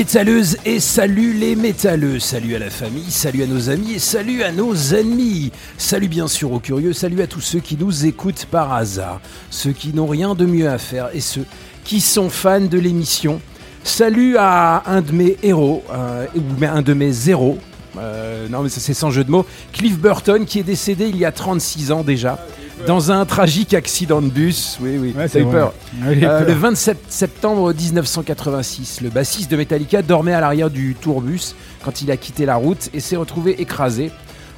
Métalleuses et salut les métalleux, salut à la famille, salut à nos amis et salut à nos ennemis, salut bien sûr aux curieux, salut à tous ceux qui nous écoutent par hasard, ceux qui n'ont rien de mieux à faire et ceux qui sont fans de l'émission. Salut à un de mes héros, euh, ou un de mes zéros, euh, non mais ça c'est sans jeu de mots, Cliff Burton qui est décédé il y a 36 ans déjà. Dans un tragique accident de bus, oui, oui, Ouais, c'est peur. Ouais, j'ai Euh, peur. le 27 septembre 1986, le bassiste de Metallica dormait à l'arrière du tourbus quand il a quitté la route et s'est retrouvé écrasé.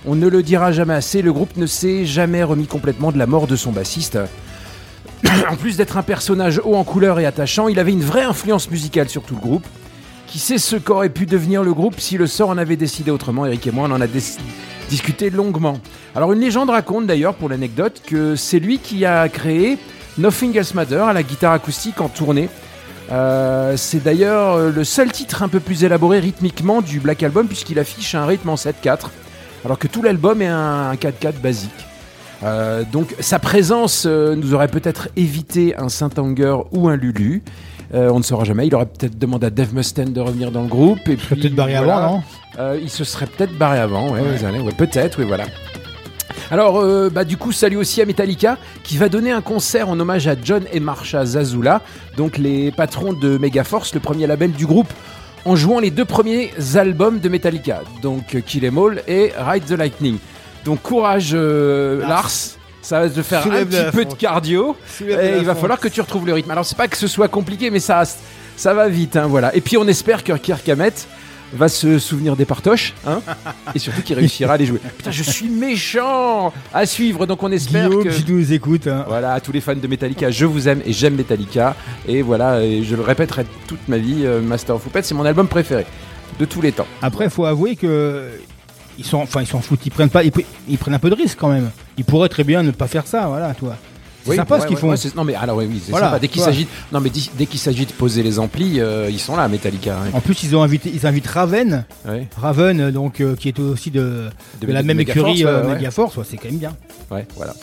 On ne le dira jamais assez, le groupe ne s'est jamais remis complètement de la mort de son bassiste. en plus d'être un personnage haut en couleur et attachant, il avait une vraie influence musicale sur tout le groupe. Qui sait ce qu'aurait pu devenir le groupe si le sort en avait décidé autrement? Eric et moi, on en a dis- discuté longuement. Alors une légende raconte d'ailleurs, pour l'anecdote, que c'est lui qui a créé Nothing Else Matter à la guitare acoustique en tournée. Euh, c'est d'ailleurs euh, le seul titre un peu plus élaboré rythmiquement du Black Album puisqu'il affiche un rythme en 7-4, alors que tout l'album est un 4-4 basique. Euh, donc sa présence euh, nous aurait peut-être évité un Saint-Anger ou un Lulu. Euh, on ne saura jamais. Il aurait peut-être demandé à Dave Mustaine de revenir dans le groupe. Et peut-être barré voilà. avant, non? Euh, Il se serait peut-être barré avant. Ouais, allez- ouais, peut-être, oui, voilà. Alors, euh, bah, du coup, salut aussi à Metallica qui va donner un concert en hommage à John et Marsha Zazula, donc les patrons de Megaforce, le premier label du groupe, en jouant les deux premiers albums de Metallica, donc euh, Kill Em All et Ride the Lightning. Donc, courage, euh, Lars. Ça va te faire un Soulève petit peu de cardio. Soulève Et il va falloir que tu retrouves le rythme. Alors, c'est pas que ce soit compliqué, mais ça, ça va vite, hein, voilà. Et puis, on espère que Kirk Hammett va se souvenir des partoches, hein, et surtout qu'il réussira à les jouer. Putain, je suis méchant à suivre, donc on espère Guillaume, que. tu nous écoutes, hein. Voilà, à tous les fans de Metallica, je vous aime et j'aime Metallica. Et voilà, et je le répéterai toute ma vie, euh, Master of Puppets, c'est mon album préféré de tous les temps. après, faut avouer que ils sont, enfin, ils s'en foutent, ils prennent pas, ils, pre- ils prennent un peu de risque quand même. Ils pourraient très bien ne pas faire ça, voilà, toi. C'est Oui, sympa ouais, ce qu'ils font. ouais, non mais alors oui, c'est Voilà, sympa. Dès qu'il s'agit, non mais dès qu'il s'agit de poser les amplis, euh, ils sont là, Metallica. hein. En plus, ils ont invité, ils invitent Raven, Ouais. Raven, euh, donc euh, qui est aussi de, de la de même Megaforce, écurie euh. Megaforce, c'est quand même bien. Ouais, voilà.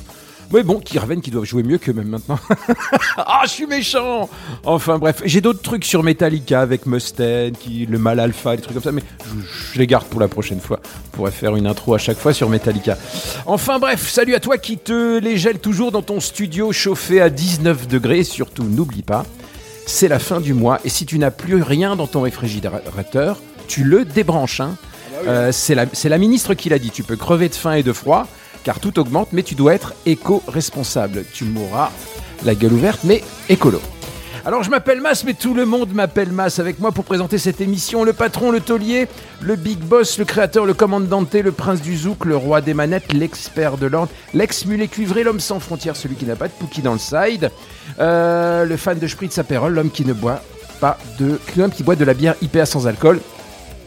Mais bon, qui reviennent, qui doivent jouer mieux que même maintenant. ah, je suis méchant Enfin bref, j'ai d'autres trucs sur Metallica avec Mustaine, qui, le mal alpha, des trucs comme ça, mais je, je les garde pour la prochaine fois. On pourrait faire une intro à chaque fois sur Metallica. Enfin bref, salut à toi qui te les gèle toujours dans ton studio chauffé à 19 degrés. Surtout, n'oublie pas, c'est la fin du mois, et si tu n'as plus rien dans ton réfrigérateur, tu le débranches. hein. Euh, c'est la, c'est la ministre qui l'a dit. Tu peux crever de faim et de froid, car tout augmente, mais tu dois être éco-responsable. Tu mourras la gueule ouverte, mais écolo. Alors je m'appelle Mas, mais tout le monde m'appelle Mas avec moi pour présenter cette émission. Le patron, le taulier, le big boss, le créateur, le commandante, le prince du zouk, le roi des manettes, l'expert de l'ordre, l'ex-mulet cuivré, l'homme sans frontières, celui qui n'a pas de pouki dans le side, euh, le fan de Spritz Aperol, l'homme qui ne boit pas de... l'homme qui boit de la bière IPA sans alcool.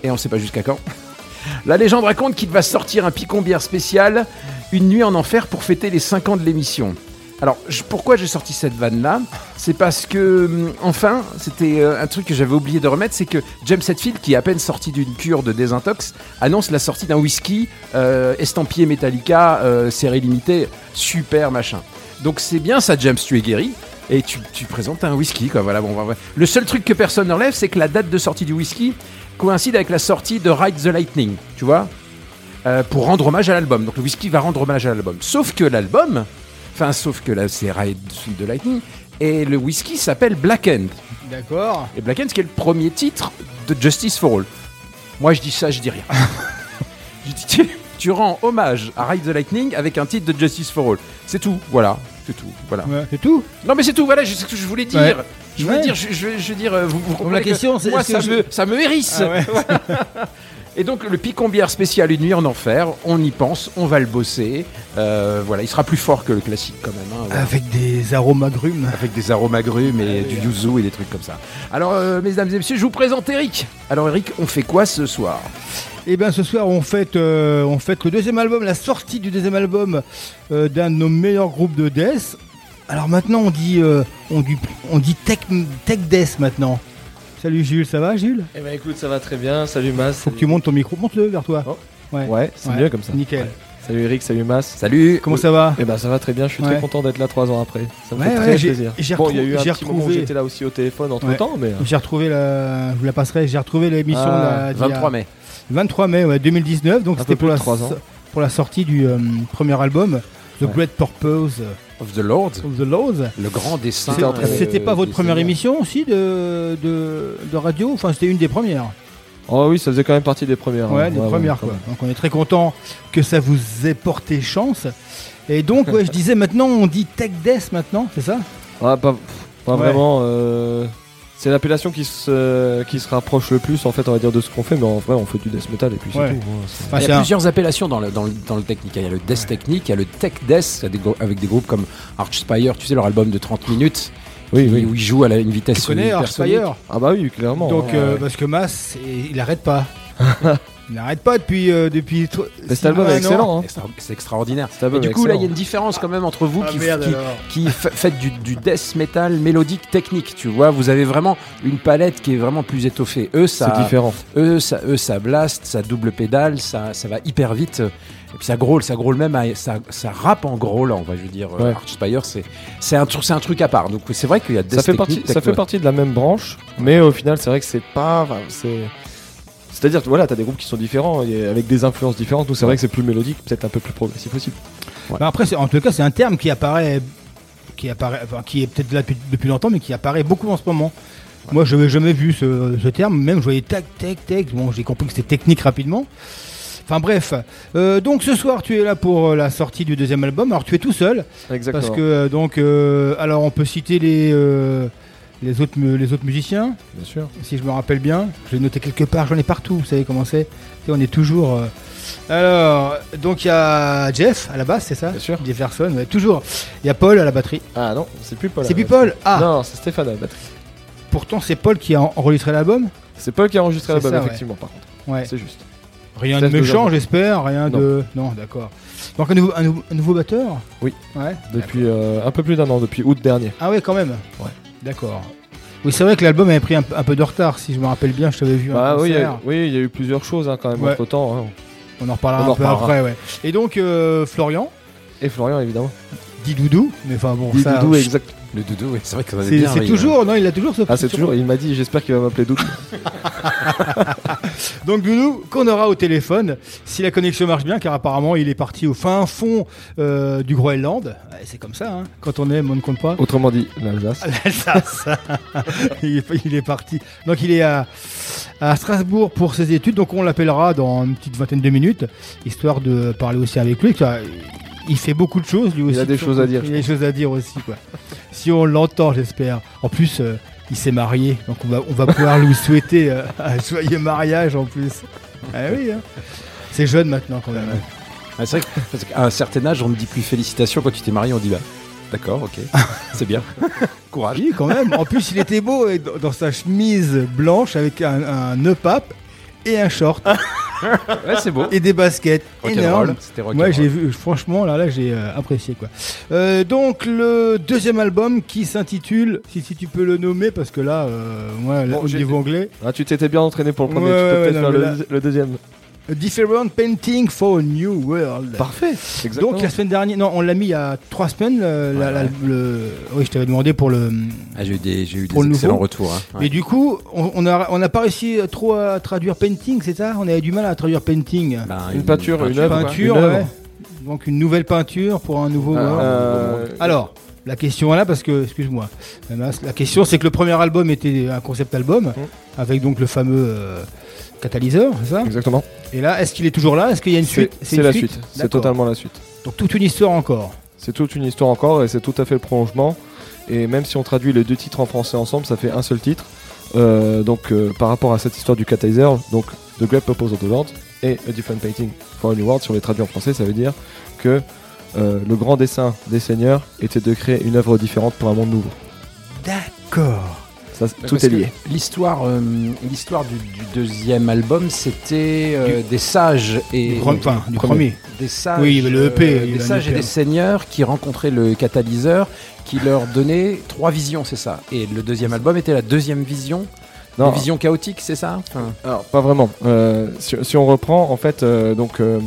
Et on sait pas jusqu'à quand. La légende raconte qu'il va sortir un picon bière spécial, une nuit en enfer pour fêter les 5 ans de l'émission. Alors, pourquoi j'ai sorti cette vanne-là? C'est parce que, hum, enfin, c'était euh, un truc que j'avais oublié de remettre, c'est que James Hetfield, qui est à peine sorti d'une cure de désintox, annonce la sortie d'un whisky euh, estampillé Metallica, euh, série limitée, super machin. Donc c'est bien ça, James, tu es guéri. Et tu, présentes un whisky. Voilà, bon. Le seul truc que personne ne relève, c'est que la date de sortie du whisky coïncide avec la sortie de Ride the Lightning, tu vois? Euh, pour rendre hommage à l'album. Donc le whisky va rendre hommage à l'album. Sauf que l'album, enfin sauf que là c'est Ride the Lightning, et le whisky s'appelle Black End. D'accord. Et Black End, qui est le premier titre de Justice for All. Moi je dis ça, je dis rien. je dis, tu, tu rends hommage à Ride the Lightning avec un titre de Justice for All. C'est tout, voilà. C'est tout, voilà. Ouais, c'est tout. Non mais c'est tout, voilà, c'est ce que je voulais dire. Ouais. Je voulais Ouais. dire, je, je, je veux dire, vous, vous comprenez la que question, c'est moi ça que me, ça me hérisse. Ah ouais. Et donc le picombière spécial Une nuit en enfer, on y pense, on va le bosser. Euh, voilà, il sera plus fort que le classique quand même. hein. Avec des arômes agrumes. Avec des arômes agrumes et du yuzu et des trucs comme ça. Alors, euh, mesdames et messieurs, je vous présente Eric. Alors, Eric, on fait quoi ce soir? Et bien ce soir on fête, euh, on fête le deuxième album, la sortie du deuxième album euh, d'un de nos meilleurs groupes de death. Alors maintenant on dit, on dit, on dit tech, tech death maintenant. Salut Jules, ça va Jules? Eh ben écoute, ça va très bien. Salut Mas. Faut que tu montes ton micro, monte-le vers toi. Oh. Ouais, Ouais, c'est Ouais. mieux comme ça. Nickel. Ouais. Salut Eric, salut Mas. Salut Comment ça va? Eh ben ça va très bien, je suis Ouais. très content d'être là trois ans après. Ça me Ouais, fait ouais, très plaisir. j'ai Bon, il y a eu un j'ai petit moment où retrouvé- j'étais là aussi au téléphone entre Ouais. temps, mais euh, J'ai retrouvé la, je vous la passerai, j'ai retrouvé l'émission Ah, de la- d'il y a 23 mai. 23 mai ouais, 2019, donc c'était la, pour la sortie du euh, premier album, The Ouais. Great Purpose Of the Lord, of the Laws. le grand dessin. C'était pas votre des première émission aussi de, de, de radio? Enfin, c'était une des premières. Oh oui, ça faisait quand même partie des premières. Ouais, hein. des Ouais, premières ouais, quoi. Donc on est très content que ça vous ait porté chance. Et donc, ouais, je disais maintenant, on dit Tech Death maintenant, c'est ça? Ah, pas, pas Ouais. vraiment. euh, C'est l'appellation qui se, qui se rapproche le plus en fait, on va dire, de ce qu'on fait, mais en vrai, on fait du death metal et puis c'est tout. hein, c'est- Enfin, Il y c'est a un- plusieurs appellations dans le, dans, le, dans le technique. Il y a le death technique, il y a le tech death, il y a des grou- avec des groupes comme Archspire, tu sais, leur album de 30 minutes, Oui, qui- oui. où ils jouent à la, une vitesse Tu connais hypersonique. Arspire Ah bah oui, clairement. Donc, hein, euh, ouais. parce que Mas, il arrête pas. il n'arrête pas depuis. euh, depuis Mais six- cet album est excellent. hein. Extra- C'est extraordinaire. Et du coup, là, il y a une différence quand même entre vous Ah, qui, merde, qui, alors. qui fa- faites du, du death metal mélodique technique, tu vois. Vous avez vraiment une palette qui est vraiment plus étoffée. Eux, ça, C'est différent. eux, ça, eux, ça blast, ça double pédale, ça, ça va hyper vite. Et puis ça grôle, ça grôle même, à- ça, ça rappe en groulant, on va je veux dire. euh, Ouais. Archspire, c'est, c'est un, un truc à part. Donc c'est vrai qu'il y a death ça fait, partie, ça fait partie de la même branche, mais au final, c'est vrai que c'est pas. enfin, c'est. C'est-à-dire, voilà, t'as des groupes qui sont différents, et avec des influences différentes. Nous, c'est vrai que c'est plus mélodique, peut-être un peu plus progressif aussi. Bah après, en tout cas, c'est un terme qui apparaît, qui apparaît, enfin, qui est peut-être là depuis, depuis longtemps, mais qui apparaît beaucoup en ce moment. Moi, je n'avais jamais vu ce, ce terme. Même, je voyais tac, tac, tac. Bon, j'ai compris que c'était technique rapidement. Enfin bref. Euh, donc ce soir, tu es là pour euh, la sortie du deuxième album. Alors tu es tout seul, Exactement. parce que euh, donc, euh, alors on peut citer les euh, les autres mu- les autres musiciens, Bien sûr. si je me rappelle bien. Je l'ai noté quelque part. J'en ai partout. Vous savez comment c'est. On est toujours. euh, Alors, donc il y a Jeff à la basse, c'est ça Bien sûr. Jefferson, ouais, toujours. Il y a Paul à la batterie. Ah non, c'est plus Paul. C'est plus. Paul Ah Non, c'est Stéphane à la batterie. Pourtant, c'est Paul qui a en- enregistré l'album C'est Paul qui a enregistré l'album, ouais. effectivement, par contre. Ouais. C'est juste. Rien de méchant, j'espère. Rien Non. de. Non, d'accord. Donc, un nouveau, un nouveau, un nouveau batteur Oui. Ouais. Depuis euh, un peu plus d'un an, depuis août dernier. Ah, ouais, quand même Ouais. D'accord. Oui, c'est vrai que l'album avait pris un, un peu de retard, si je me rappelle bien. Je t'avais vu Bah un oui, il y, a, oui, il y a eu plusieurs choses hein, quand même Ouais. entre temps. On en reparlera On en un peu reparlera. après, ouais. Et donc, euh, Florian, Et Florian, évidemment. dit Doudou, mais enfin bon, Dit ça. Doudou, exact. Le doudou, oui, c'est vrai que ça va C'est bien. c'est toujours, non, il a toujours ce Ah, c'est ce- toujours. Il m'a dit, j'espère qu'il va m'appeler Doudou. Donc Doudou, qu'on aura au téléphone, si la connexion marche bien, car apparemment il est parti au fin fond euh, du Groenland. Ouais, c'est comme ça, hein. quand on aime, on ne compte pas. Autrement dit, l'Alsace. L'Alsace. il, est, il est parti. Donc il est à, à Strasbourg pour ses études, donc on l'appellera dans une petite vingtaine de minutes, histoire de parler aussi avec lui. Il fait beaucoup de choses lui aussi. a des choses à dire, Il a des choses à dire aussi, quoi. si on l'entend, j'espère. En plus, euh, il s'est marié, donc on va, on va pouvoir lui souhaiter euh, un joyeux mariage en plus. Ah oui, hein. c'est jeune maintenant quand même. Ah, c'est vrai qu'à un certain âge, on ne dit plus félicitations quand tu t'es marié, on dit bah. D'accord, ok, c'est bien. Courage. Oui, quand même. En plus, il était beau dans sa chemise blanche avec un, un nœud pape et un short. Ouais, c'est beau. et des baskets énormes. Moi, j'ai vu, franchement, là, là, j'ai euh, apprécié quoi. Euh, donc le deuxième album qui s'intitule, si, si tu peux le nommer, parce que là, euh, moi, là, Bon, au niveau anglais, Ah, tu t'étais bien entraîné pour le premier, Ouais, tu peux ouais, peut-être faire mais le, là- le deuxième. A Different Painting for a New World. Parfait. Exactement. Donc la semaine dernière, non, on l'a mis il y a trois semaines. le- la- la- le, oui, je t'avais demandé pour le. Ah, j'ai eu des, j'ai eu des le excellents nouveau. retours. hein. Ouais. Du coup, on on a, on n'a pas réussi trop à traduire painting, c'est ça? On avait du mal à traduire painting. Ben, Une peinture, une œuvre. peinture, une œuvre. ouais. Donc une nouvelle peinture pour un nouveau Euh, euh, Alors, la question est là parce que, excuse-moi, la question c'est que le premier album était un concept album Mhm. avec donc le fameux euh, catalyseur, c'est ça Exactement. Et là, est-ce qu'il est toujours là? Est-ce qu'il y a une suite? C'est la suite? C'est totalement la suite. Donc toute une histoire encore. C'est toute une histoire encore et c'est tout à fait le prolongement. Et même si on traduit les deux titres en français ensemble, ça fait un seul titre. Euh, donc euh, par rapport à cette histoire du catalyseur, donc The Great Purpose of the Lord et A Different Painting for a New World, si on les traduit en français, ça veut dire que euh, le grand dessein des seigneurs était de créer une œuvre différente pour un monde nouveau. D'accord. Ça, tout parce est lié. L'histoire, euh, l'histoire du, du deuxième album, c'était euh, des sages et Du, pre- enfin, du premier. des sages, Oui, le EP, euh, il des sages et EP. des seigneurs qui rencontraient le catalyseur, qui leur donnait trois visions, c'est ça. Et le deuxième album était la deuxième vision, Non, la vision chaotique, c'est ça Enfin, Alors, pas vraiment. Euh, si, si on reprend, en fait, euh, donc euh,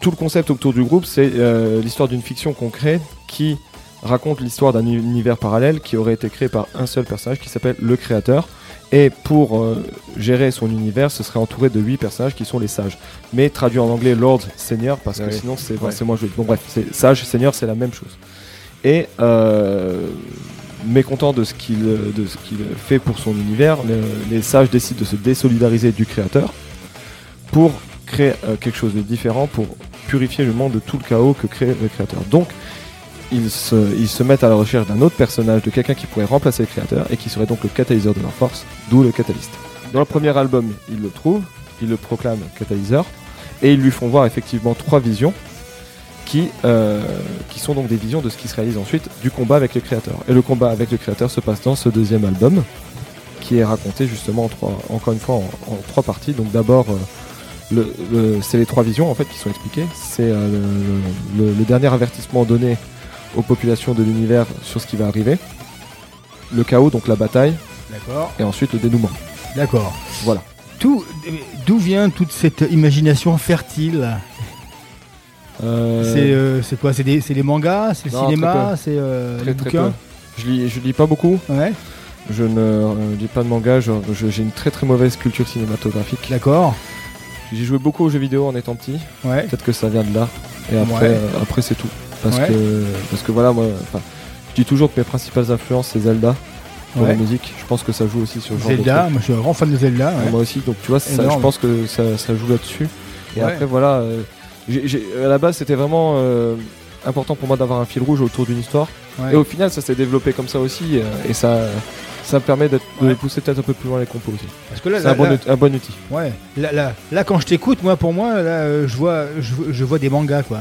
tout le concept autour du groupe, c'est euh, l'histoire d'une fiction qu'on crée qui raconte l'histoire d'un univers parallèle qui aurait été créé par un seul personnage qui s'appelle le créateur. Et pour euh, gérer son univers, ce serait entouré de huit personnages qui sont les sages. Mais traduit en anglais Lord Seigneur parce que Ouais. sinon c'est Ouais. forcément joli. Bon bref, c'est sage Seigneur, c'est la même chose. Et euh, mécontent de ce qu'il fait pour son univers, le- les sages décident de se désolidariser du créateur pour créer euh, quelque chose de différent, pour purifier le monde de tout le chaos que crée le créateur. Donc ils se, mettent à la recherche d'un autre personnage, de quelqu'un qui pourrait remplacer le créateur et qui serait donc le catalyseur de leur force, d'où le catalyste. Dans le premier album, ils le trouvent, ils le proclament catalyseur et ils lui font voir effectivement trois visions qui, euh, sont donc des visions de ce qui se réalise ensuite du combat avec le créateur. Et le combat avec le créateur se passe dans ce deuxième album qui est raconté justement encore une fois en, trois parties. Donc d'abord, euh, c'est les trois visions en fait qui sont expliquées. C'est euh, le dernier avertissement donné aux populations de l'univers sur ce qui va arriver. Le chaos, donc la bataille, D'accord. et ensuite le dénouement. D'accord. Voilà. Tout- D'où vient toute cette imagination fertile? Euh, C'est euh, c'est quoi? C'est les mangas? C'est le cinéma C'est euh, les bouquins? peu. Je lis, je lis pas beaucoup. Ouais, Je ne lis pas de manga. J'ai une très très mauvaise culture cinématographique. d'accord. J'ai joué beaucoup aux jeux vidéo en étant petit. Ouais. Peut-être que ça vient de là. Et après, Ouais. après c'est tout. Parce Ouais. que parce que voilà, moi, je dis toujours que mes principales influences c'est Zelda pour Ouais. la musique. Je pense que ça joue aussi sur le genre Zelda, moi je suis un grand fan de Zelda. ouais. Moi aussi. Donc tu vois, ça, je pense que ça, ça joue là-dessus. Et après voilà, euh, à la base c'était vraiment euh, important pour moi d'avoir un fil rouge autour d'une histoire. Et au final, ça s'est développé comme ça aussi. euh, et ça, ça me permet de Ouais. pousser peut-être un peu plus loin les compos aussi. Parce que là, C'est un, bon outil- un bon outil. ouais, là, là, là, quand je t'écoute, moi, pour moi, là, euh, je vois, je, je vois des mangas, quoi.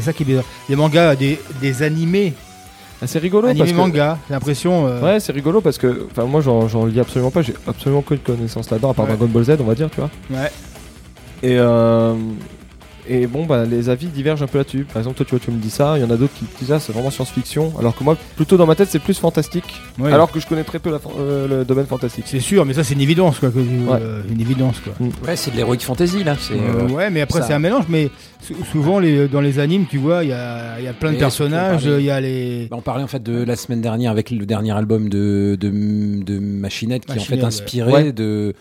C'est ça qui est bizarre. Des mangas, des, des animés, Ah, c'est rigolo animés parce que mangas. J'ai l'impression. euh, Ouais, c'est rigolo parce que enfin moi j'en j'en lis absolument pas, j'ai absolument aucune connaissance là-dedans à part Ouais. Dragon Ball Z, on va dire, tu vois. ouais. Et euh, et bon bah les avis divergent un peu là-dessus. Par exemple, toi tu vois tu me dis ça, il y en a d'autres qui disent ah, c'est vraiment science-fiction alors que moi plutôt dans ma tête c'est plus fantastique Ouais. alors que je connais très peu la euh, le domaine fantastique. C'est sûr, mais ça, c'est une évidence, quoi. que- euh, une évidence, quoi. Ouais, c'est de l'heroic fantasy là. Euh, ouais, mais après ça. c'est un mélange. Mais sou- souvent les, dans les animes, tu vois, il y a, il y a plein de Et personnages. surtout, on Il y a les. Bah, on parlait en fait de la semaine dernière avec le dernier album de, de, de Machinette qui est en fait inspiré ouais. de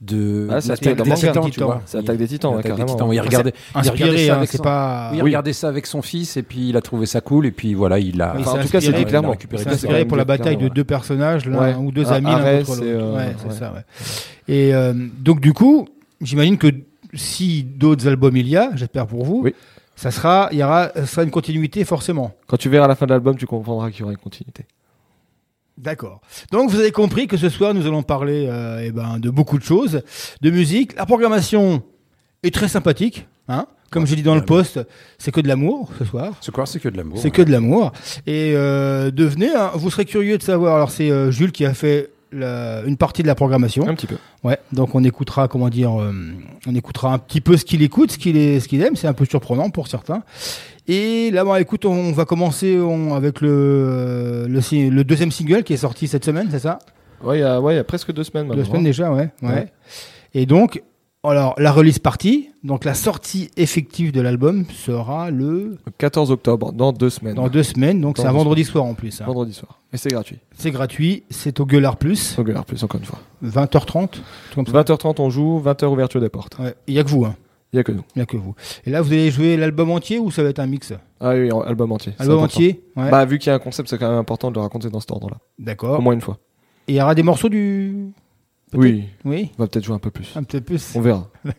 de Ah, c'est de- inspiré d'un des. Titans, tu Titans. vois. C'est Attaque des Titans, ouais, Attaque des carrément. Titans, oui, il regardait, il regardait Inspiré, ça avec c'est son- pas. il regardait ça avec son fils et puis il a trouvé ça cool et puis voilà, il a en tout cas, c'est clairement. récupéré C'est inspiré pour la bataille de deux personnages, l'un ou deux amis, l'un contre l'autre. euh, ouais, c'est ça, ouais. Et euh, donc du coup, j'imagine que si d'autres albums il y a, j'espère pour vous, Oui. ça sera, il y aura, ça sera une continuité forcément. Quand tu verras la fin de l'album, tu comprendras qu'il y aura une continuité. D'accord. Donc vous avez compris que ce soir nous allons parler euh, eh ben, de beaucoup de choses, de musique. La programmation est très sympathique, hein. Comme j'ai dit dans le post, c'est que de l'amour ce soir. Ce quoi, c'est que de l'amour. C'est que de l'amour. Et euh, devenez, hein, vous serez curieux de savoir. Alors c'est euh, Jules qui a fait la- une partie de la programmation. Un petit peu. Ouais, donc on écoutera, comment dire, euh, on écoutera un petit peu ce qu'il écoute, ce qu'il est, ce qu'il aime. C'est un peu surprenant pour certains. Et là, bah, écoute, on va commencer on- avec le, le si- le deuxième single qui est sorti cette semaine, c'est ça? Ouais, il y a, ouais, il y a presque deux semaines Deux semaines déjà, ouais, ouais. Ouais. Et donc, alors la release party, donc la sortie effective de l'album sera le Le 14 octobre, dans deux semaines. dans deux semaines, donc c'est un vendredi soir en plus. hein. Vendredi soir. Et c'est gratuit. C'est gratuit, c'est au Gueulard Plus, Au Gueulard Plus, encore une fois. 20h30, tout comme ça. 20h30, on joue, 20h ouverture des portes. Ouais, il y a que vous, hein. Il n'y a que nous. Il y a que vous. Et là, vous allez jouer l'album entier ou ça va être un mix? Ah oui, album entier. Album entier Ouais. Bah, vu qu'il y a un concept, c'est quand même important de le raconter dans cet ordre-là. Au D'accord. moins une fois. Et il y aura des morceaux du. Oui, Oui, on va peut-être jouer un peu plus. un peu plus. On verra.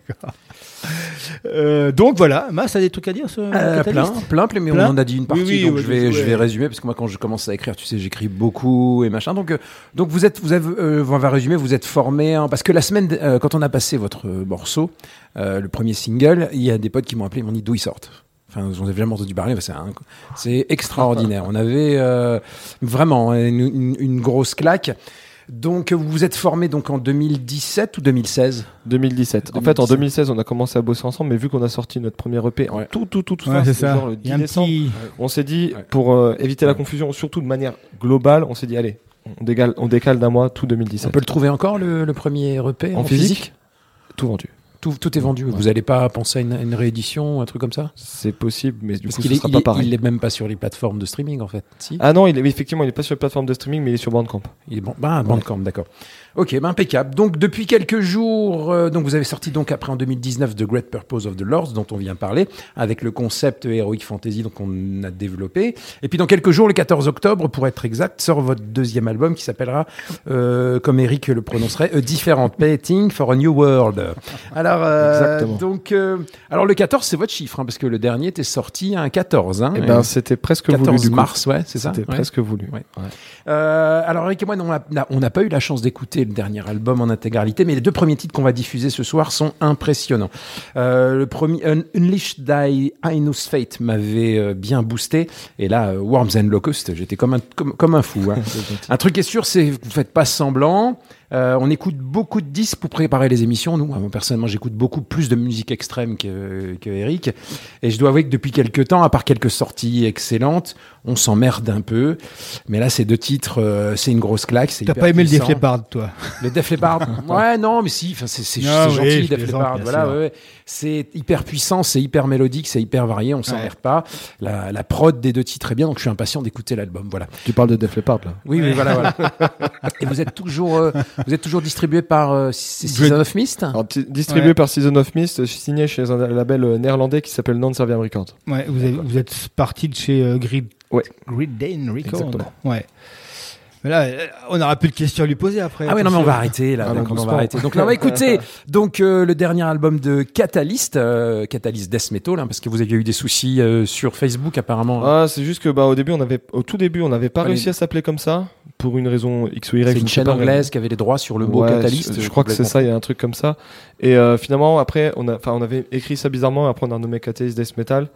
Euh, donc voilà, Mas a des trucs à dire sur Euh, plein, plein, plein, mais Plein on en a dit une partie, Oui, oui, donc je, vais, je vais résumer, parce que moi, quand je commence à écrire, tu sais, j'écris beaucoup et machin. Donc, euh, donc vous êtes, vous avez, euh, on va résumer, vous êtes formé, hein, parce que la semaine, euh, quand on a passé votre euh, morceau, euh, le premier single, il y a des potes qui m'ont appelé, ils m'ont dit d'où ils sortent? Enfin, vous en avez jamais entendu parler, mais c'est un- c'est extraordinaire. On avait euh, vraiment une, une- une grosse claque. Donc, vous vous êtes formé donc en 2017 ou 2016 2017. En fait, en 2016, on a commencé à bosser ensemble, mais vu qu'on a sorti notre premier EP en Ouais. tout, tout, tout, tout Ouais, fin, c'est c'était ça. genre le Il y a 10 un décembre, petit. on s'est dit, Ouais. pour euh, éviter la confusion, surtout de manière globale, on s'est dit, allez, on décale, on décale d'un mois tout On 2017. peut le trouver encore, le, le premier EP En physique? Tout vendu. Tout, tout est vendu. Vous n'allez pas penser à une, une réédition, un truc comme ça? C'est possible, mais du Parce coup, ce est, sera il pas est- pareil. il est même pas sur les plateformes de streaming en fait. Si? Ah non, il est, effectivement, il est pas sur les plateformes de streaming, mais il est sur Bandcamp. Il est bon. Bah, Bandcamp, d'accord. Ok, bah, impeccable. Donc depuis quelques jours, euh, donc vous avez sorti donc après en 2019 The Great Purpose of the Lords dont on vient parler, avec le concept Heroic Fantasy donc on a développé. Et puis dans quelques jours, le 14 octobre pour être exact, sort votre deuxième album qui s'appellera, euh, comme Eric le prononcerait, A Different Painting for a New World. Alors euh, donc, euh, alors le 14 c'est votre chiffre hein, parce que le dernier était sorti un 14. Hein, Et ben, c'était presque voulu 14 du coup. mars, ouais, c'est ça. C'était Ouais. presque voulu. Ouais. Ouais. Euh, alors Eric et moi, on n'a on n'a pas eu la chance d'écouter le dernier album en intégralité, mais les deux premiers titres qu'on va diffuser ce soir sont impressionnants. Euh, le premier, Un- Unleashed Thy Inus Fate m'avait euh, bien boosté, et là, euh, Worms and Locust, j'étais comme un, comme, comme un fou. hein. un truc qui est sûr, c'est que vous faites pas semblant. Euh, on écoute beaucoup de disques pour préparer les émissions. Nous, moi, personnellement, j'écoute beaucoup plus de musique extrême que, que Eric. Et je dois avouer que depuis quelques temps, à part quelques sorties excellentes, on s'emmerde un peu. Mais là, ces deux titres, euh, c'est une grosse claque. c'est T'as pas aimé le. Def Leppard, toi Le Def Leppard Ouais, non, mais si, enfin, c'est c'est- Non, c'est oui, gentil, Def Leppard. Voilà, ouais, ouais. C'est hyper puissant, c'est hyper mélodique, c'est hyper varié, on s'emmerde Ouais. pas. La, la prod des deux titres est bien, donc je suis impatient d'écouter l'album. Voilà. Tu parles de Def Leppard là. Oui, oui, voilà, voilà. Et vous êtes toujours, euh, vous êtes toujours distribué par euh, Season of Mist? Alors, distribué Ouais. par Season of Mist, signé chez un label euh, néerlandais qui s'appelle Non Serviam Records. Ouais, vous, avez- vous êtes parti de chez euh, Grid, Ouais. Grid Dane Record. Exactement. Ouais. Mais là, on n'aura plus de questions à lui poser après. Ah oui, non, mais on va arrêter là. Ah, donc donc, on va arrêter. Donc là, on va écouter donc euh, le dernier album de Catalyst, euh, Catalyst Death Metal, hein, parce que vous aviez eu des soucis euh, sur Facebook apparemment. Ah, c'est juste que bah au début on avait au tout début on n'avait pas réussi à s'appeler comme ça pour une raison X ou Y. c'est une chaîne anglaise qui avait les droits sur le mot Ouais, Catalyst. Je, je crois que c'est ça, il y a un truc comme ça. Et euh, finalement après on a enfin on avait écrit ça bizarrement après on a nommé Catalyst Death Metal.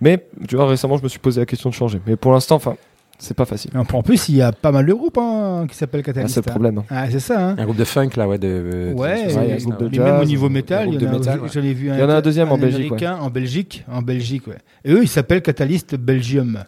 Mais tu vois récemment je me suis posé la question de changer. Mais pour l'instant enfin c'est pas facile. En plus, il y a pas mal de groupes hein, qui s'appellent Ah, Catalyst. c'est le hein. problème. Ah, c'est ça. Hein. Un groupe de funk là, ouais. De, de- Ouais, de- il y a et- un groupe de jazz, même au niveau un métal, groupe il y en de a, métal, j'en ouais. ai vu un, Il y en a un deuxième en Belgique, américain en Belgique, en Belgique, ouais. Et eux, ils s'appellent Catalyst Belgium.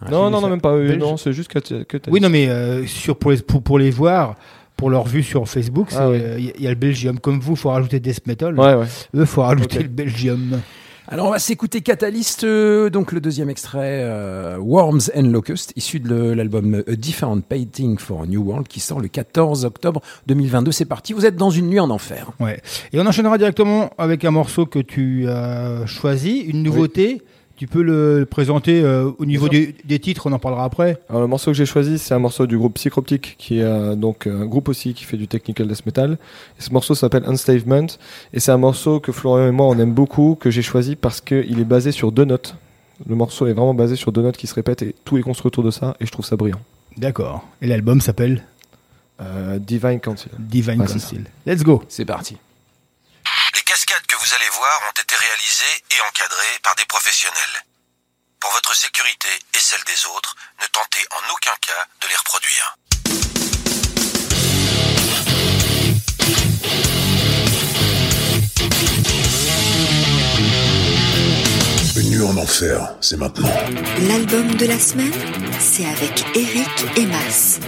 Ah, non non non même pas eux, non c'est juste que que t'as Oui, non, mais euh, sur pour les pour, pour les voir, pour leur vue sur Facebook, Ah oui. euh, il y, a le Belgium. Comme vous, faut rajouter Death Metal. Ouais ouais. Eux, faut rajouter le Belgium. Alors on va s'écouter Catalyst, euh, donc le deuxième extrait, euh, Worms and Locust, issu de l'album A Different Painting for a New World, qui sort le 14 octobre 2022. C'est parti, vous êtes dans une nuit en enfer. Ouais. Et on enchaînera directement avec un morceau que tu as choisi, une nouveauté. Tu peux le présenter euh, au niveau des, des titres, on en parlera après. Alors le morceau que j'ai choisi, c'est un morceau du groupe Psychroptic, qui est euh, donc un groupe aussi qui fait du technical death metal. Et ce morceau s'appelle Unstavement, et c'est un morceau que Florian et moi on aime beaucoup, que j'ai choisi parce qu'il est basé sur deux notes. Le morceau est vraiment basé sur deux notes qui se répètent et tout est construit autour de ça, et je trouve ça brillant. D'accord. Et l'album s'appelle? Euh, Divine Council. Divine Ouais, Council. Let's go. C'est parti. et encadré par des professionnels. Pour votre sécurité et celle des autres, ne tentez en aucun cas de les reproduire. Une nuit en enfer, c'est maintenant. L'album de la semaine, c'est avec Eric Emas.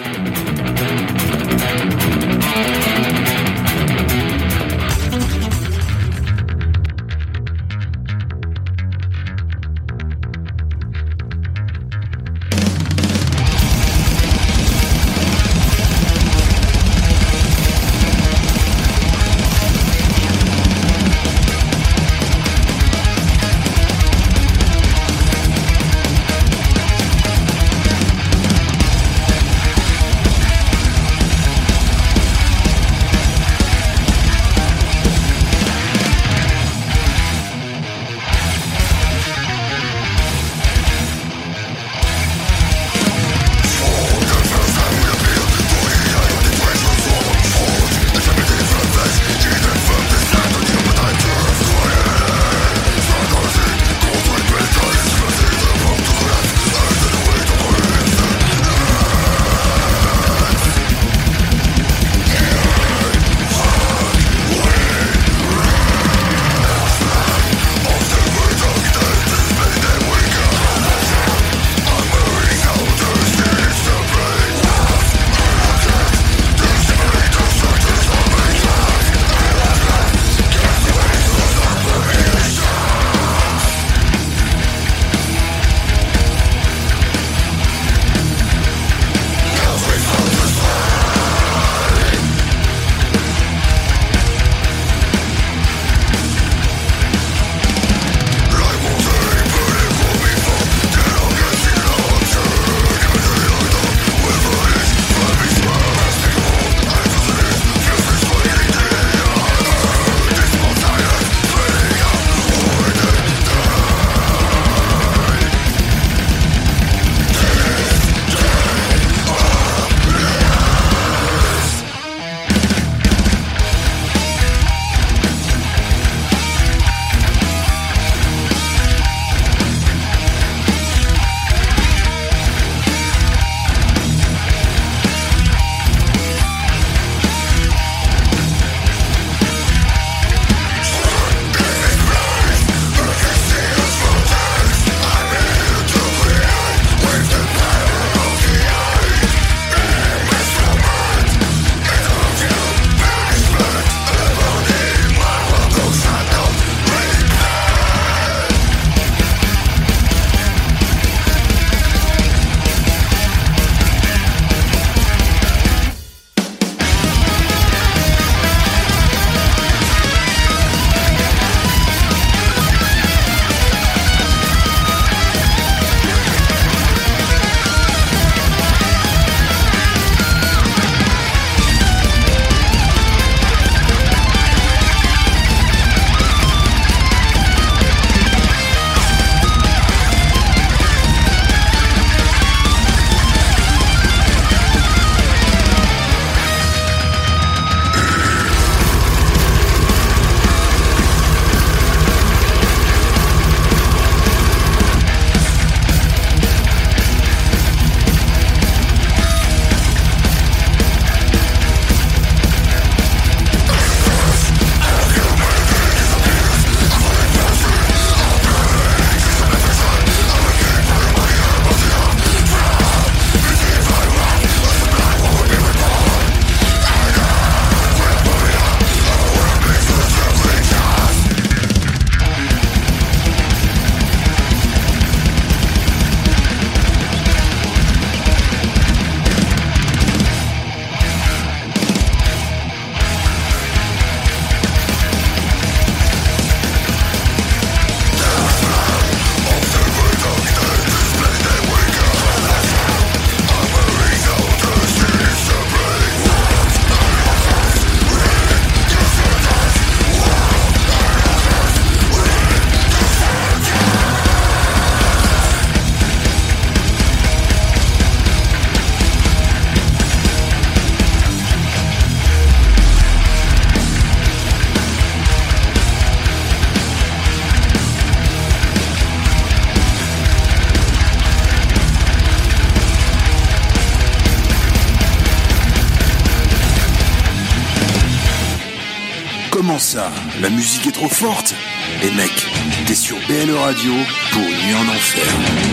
La musique est trop forte Et mec, t'es sur BLE Radio pour une nuit en enfer.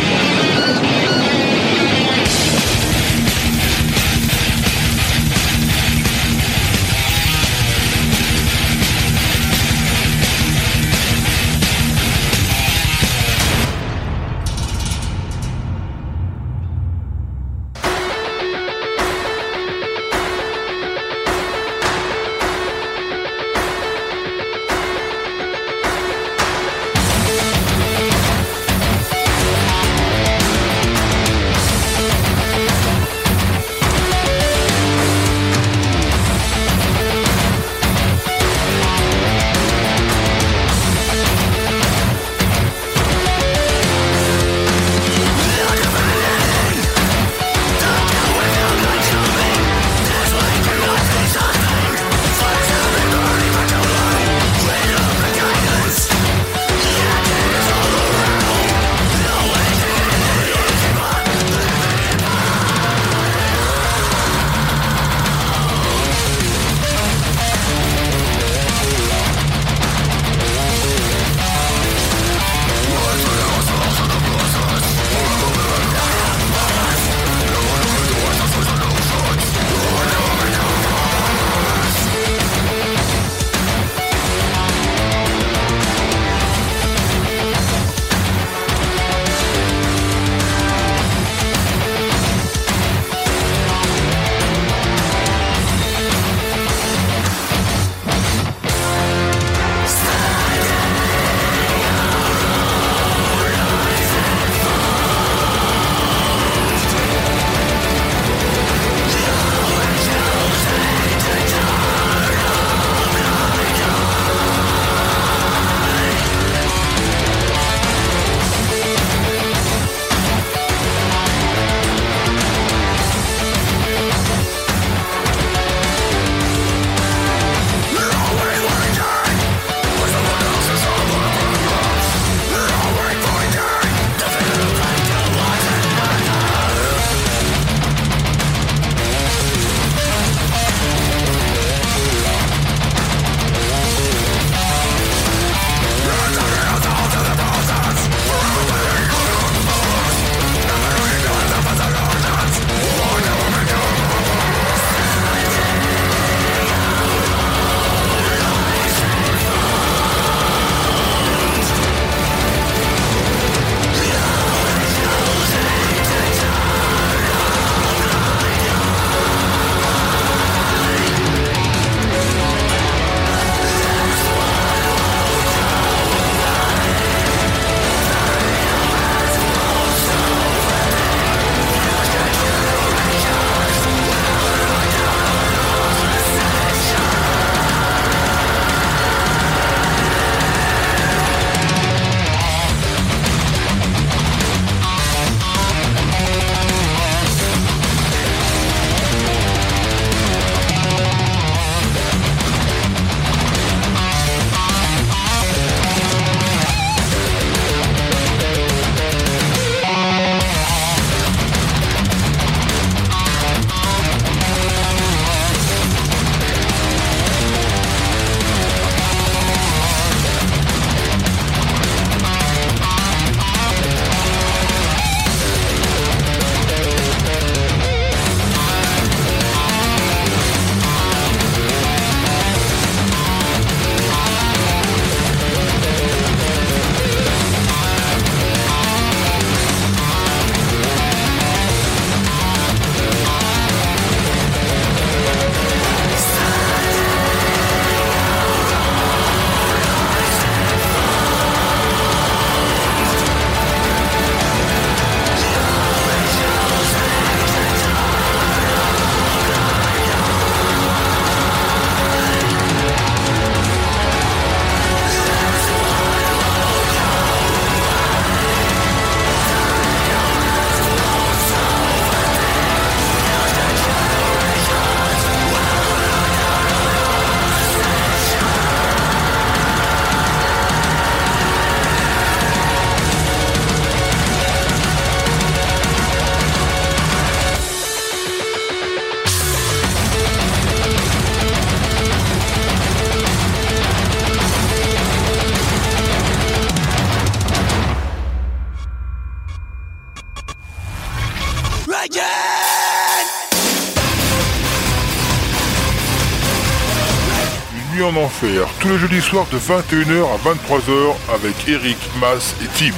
En Enfer, tous les jeudis soirs de 21h à 23h avec Eric, Mas et Tib.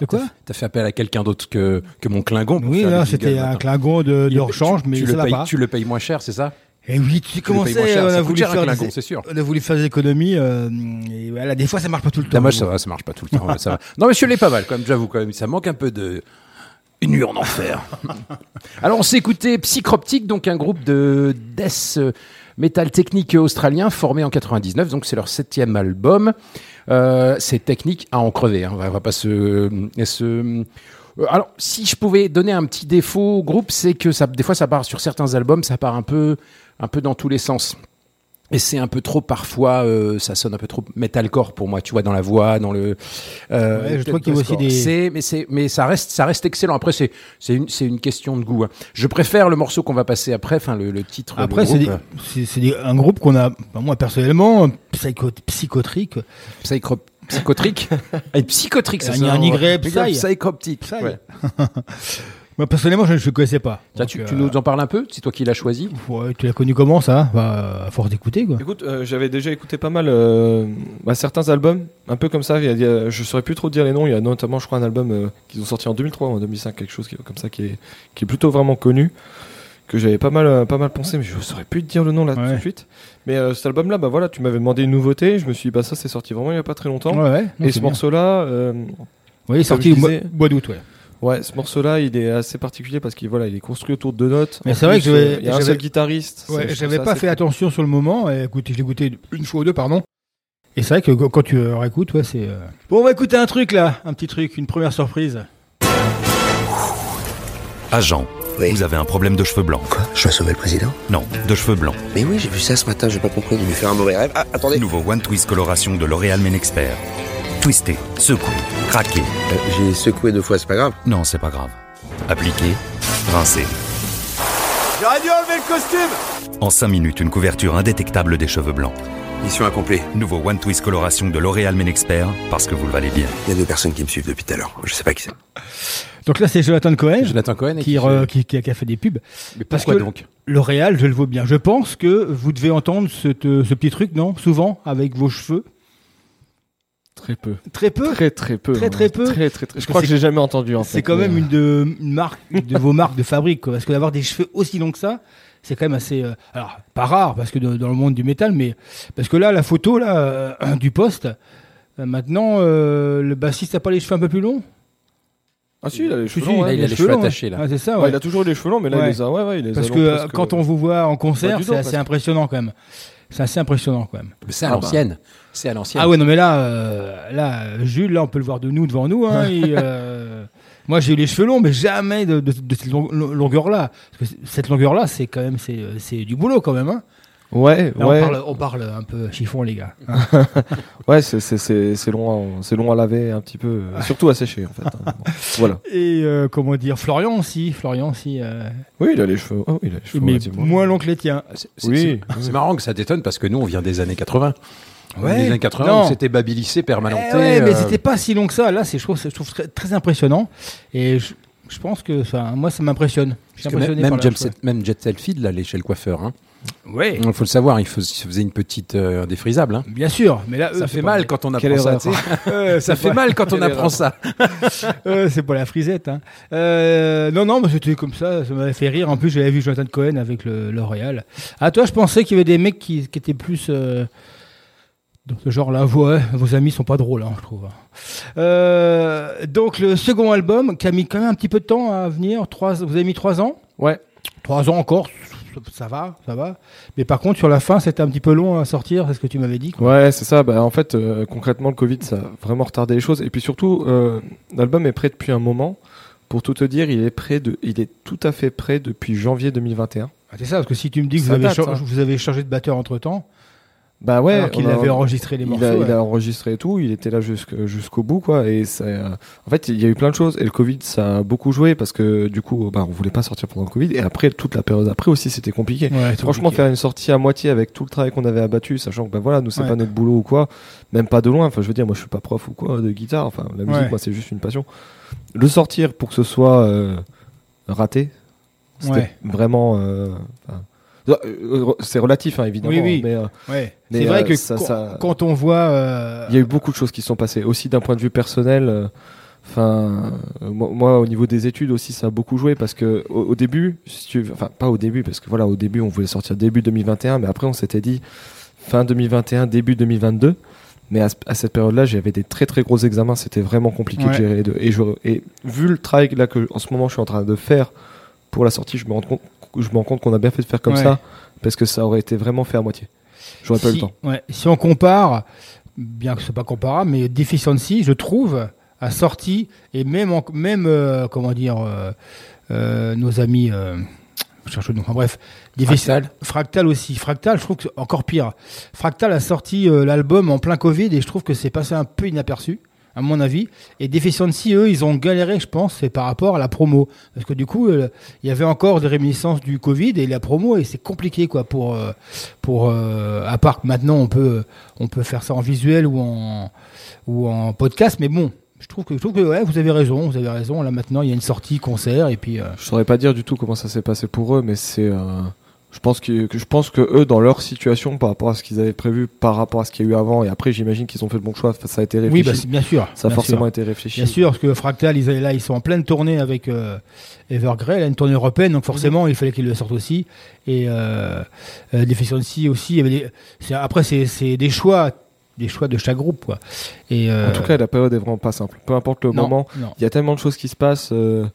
De quoi? T'as fait appel à quelqu'un d'autre que, que mon Klingon pour Oui, faire là, le jingle c'était un. Clingon de, rechange, mais tu ça le va payes, pas. Tu le payes moins cher, c'est ça? Et oui, tu sais comment le payes moins c'est, cher, on ça a coûte voulu cher un faire Klingon, des, c'est sûr. on a voulu faire des économies, euh, et voilà, des fois ça marche pas tout le temps. Dommage, ça va, ça marche pas tout le temps. ouais, ça va. Non, mais je l'ai pas mal, quand même, j'avoue, quand même. Ça manque un peu de. Une nuit en enfer. Alors, on s'est écouté Psychroptic, donc un groupe de death euh, metal technique australien formé en 99, donc c'est leur septième album. Euh, c'est technique à en crever, hein. on, va, pas se. se euh, alors, si je pouvais donner un petit défaut au groupe, c'est que ça, des fois, ça part sur certains albums, ça part un peu, un peu dans tous les sens. Et c'est un peu trop parfois, euh, ça sonne un peu trop metalcore pour moi, tu vois, dans la voix, dans le. euh, Ouais, je trouve qu'il y a aussi des- C'est, mais c'est, mais ça reste, ça reste excellent. Après, c'est, c'est une, c'est une question de goût. hein. Je préfère le morceau qu'on va passer après, enfin le, le titre. Après, c'est c'est un groupe qu'on a, bah, moi personnellement, psycho, psychotrique. Psychro- psychotrique? Et psychotrique, ça Il y a un Y, psy. Psychroptic. Psy. Ouais. Moi personnellement, je ne le connaissais pas. Tiens, Donc, tu, euh, tu nous en parles un peu C'est toi qui l'as choisi ouais, tu l'as connu comment ça bah, À force d'écouter quoi. Écoute, euh, j'avais déjà écouté pas mal euh, bah, certains albums, un peu comme ça. Il y a- il y a- je saurais plus trop dire les noms. Il y a notamment, je crois, un album euh, qu'ils ont sorti en 2003 ou en 2005, quelque chose qui, comme ça, qui est, qui est plutôt vraiment connu, que j'avais pas mal, pas mal pensé, mais je saurais plus te dire le nom là tout de suite. Mais euh, cet album-là, bah voilà, tu m'avais demandé une nouveauté. Je me suis dit, bah ça, c'est sorti vraiment il y a pas très longtemps. Ouais, ouais, non, Et ce morceau-là, euh, Oui, il est sorti au mois, d'août, ouais. Ouais, ce morceau-là, il est assez particulier parce qu'il voilà, il est construit autour de deux notes. Mais c'est vrai que j'avais- il y a un seul guitariste. Ouais, j'avais pas fait attention sur le moment. Et écoute, je l'ai écouté une fois ou deux, pardon. Et c'est vrai que quand tu réécoutes, ouais, c'est. euh, Bon, on va écouter un truc là, un petit truc, une première surprise. Agent, Oui. vous avez un problème de cheveux blancs. Quoi? Je dois sauver le président? Non, de cheveux blancs. Mais oui, j'ai vu ça ce matin, j'ai pas compris. Il lui faire un mauvais rêve. Ah, attendez. Nouveau One Twist coloration de L'Oréal Men Expert. Twisté, secoué, craqué. Euh, j'ai secoué deux fois, c'est pas grave. Non, c'est pas grave. Appliqué, rincé. J'aurais dû enlever le costume En 5 minutes, une couverture indétectable des cheveux blancs. Mission accomplie. Nouveau One Twist coloration de L'Oréal Men Expert, parce que vous le valez bien. Il y a deux personnes qui me suivent depuis tout à l'heure. Je sais pas qui c'est. Donc là, c'est Jonathan Cohen Jonathan Cohen qui, qui re- fait- qui, qui a, qui a fait des pubs. Mais Parce pourquoi que- donc? L'Oréal, je le vois bien. Je pense que vous devez entendre cette, euh, ce petit truc, non? Souvent, avec vos cheveux. Très peu. Très peu Très très peu. Très, hein. très peu. Très très très. Je crois que c'est- j'ai jamais entendu en fait. C'est quand même euh, une de, une marque, de vos marques de fabrique, quoi. Parce que d'avoir des cheveux aussi longs que ça, c'est quand même assez. euh, alors, pas rare, parce que de- dans le monde du métal, mais. Parce que là, la photo là, euh, du poste, euh, maintenant, euh, le bassiste a pas les cheveux un peu plus longs? Ah si, il a les cheveux longs. Il a les cheveux attachés, là. Ah, c'est ça, Ouais, ouais. il a toujours les cheveux longs, mais là Ouais. il les a. Ouais, ouais, il les a Parce que presque- quand on vous voit en concert, Bah, du c'est assez impressionnant quand même. C'est assez impressionnant quand même. C'est à Ah bah. l'ancienne. C'est à l'ancienne. Ah ouais, non mais là, euh, là, Jules, là, on peut le voir de nous, devant nous. Hein, euh, moi, j'ai eu les cheveux longs, mais jamais de, de- de cette long- longueur-là. Parce que cette longueur-là, c'est quand même, c'est, euh, c'est du boulot quand même. Hein. Ouais, Là, ouais. on, parle, on parle un peu chiffon, les gars. Ouais, c'est c'est c'est c'est long, à- c'est long à laver un petit peu, surtout à sécher en fait. hein. Voilà. Et euh, comment dire, Florian aussi, Florian aussi, euh, Oui, il a les cheveux. Oh, il a les cheveux. mais moins long que les tiens. C'est- c'est- Oui. c'est- C'est marrant que ça t'étonne parce que nous, on vient des années 80. Ouais. Des années 80, Non. où c'était babylicé, permanenté. Eh ouais, mais euh, c'était pas si long que ça. Là, c'est, je trouve, je trouve très, très impressionnant. Et je, je pense que ça, moi, ça m'impressionne. Même, impressionné même même Jet Selfie, là, allait chez le coiffeur. Hein. Ouais. Il faut le savoir, il fais- il faisait une petite euh, défrisable. Hein. Bien sûr, mais là, Ça c'est fait pas- mal quand on apprend ça. Euh, ça fait mal quand on apprend ça. Euh, c'est pas la frisette. Hein. Euh, non, non, mais c'était comme ça. Ça m'avait fait rire. En plus, j'avais vu Jonathan Cohen avec le L'Oréal. À toi, je pensais qu'il y avait des mecs qui, qui étaient plus euh, dans ce genre-là. Ouais, vos amis sont pas drôles, hein, je trouve. Euh, donc, le second album qui a mis quand même un petit peu de temps à venir. Trois, vous avez mis trois ans? Ouais. Trois ans encore. Ça va, ça va. Mais par contre, sur la fin, c'était un petit peu long à sortir. C'est ce que tu m'avais dit. quoi. Ouais, c'est ça. Bah, en fait, euh, concrètement, le Covid, ça a vraiment retardé les choses. Et puis surtout, euh, l'album est prêt depuis un moment. Pour tout te dire, il est prêt de, il est tout à fait prêt depuis janvier 2021. Ah, c'est ça, parce que si tu me dis que vous avez, date, cha- hein. vous avez changé de batteur entre temps, Bah ouais. alors qu'il avait enregistré les il morceaux. il a enregistré et tout, il était là jusqu'au bout quoi. Et ça, en fait, il y a eu plein de choses. Et le Covid, ça a beaucoup joué parce que du coup, bah, on voulait pas sortir pendant le Covid. Et après, toute la période après aussi, c'était compliqué. Ouais, Franchement, compliqué. faire une sortie à moitié avec tout le travail qu'on avait abattu, sachant que bah voilà, nous c'est Ouais. pas notre boulot ou quoi, même pas de loin. Enfin, je veux dire, moi je suis pas prof ou quoi de guitare. Enfin, la musique, moi c'est juste une passion. Le sortir pour que ce soit euh, raté, C'était vraiment. euh, c'est relatif, hein, évidemment. Oui, oui. Mais, euh, Ouais. mais, C'est vrai euh, que ça- quand, ça- quand on voit. euh, il y a eu beaucoup de choses qui sont passées. Aussi d'un point de vue personnel. euh, Enfin, euh, moi, moi, au niveau des études aussi, ça a beaucoup joué parce que au, au début, si tu veux- enfin pas au début parce que voilà, au début on voulait sortir début 2021, mais après on s'était dit fin 2021, début 2022. Mais à, ce- à cette période-là, j'avais des très très gros examens, c'était vraiment compliqué Ouais. de gérer les deux. Et, je, et vu le travail là que en ce moment je suis en train de faire pour la sortie, je me rends compte, je me rends compte qu'on a bien fait de faire comme Ouais. ça parce que ça aurait été vraiment fait à moitié. J'aurais pas eu si, le temps. ouais, si on compare, bien que ce soit pas comparable, mais Deficiency, je trouve, a sorti, et même, en- même euh, comment dire, euh, euh, nos amis, euh, cherche enfin bref, Defici- Fractal aussi. Fractal, je trouve que encore pire. Fractal a sorti euh, l'album en plein Covid et je trouve que c'est passé un peu inaperçu, à mon avis. Et Deficiency, eux, ils ont galéré, je pense, c'est par rapport à la promo. Parce que du coup, euh, il y avait encore des réminiscences du Covid et la promo, et c'est compliqué, quoi, pour, euh, pour euh, à part que maintenant, on peut, on peut faire ça en visuel ou en, ou en podcast, mais bon. Je trouve que, ouais, vous avez raison, vous avez raison. Là maintenant, il y a une sortie concert et puis. euh, Je saurais pas dire du tout comment ça s'est passé pour eux, mais c'est. Je pense que, je pense que eux, dans leur situation, par rapport à ce qu'ils avaient prévu, par rapport à ce qu'il y a eu avant, et après, j'imagine qu'ils ont fait le bon choix. Ça a été réfléchi. Oui, bah, bien sûr. Ça a forcément sûr. été réfléchi. Bien sûr, parce que Fractal, ils, là, ils sont en pleine tournée avec euh, Evergrey, là, une tournée européenne, donc forcément, il fallait qu'ils le sortent aussi. Et euh, euh, Deficiency aussi. des- après, c'est c'est des choix, des choix de chaque groupe, quoi. Et euh, En tout cas, la période est vraiment pas simple. Peu importe le Non, moment, il y a tellement de choses qui se passent. euh,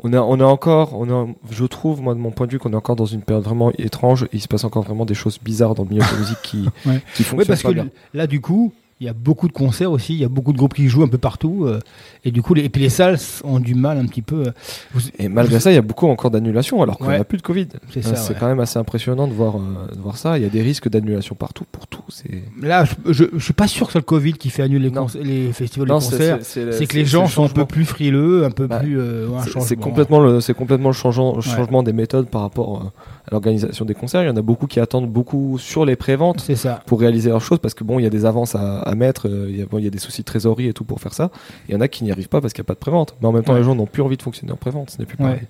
on a, on a encore, on a, je trouve, moi, de mon point de vue, qu'on est encore dans une période vraiment étrange. Et il se passe encore vraiment des choses bizarres dans le milieu de la musique qui, Ouais. qui Oui, fonctionnent parce pas que bien. là, du coup, il y a beaucoup de concerts aussi, il y a beaucoup de groupes qui jouent un peu partout. euh, et du coup, les, et puis les salles ont du mal un petit peu. euh, vous- Et malgré ça, il y a beaucoup encore d'annulations alors qu'on Ouais. n'a plus de Covid. C'est ouais. quand même assez impressionnant de voir, euh, de voir ça. Il y a des risques d'annulation partout pour tout. C'est Là, je, je, je suis pas sûr que c'est le Covid qui fait annuler les, Non. concerts- les festivals c'est- concerts. c'est- que les gens sont un peu plus frileux, un peu Bah, plus. euh, un C'est- changement. Complètement le, c'est complètement le changeant- changement des méthodes par rapport euh, l'organisation des concerts. Il y en a beaucoup qui attendent beaucoup sur les préventes pour réaliser leurs choses parce que bon, il y a des avances à, à mettre, euh, il y, a, bon, il y a des soucis de trésorerie et tout pour faire ça. Il y en a qui n'y arrivent pas parce qu'il n'y a pas de prévente. Mais en même temps, Ouais. les gens n'ont plus envie de fonctionner en prévente. Ce n'est plus Ouais. pareil.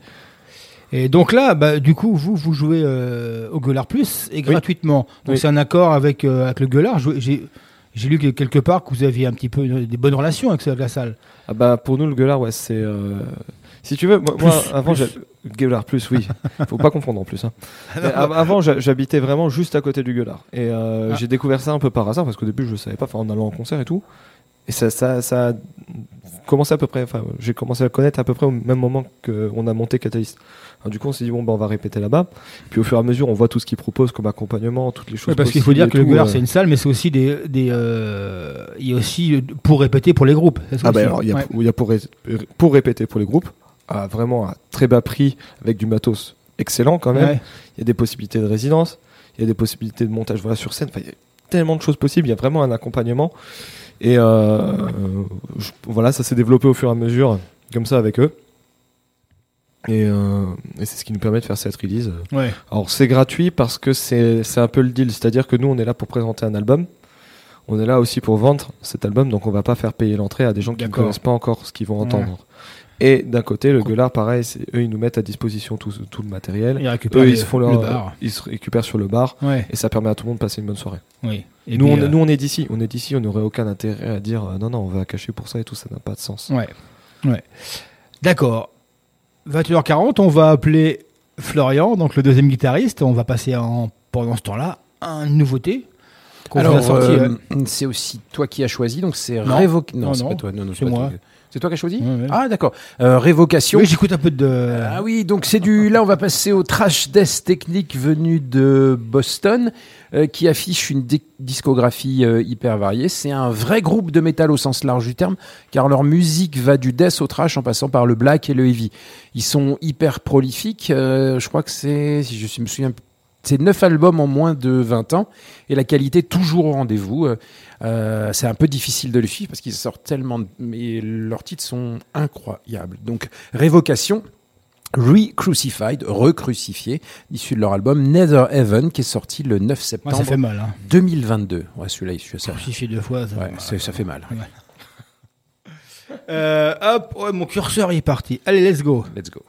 Et donc là, bah, du coup, vous, vous jouez euh, au Gueulard Plus et gratuitement. Donc Oui. c'est un accord avec, euh, avec le Gueulard. J'ai j'ai lu que quelque part que vous aviez un petit peu une- des bonnes relations avec, avec la salle. Ah bah pour nous le gueulard ouais c'est euh, si tu veux moi, moi, Plus, avant plus. j'ai- gueulard plus oui faut pas confondre en plus hein. Mais av- avant j'habitais vraiment juste à côté du gueulard et euh, Ah. j'ai découvert ça un peu par hasard parce qu'au début je le savais pas enfin, en allant en concert et tout et ça ça ça a commencé à peu près enfin j'ai commencé à le connaître à peu près au même moment qu'on a monté Catalyst Alors, du coup on s'est dit bon bah on va répéter là-bas puis au fur et à mesure on voit tout ce qu'ils proposent comme accompagnement toutes les choses parce qu'il faut dire que le Gueulard euh. c'est une salle, mais c'est aussi des, des euh, il y a aussi pour répéter pour les groupes. Ah bah aussi alors, il y a, Ouais. il y a pour, ré- pour répéter pour les groupes, à vraiment à très bas prix, avec du matos excellent quand même. Ouais. Il y a des possibilités de résidence, il y a des possibilités de montage voilà, sur scène. Enfin, il y a tellement de choses possibles, il y a vraiment un accompagnement. Et euh, je- voilà, ça s'est développé au fur et à mesure, comme ça avec eux. Et, euh, et c'est ce qui nous permet de faire cette release. Ouais. Alors c'est gratuit parce que c'est c'est un peu le deal, c'est-à-dire que nous on est là pour présenter un album, on est là aussi pour vendre cet album, donc on va pas faire payer l'entrée à des gens qui ne connaissent pas encore ce qu'ils vont entendre. Et d'un côté, le Gueulard, pareil, eux ils nous mettent à disposition tout, tout le matériel. Ils récupèrent eux ils se font le leur, bar. ils se récupèrent sur le bar, Ouais. et ça permet à tout le monde de passer une bonne soirée. Oui. Et nous, on, euh, nous on est d'ici, on est d'ici, on n'aurait aucun intérêt à dire euh, non non on va cacher pour ça et tout, ça n'a pas de sens. Ouais. Ouais. D'accord. 21h40, on va appeler Florian, donc le deuxième guitariste. On va passer en, pendant ce temps-là à une nouveauté qu'on vous Alors, a sorti. euh, c'est aussi toi qui as choisi, donc c'est Non. révoque. Non, c'est pas toi. Non, non, C'est moi. C'est toi qui as choisi. Ah, d'accord. Euh, révocation. Oui, j'écoute un peu de. Ah oui, donc c'est du. Là, on va passer au trash death technique venu de Boston, euh, qui affiche une di- discographie euh, hyper variée. C'est un vrai groupe de métal au sens large du terme, car leur musique va du death au trash en passant par le black et le heavy. Ils sont hyper prolifiques. je crois que c'est, si je me souviens, c'est 9 albums en moins de 20 ans et la qualité toujours au rendez-vous. Euh, euh, c'est un peu difficile de le suivre parce qu'ils sortent tellement, de- mais leurs titres sont incroyables. Donc Révocation, Re-Crucified, recrucifié, issu de leur album Nether Heaven qui est sorti le 9 Ouais, septembre ça fait mal. Hein. 2022. Ouais, celui-là, il suit ça. Crucifié deux fois. Ça, Ouais, ça fait mal. Euh, hop, ouais, mon curseur est parti. Allez, let's go. Let's go.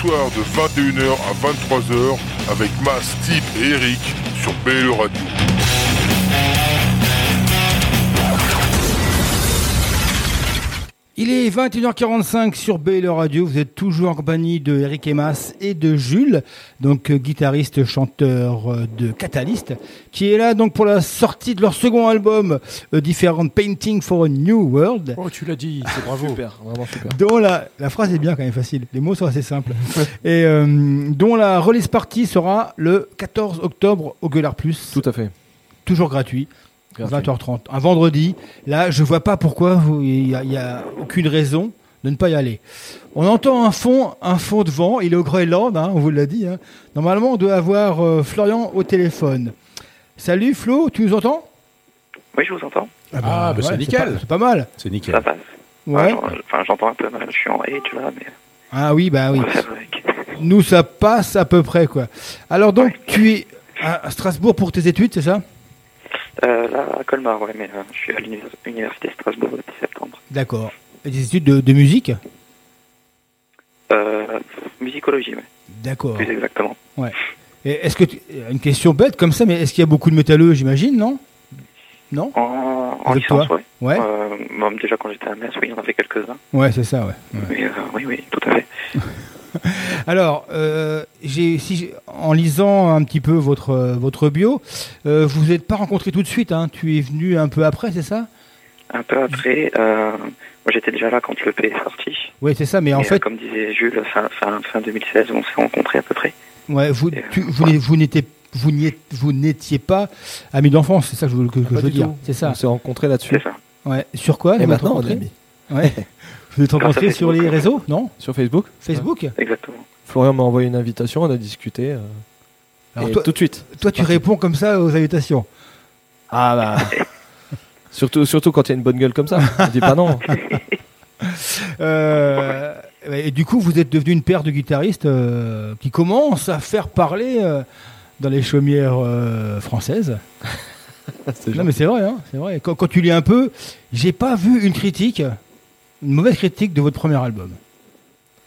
Soirs de 21h à 23h avec Mas, Tip et Eric sur BLE Radio. Il est 21h45 sur BL Radio. Vous êtes toujours en compagnie de Eric Emas et de Jules, donc euh, guitariste, chanteur euh, de Catalyst, qui est là donc pour la sortie de leur second album, euh, Different Painting for a New World. Oh, tu l'as dit, c'est bravo. Super, vraiment super. Dont la, la phrase est bien quand même facile. Les mots sont assez simples. et euh, dont la release party sera le 14 octobre au Gueulard Plus. Tout à fait. Toujours gratuit. Gratuit. 20h30, un vendredi. Là, je vois pas pourquoi vous- il n'y a, il y a aucune raison de ne pas y aller. On entend un fond, un fond de vent. Il est au Groenland, hein, on vous l'a dit. hein. Normalement, on doit avoir euh, Florian au téléphone. Salut Flo, tu nous entends? Oui, je vous entends. Ah, bah, c'est ouais, nickel. C'est pas, mal. C'est nickel. Ça passe. Ouais. Enfin, j'en- Enfin, j'entends un peu mal. Je suis en edge là, mais Ah oui, bah oui. Nous, ça passe à peu près, quoi. Alors donc, tu es à Strasbourg pour tes études, c'est ça? Euh, là, à Colmar, ouais, mais euh, je suis à l'univers- l'université de Strasbourg depuis septembre. D'accord. Et des études de, de musique? Euh, musicologie, ouais, D'accord. plus exactement. Ouais. Est-ce que tu- une question bête comme ça, mais est-ce qu'il y a beaucoup de métalleux, j'imagine, non? Non? En, en licence, toi? ouais. Euh, déjà quand j'étais à Metz, oui, il y en avait quelques-uns. Ouais, c'est ça, ouais. ouais. Mais euh, oui, oui, tout à fait. Alors, euh, j'ai, si en lisant un petit peu votre, euh, votre bio, euh, vous n'êtes pas rencontrés tout de suite, hein. tu es venu un peu après, c'est ça? Un peu après, euh, moi j'étais déjà là quand le P est sorti. Oui, c'est ça, mais en Et, fait, comme disait Jules, fin, fin, fin 2016, on s'est rencontrés à peu près. ouais, vous, tu- vous, n'étiez vous pas amis d'enfance, c'est ça que je, veux- que- que Pas je veux dire. C'est ça. On s'est rencontrés là-dessus. C'est ça. Ouais. Sur quoi Et maintenant, on est rencontrés? amis. Ouais. Vous êtes rencontrés sur les réseaux, non Sur Facebook. Facebook Exactement. Florian m'a envoyé une invitation, on a discuté. euh, Alors et toi- tout de suite. Toi, tu réponds comme ça aux invitations. Ah bah. surtout, surtout quand il y a une bonne gueule comme ça. On dit pas non. Euh, et du coup, vous êtes devenu une paire de guitaristes euh, qui commencent à faire parler euh, dans les chaumières euh, françaises. C'est Non, gentil. mais c'est vrai, hein, c'est vrai. Quand, quand tu lis un peu, j'ai pas vu une critique, une mauvaise critique de votre premier album.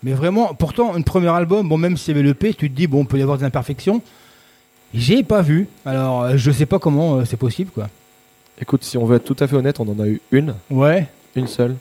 Mais vraiment, pourtant, un premier album, bon, même s'il y avait le P, tu te dis, bon, on peut y avoir des imperfections. J'ai pas vu. Alors, euh, je sais pas comment euh, c'est possible, quoi. Écoute, si on veut être tout à fait honnête, on en a eu une, Ouais. une seule,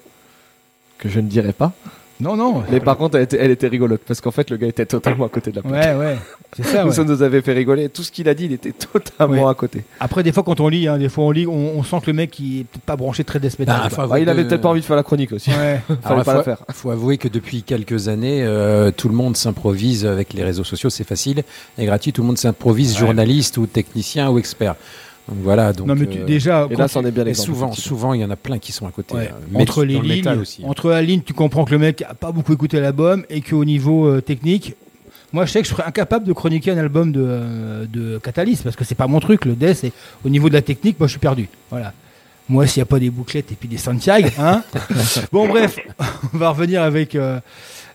que je ne dirai pas. Non, non. Mais par contre, elle était, elle était rigolote parce qu'en fait, le gars était totalement à côté de la plaque. Ouais, ouais. C'est ça, ouais. Ça nous avait fait rigoler. Tout ce qu'il a dit, il était totalement Ouais. à côté. Après, des fois, quand on lit, hein, des fois, on lit, on, on sent que le mec, il est peut-être pas branché très death metal. Ah, quoi. faut Ouais, il avait que- peut-être pas envie de faire la chronique aussi. Ouais. Fallait Alors, pas faut, la faire. faut avouer que depuis quelques années, euh, tout le monde s'improvise avec les réseaux sociaux, c'est facile et gratuit. Tout le monde s'improvise Ouais. journaliste ou technicien ou expert. Donc voilà. Donc, non, mais tu- euh, déjà, Et là, c'en est bien et souvent, souvent, il y en a plein qui sont à côté. ouais, euh, mais entre les lignes, aussi. hein. entre la ligne, tu comprends que le mec a pas beaucoup écouté l'album et qu'au niveau euh, technique, moi, je sais que je serais incapable de chroniquer un album de, euh, de Catalyst parce que c'est pas mon truc, le death. Et au niveau de la technique, moi, je suis perdu. Voilà. Moi, s'il n'y a pas des bouclettes et puis des Santiago, hein. bon, bref, on va revenir avec. euh,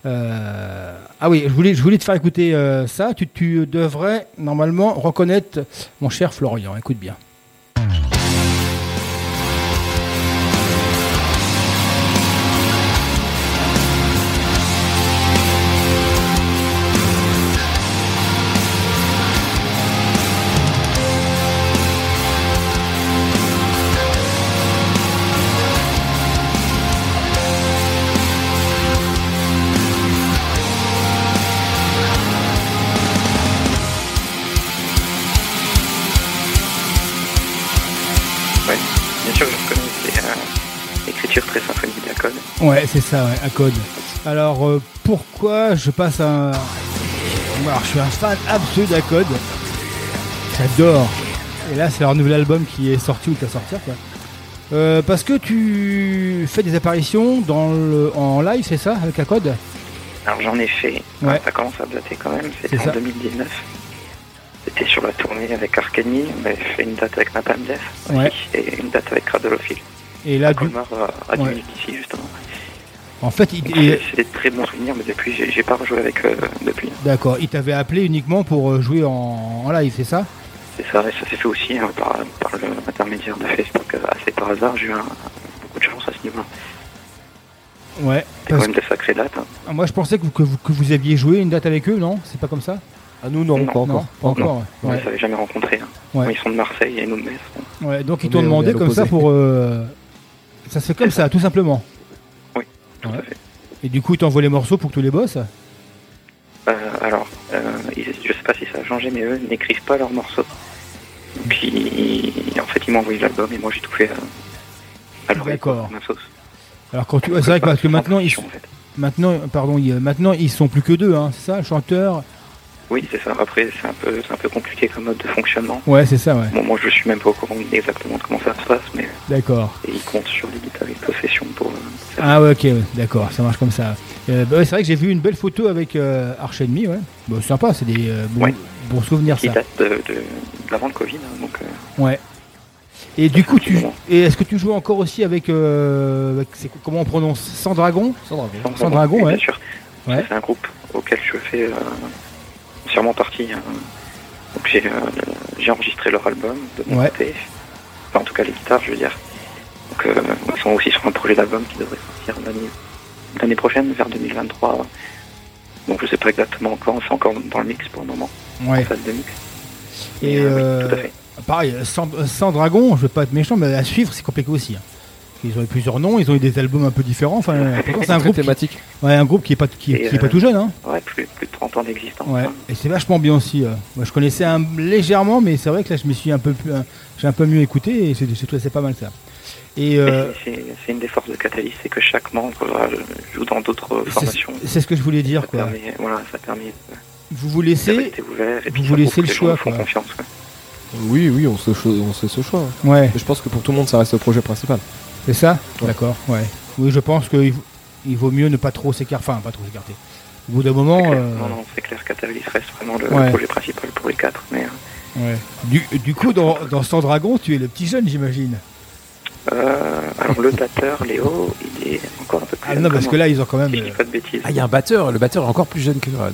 ah oui, je voulais, te faire écouter euh, ça. Tu devrais normalement reconnaître mon cher Florian. Écoute bien. C'est ça, ouais, à code. Alors, euh, pourquoi je passe un. Alors, je suis un fan absolu d'Acode. J'adore. Et là, c'est leur nouvel album qui est sorti ou qui va sortir, quoi. Euh, parce que tu fais des apparitions dans le, en live, c'est ça, avec Acode Alors j'en ai fait, Ouais. ça commence à dater quand même, c'était ça. en 2019. C'était sur la tournée avec Arcany, on avait fait une date avec Napalm Death Ouais. et une date avec Cradleophile. Et là, à du- Colmar, euh, à 10 Ouais. minutes d'ici justement. En fait, il, c'est- des très bons souvenirs, mais depuis j'ai pas rejoué avec eux depuis. d'accord, il t'avait appelé uniquement pour euh, jouer en, en live, c'est ça? C'est ça, et ça s'est fait aussi hein, par, par l'intermédiaire de Facebook, euh, assez par hasard, j'ai eu un- beaucoup de chance à ce niveau-là. Ouais. C'est quand même des sacrées dates. hein. Ah, Moi, je pensais que, que vous, que vous aviez joué une date avec eux, non? C'est pas comme ça? À nous, non, Non, pas encore. Non, pas encore. Ouais. les avait jamais rencontrés. hein. Ouais. Ils sont de Marseille et nous de Metz. Ouais, donc ils On t'ont demandé comme ça pour. euh, Ça se fait comme ça, tout simplement. Oui, tout Ouais. à fait. Et du coup, ils t'envoient les morceaux pour que tu les bosses Euh, alors, euh, ils- je sais pas si ça a changé, mais eux n'écrivent pas leurs morceaux. Donc, ils- en fait, ils m'ont envoyé l'album et moi j'ai tout fait euh, à D'accord. à ma sauce. Alors quand tu, c'est vrai que parce que maintenant ils, En fait. maintenant, pardon, ils- maintenant ils sont plus que deux, hein, c'est ça, chanteur. Oui, c'est ça. Après, c'est un peu, c'est un peu compliqué comme mode de fonctionnement. Ouais, c'est ça, ouais. Bon, moi, je suis même pas au courant exactement de comment ça se passe, mais D'accord. et ils comptent sur les guitaristes possession pour. euh, Ah ouais, ok, ouais, d'accord, ça marche comme ça. Euh, bah ouais, c'est vrai que j'ai vu une belle photo avec euh, Arch Enemy, ouais. Bon, c'est sympa, c'est des euh, bons, Ouais. bons souvenirs qui ça. date de, de, de l'avant le Covid, hein, donc. euh, Ouais. Et du coup, tu et est-ce que tu joues encore aussi avec, euh, avec- c'est- comment on prononce? Sans Dragon? Sans dragon. Sans Sans Dragon, ouais. Bien sûr. Ouais. C'est un groupe auquel je fais partie. hein. Donc j'ai euh, j'ai enregistré leur album de mon Ouais. côté. Enfin, en tout cas les guitares, je veux dire. Donc euh, ils sont aussi sur un projet d'album qui devrait sortir l'année l'année prochaine, vers 2023. Donc je sais pas exactement quand, c'est encore dans le mix pour le moment, Ouais. en phase de mix. Et euh, oui, euh, tout à fait. pareil, sans, sans Dragon, je veux pas être méchant, mais à suivre, c'est compliqué aussi. hein. Ils ont eu plusieurs noms, ils ont eu des albums un peu différents. Enfin, c'est un groupe, qui, thématique. ouais, un groupe qui est pas qui, Et, qui est pas euh, tout jeune, hein. Ouais, plus, plus de 30 ans d'existence. Ouais. hein. Et c'est vachement bien aussi. euh. Moi, je connaissais un, légèrement, mais c'est vrai que là, je me suis un peu plus, un- j'ai un peu mieux écouté et c'est- j'ai trouvé c'est pas mal ça. Et euh, c'est- une des forces de Catalyst, c'est que chaque membre joue dans d'autres c'est formations. c'est ce que je voulais dire, Ça quoi. permet, voilà, ça permet Vous vous laissez, rester ouvert et vous vous laissez le choix, gens font quoi. confiance. quoi. Oui, oui, on se, fait ce choix. ouais, je pense que pour tout le monde, ça reste le projet principal. C'est ça. Ouais. D'accord, ouais. Oui, je pense qu'il il vaut mieux ne pas trop s'écarter, enfin, pas trop s'écarter. Au bout d'un moment, clair. euh, Non, non, c'est clair, Catalyst reste vraiment le Ouais. projet principal pour les quatre. Mais ouais. Du, du coup, dans, dans Sans Dragon, tu es le petit jeune, j'imagine. euh, alors le batteur, Léo, il est encore un peu plus Ah jeune non, parce moi, que là, ils ont quand même. euh, pas de bêtises. Ah, il y a un batteur, le batteur est encore plus jeune que toi.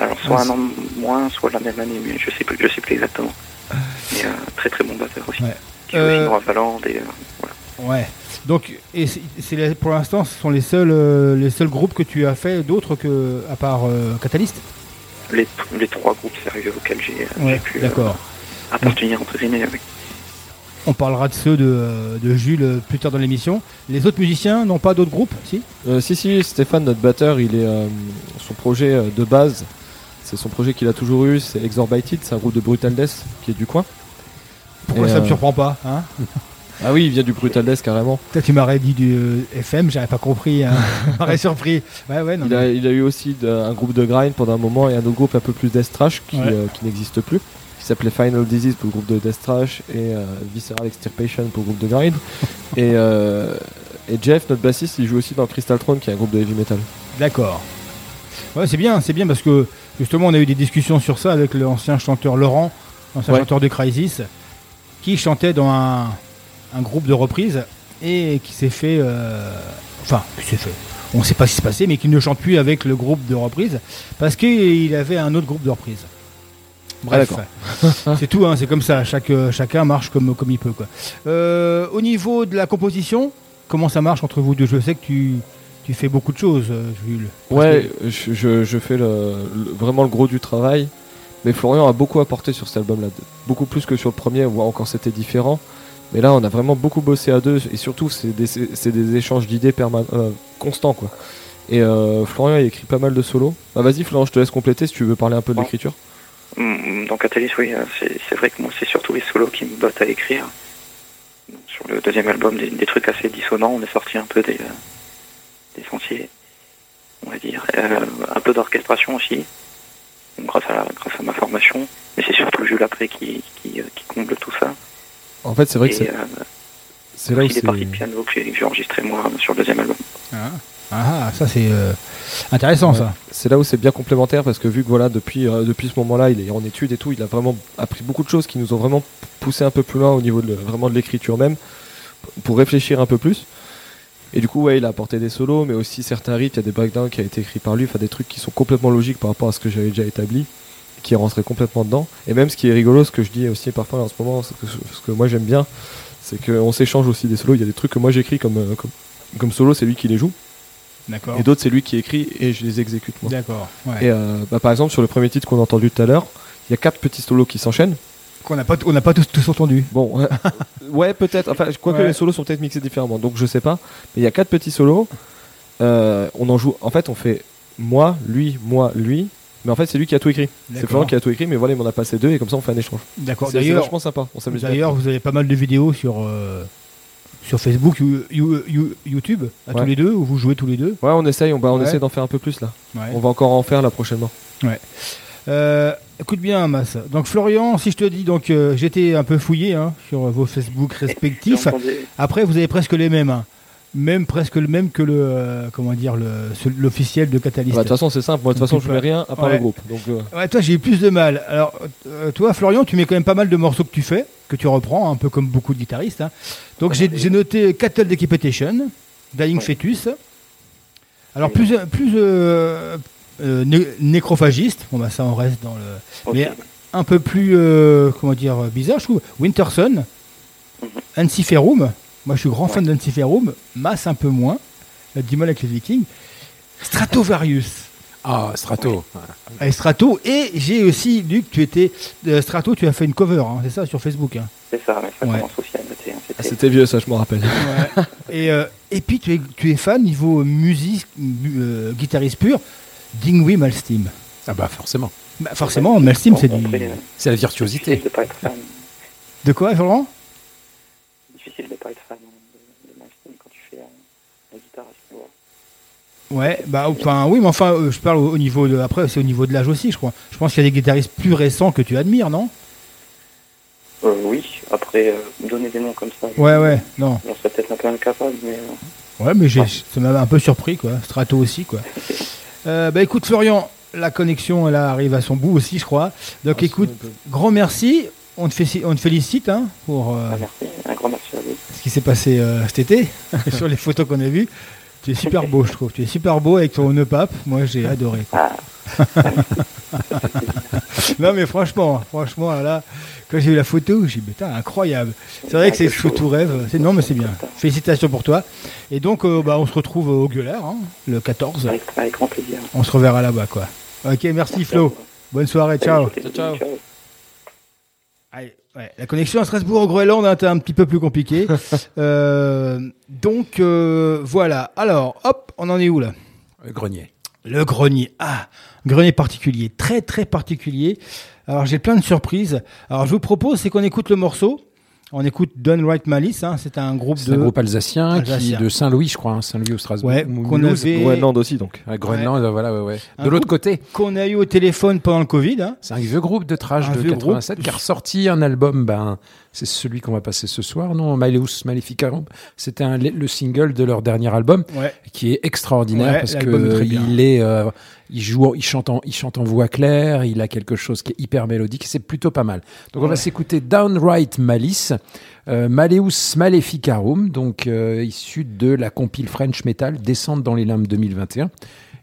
Alors soit Ah, un an moins, soit la même année, mais je sais plus, je sais plus exactement. Mais euh, très très bon batteur aussi. Ouais. Qui joue Euh, Avaland et euh, voilà. Ouais. Donc, et c'est pour l'instant, ce sont les seuls, euh, les seuls groupes que tu as fait, d'autres que à part euh, Catalyst? les, les trois groupes sérieux auxquels j'ai Ouais. pu euh, appartenir entre guillemets. oui. On parlera de ceux de, de Jules plus tard dans l'émission. Les autres musiciens n'ont pas d'autres groupes, si? Euh, si, si, Stéphane, notre batteur, il est euh, son projet de base. C'est son projet qu'il a toujours eu, c'est Exorbited, c'est un groupe de Brutal Death qui est du coin. Pourquoi Et, ça me euh, surprend pas hein? Ah oui, il vient du Brutal Death carrément. Peut-être tu m'aurais dit du euh, FM, j'aurais pas compris. Hein. m'aurais surpris. Ouais, ouais, non. Il a, il a eu aussi de- un groupe de grind pendant un moment et un autre groupe un peu plus death trash qui, Ouais. euh, qui n'existe plus, qui s'appelait Final Disease pour le groupe de death trash et euh, Visceral Extirpation pour le groupe de grind. et, euh, et Jeff, notre bassiste, il joue aussi dans Crystal Throne qui est un groupe de heavy metal. D'accord. Ouais, c'est bien, c'est bien parce que justement, on a eu des discussions sur ça avec l'ancien chanteur Laurent, l'ancien Ouais. chanteur de Crisis, qui chantait dans un, un groupe de reprises et qui s'est fait. euh, enfin, qui s'est fait. On ne sait pas ce qui s'est passé, mais qui ne chante plus avec le groupe de reprises parce qu'il avait un autre groupe de reprises. Bref, Ah, c'est tout, hein, c'est comme ça. Chaque, euh, chacun marche comme, comme il peut. Quoi. Euh, au niveau de la composition, comment ça marche entre vous deux? Je sais que tu, tu fais beaucoup de choses, Jules. Ouais, je, je- je fais le, le- vraiment le gros du travail. Mais Florian a beaucoup apporté sur cet album-là. Beaucoup plus que sur le premier, où encore c'était différent. Mais là, on a vraiment beaucoup bossé à deux. Et surtout, c'est des, des échanges d'idées euh, constants. Quoi. Et euh, Florian, il écrit pas mal de solos. Bah, Vas-y, Florian, je te laisse compléter si tu veux parler un peu de l'écriture. Mm, Dans Catalyst, oui, euh, c'est vrai que moi, c'est surtout les solos qui me bottent à écrire. Sur le deuxième album, des, des trucs assez dissonants, on est sorti un peu des, euh, des sentiers, on va dire. Euh, un peu d'orchestration aussi, grâce à, grâce à ma formation. Mais c'est surtout Jules après qui, qui, qui comble tout ça. En fait, c'est vrai que c'est euh, c'est là où c'est. parties de piano que j'ai enregistrées moi sur le deuxième album. Ah, ah, ça c'est euh, intéressant ça. C'est là où c'est bien complémentaire parce que vu que voilà depuis euh, depuis ce moment-là il est en études et tout il a vraiment appris beaucoup de choses qui nous ont vraiment poussé un peu plus loin au niveau de, vraiment de l'écriture même pour réfléchir un peu plus et du coup ouais il a apporté des solos mais aussi certains riffs il y a des breakdowns qui a été écrits par lui enfin des trucs qui sont complètement logiques par rapport à ce que j'avais déjà établi qui rentraient complètement dedans et même ce qui est rigolo ce que je dis aussi parfois en ce moment ce que, ce que moi j'aime bien c'est qu'on s'échange aussi des solos il y a des trucs que moi j'écris comme, euh, comme comme solo c'est lui qui les joue D'accord. Et d'autres, c'est lui qui écrit et je les exécute moi. D'accord. Ouais. Et euh, bah, par exemple, sur le premier titre qu'on a entendu tout à l'heure, il y a quatre petits solos qui s'enchaînent. Qu'on n'a pas, on n'a pas tous, tous entendu. Bon, ouais, ouais, peut-être. Enfin, je crois que Ouais. les solos sont peut-être mixés différemment, donc je sais pas. Mais il y a quatre petits solos. Euh, on en joue. En fait, on fait moi, lui, moi, lui. Mais en fait, c'est lui qui a tout écrit. C'est. Florent qui a tout écrit, mais voilà, il m'en a passé deux et comme ça, on fait un échange. D'accord. C'est vachement sympa. On s'amuse bien. D'ailleurs, vous avez pas mal de vidéos sur, euh, sur Facebook, You- You- You- YouTube, à Ouais. tous les deux, où vous jouez tous les deux. Ouais, on essaye. On, bah, on Ouais. essaie d'en faire un peu plus là. Ouais. On va encore en faire là prochainement. Ouais. Euh, écoute bien, Mas. Donc, Florian, si je te dis, donc euh, j'étais un peu fouillé hein, sur vos Facebook respectifs. Après, vous avez presque les mêmes. hein. Même presque le même que le euh, comment dire le l'officiel de Bah, Catalyst. De toute façon, c'est simple. Moi, de toute façon, je mets rien à part Ouais. le groupe. Donc, euh, Ouais, toi, j'ai eu plus de mal. Alors, euh, toi, Florian, tu mets quand même pas mal de morceaux que tu fais, que tu reprends, un peu comme beaucoup de guitaristes. hein. Donc, j'ai j'ai noté Cattle Decapitation, Dying Fetus. Alors, plus, plus né- nécrophagiste. Bon, bah, ça, on reste dans le. Mais un peu plus, comment dire, bizarre, je trouve. Winterson, Anciferum. Moi, je suis grand fan d'Anciferum. Masse un peu moins. Du mal avec les Vikings. Stratovarius. Ah, Strato. Et Strato. Et j'ai aussi lu que tu étais. euh, Strato, tu as fait une cover, hein, c'est ça, sur Facebook. hein. C'est ça, mais ça Ouais. commence aussi à noter. hein, ah, c'était- vieux, ça, je me rappelle. Et, euh, et puis, tu es, tu es fan, niveau musique, mu- euh, guitariste pur, Dingwi Malsteam. Ah bah forcément. Bah, forcément, Malsteam, c'est du. C'est la virtuosité. difficile de pas être fan. De quoi, Florent? Difficile de pas être fan de, de Malmsteen quand tu fais euh, la guitare à ce niveau. Ouais, bah, enfin, oui, mais enfin, euh, je parle au, au niveau de. Après, c'est au niveau de l'âge aussi, je crois. Je pense qu'il y a des guitaristes plus récents que tu admires, non? Euh, oui, après, euh, donner des noms comme ça. Ouais, ouais, non. On serait peut-être un peu incapable, mais euh, Ouais, mais j'ai, ça m'a un peu surpris, quoi. Strato aussi, quoi. Euh, bah écoute, Florian, la connexion, elle arrive à son bout aussi, je crois. Donc écoute, grand merci. On te, fait, on te félicite hein, pour euh, ah, merci, un grand merci à vous. ce qui s'est passé euh, cet été, sur les photos qu'on a vues. Tu es super beau, je trouve. Tu es super beau avec ton nœud pape. Moi, j'ai adoré. quoi. non, mais franchement, franchement, là, quand j'ai vu la photo, j'ai dit, putain, incroyable. C'est vrai que c'est sous tout rêve. C'est, non, mais c'est bien. Félicitations pour toi. Et donc, euh, bah, on se retrouve au Gueulard, hein, le 14. Avec, avec grand plaisir. On se reverra là-bas, quoi. Ok, merci Flo. Bonne soirée, ciao. Ciao, ciao. Allez, ouais, la connexion à Strasbourg au Groenland a été un petit peu plus compliquée. Euh, donc euh, voilà. Alors, hop, on en est où là? Le grenier. Le grenier. Ah, grenier particulier, très très particulier. Alors j'ai plein de surprises. Alors je vous propose, c'est qu'on écoute le morceau. On écoute Downright Malice. Hein, c'est un groupe C'est de un groupe alsacien, Alsacien. qui de Saint-Louis, je crois, hein, Saint-Louis au Strasbourg. Ouais, ou qu'on avait- Groenland aussi, donc. Ouais, Groenland, euh, voilà, ouais, ouais. Un De l'autre côté, qu'on a eu au téléphone pendant le Covid. hein. c'est un vieux groupe de trash Un de vieux 87 groupe. qui a ressorti un album, ben, c'est celui qu'on va passer ce soir, non Maleus Maleficarum. C'était le single de leur dernier album, Ouais. qui est extraordinaire Ouais, parce que il est, euh, il joue, il chante en, il chante en voix claire, il a quelque chose qui est hyper mélodique, c'est plutôt pas mal. Donc on va s'écouter Downright Malice, euh, Maleus Maleficarum, donc euh, issu de la compile French Metal, Descente dans les limbes 2021.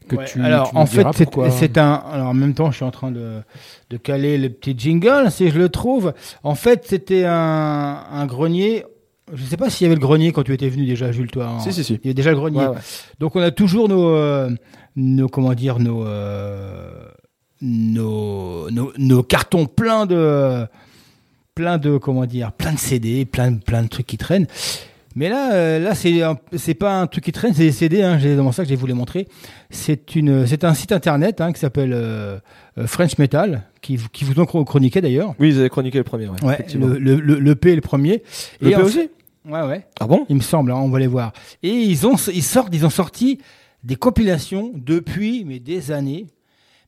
Que Ouais, tu, alors tu en fait c'est un alors en même temps je suis en train de, de caler le petit jingle si je le trouve. En fait c'était un, un grenier. Je sais pas s'il y avait le grenier quand tu étais venu déjà Jules toi en- Si, si, si. il y avait déjà le grenier. Ouais, ouais. donc on a toujours nos euh, nos comment dire nos euh, nos, nos nos cartons pleins de plein de comment dire plein de CD plein plein de trucs qui traînent mais là, euh, là, c'est c'est pas un truc qui traîne, c'est des CD. Hein, j'ai- dans ça que je les montrer. C'est une, c'est un site internet hein, qui s'appelle euh, euh, French Metal, qui, vous- qui vous ont chroniqué d'ailleurs. Oui, ils avaient chroniqué le premier. Ouais, Ouais, le, le, le, le P est le premier. Le P en aussi Ouais, ouais. Ah bon Il me semble, hein, on va les voir. Et ils ont, ils sortent, ils ont sorti des compilations depuis mais des années,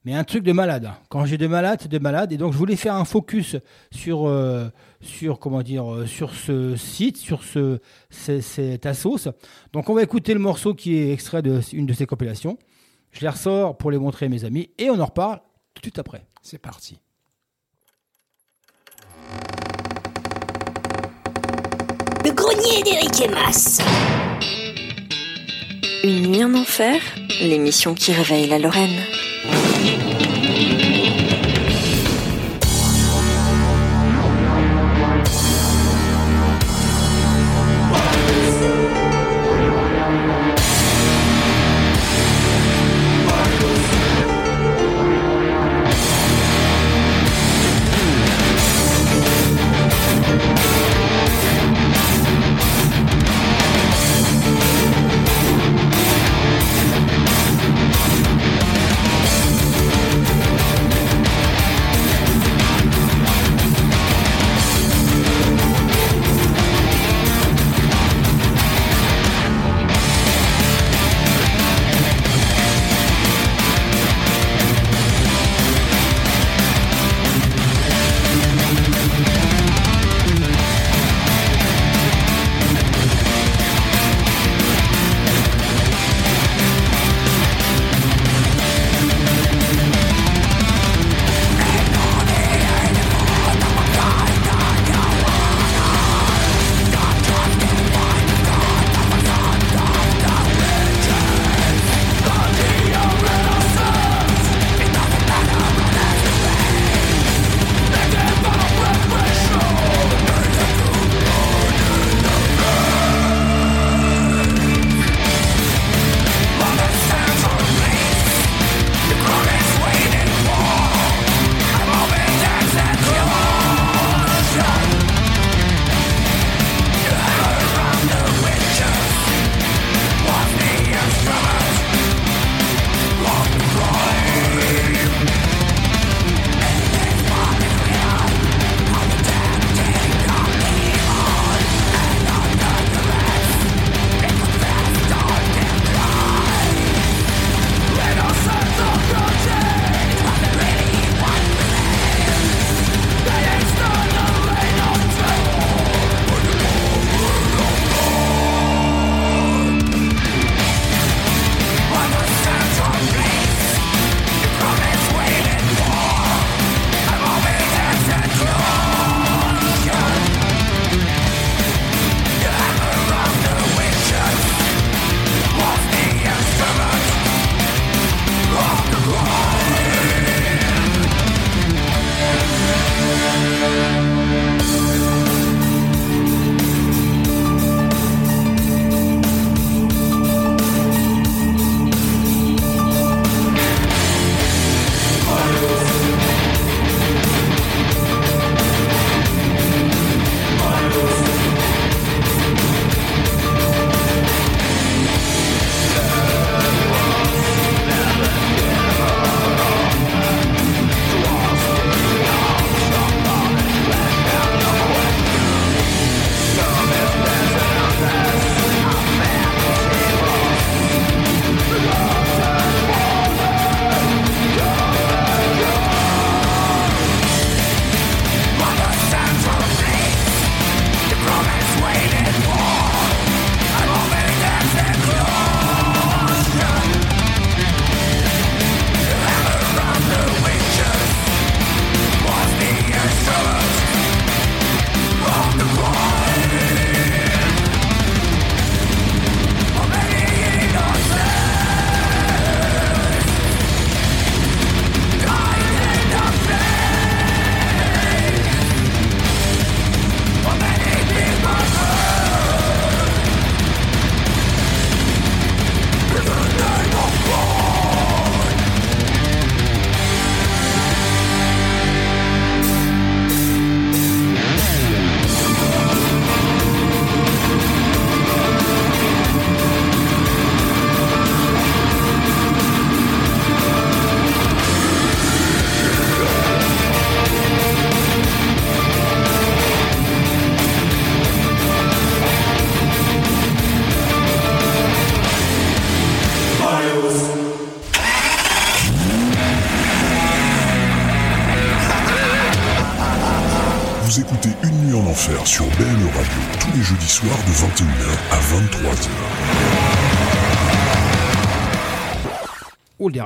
mais un truc de malade. Quand j'ai de malade, c'est de malade. Et donc je voulais faire un focus sur, euh, sur comment dire, euh, sur ce site, sur ce, ce- cette assos. Donc on va écouter le morceau qui est extrait de une de ces compilations. Je les ressors pour les montrer à mes amis et on en reparle tout de suite après. C'est parti. Le grenier d'Éric et Mas. Une nuit en enfer, l'émission qui réveille la Lorraine. Thank you.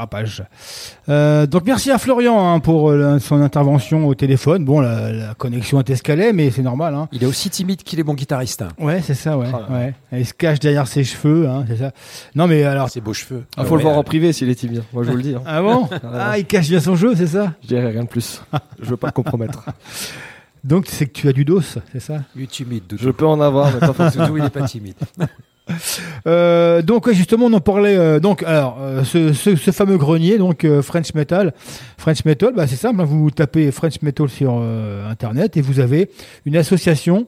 Dérapage. Euh, donc merci à Florian hein, pour euh, son intervention au téléphone. Bon, la, la connexion est escalée, mais c'est normal. Hein. Il est aussi timide qu'il est bon guitariste. hein. Ouais, c'est ça, ouais. Ah, ouais. Il se cache derrière ses cheveux, hein, c'est ça. Non, mais alors. Ses beaux cheveux. Il faut le voir en privé s'il est timide. Moi, je vous le dis. hein. Ah bon Ah, il cache bien son jeu, c'est ça Je dirais rien de plus. Je veux pas le compromettre. Donc c'est que tu as du dos, c'est ça Il est timide, Doudou. Je peux en avoir, mais pas forcément. Doudou, il n'est pas timide. Euh, donc justement on en parlait euh, donc alors euh, ce, ce, ce fameux grenier donc euh, French Metal. French Metal bah, c'est simple hein, vous tapez French Metal sur euh, internet et vous avez une association.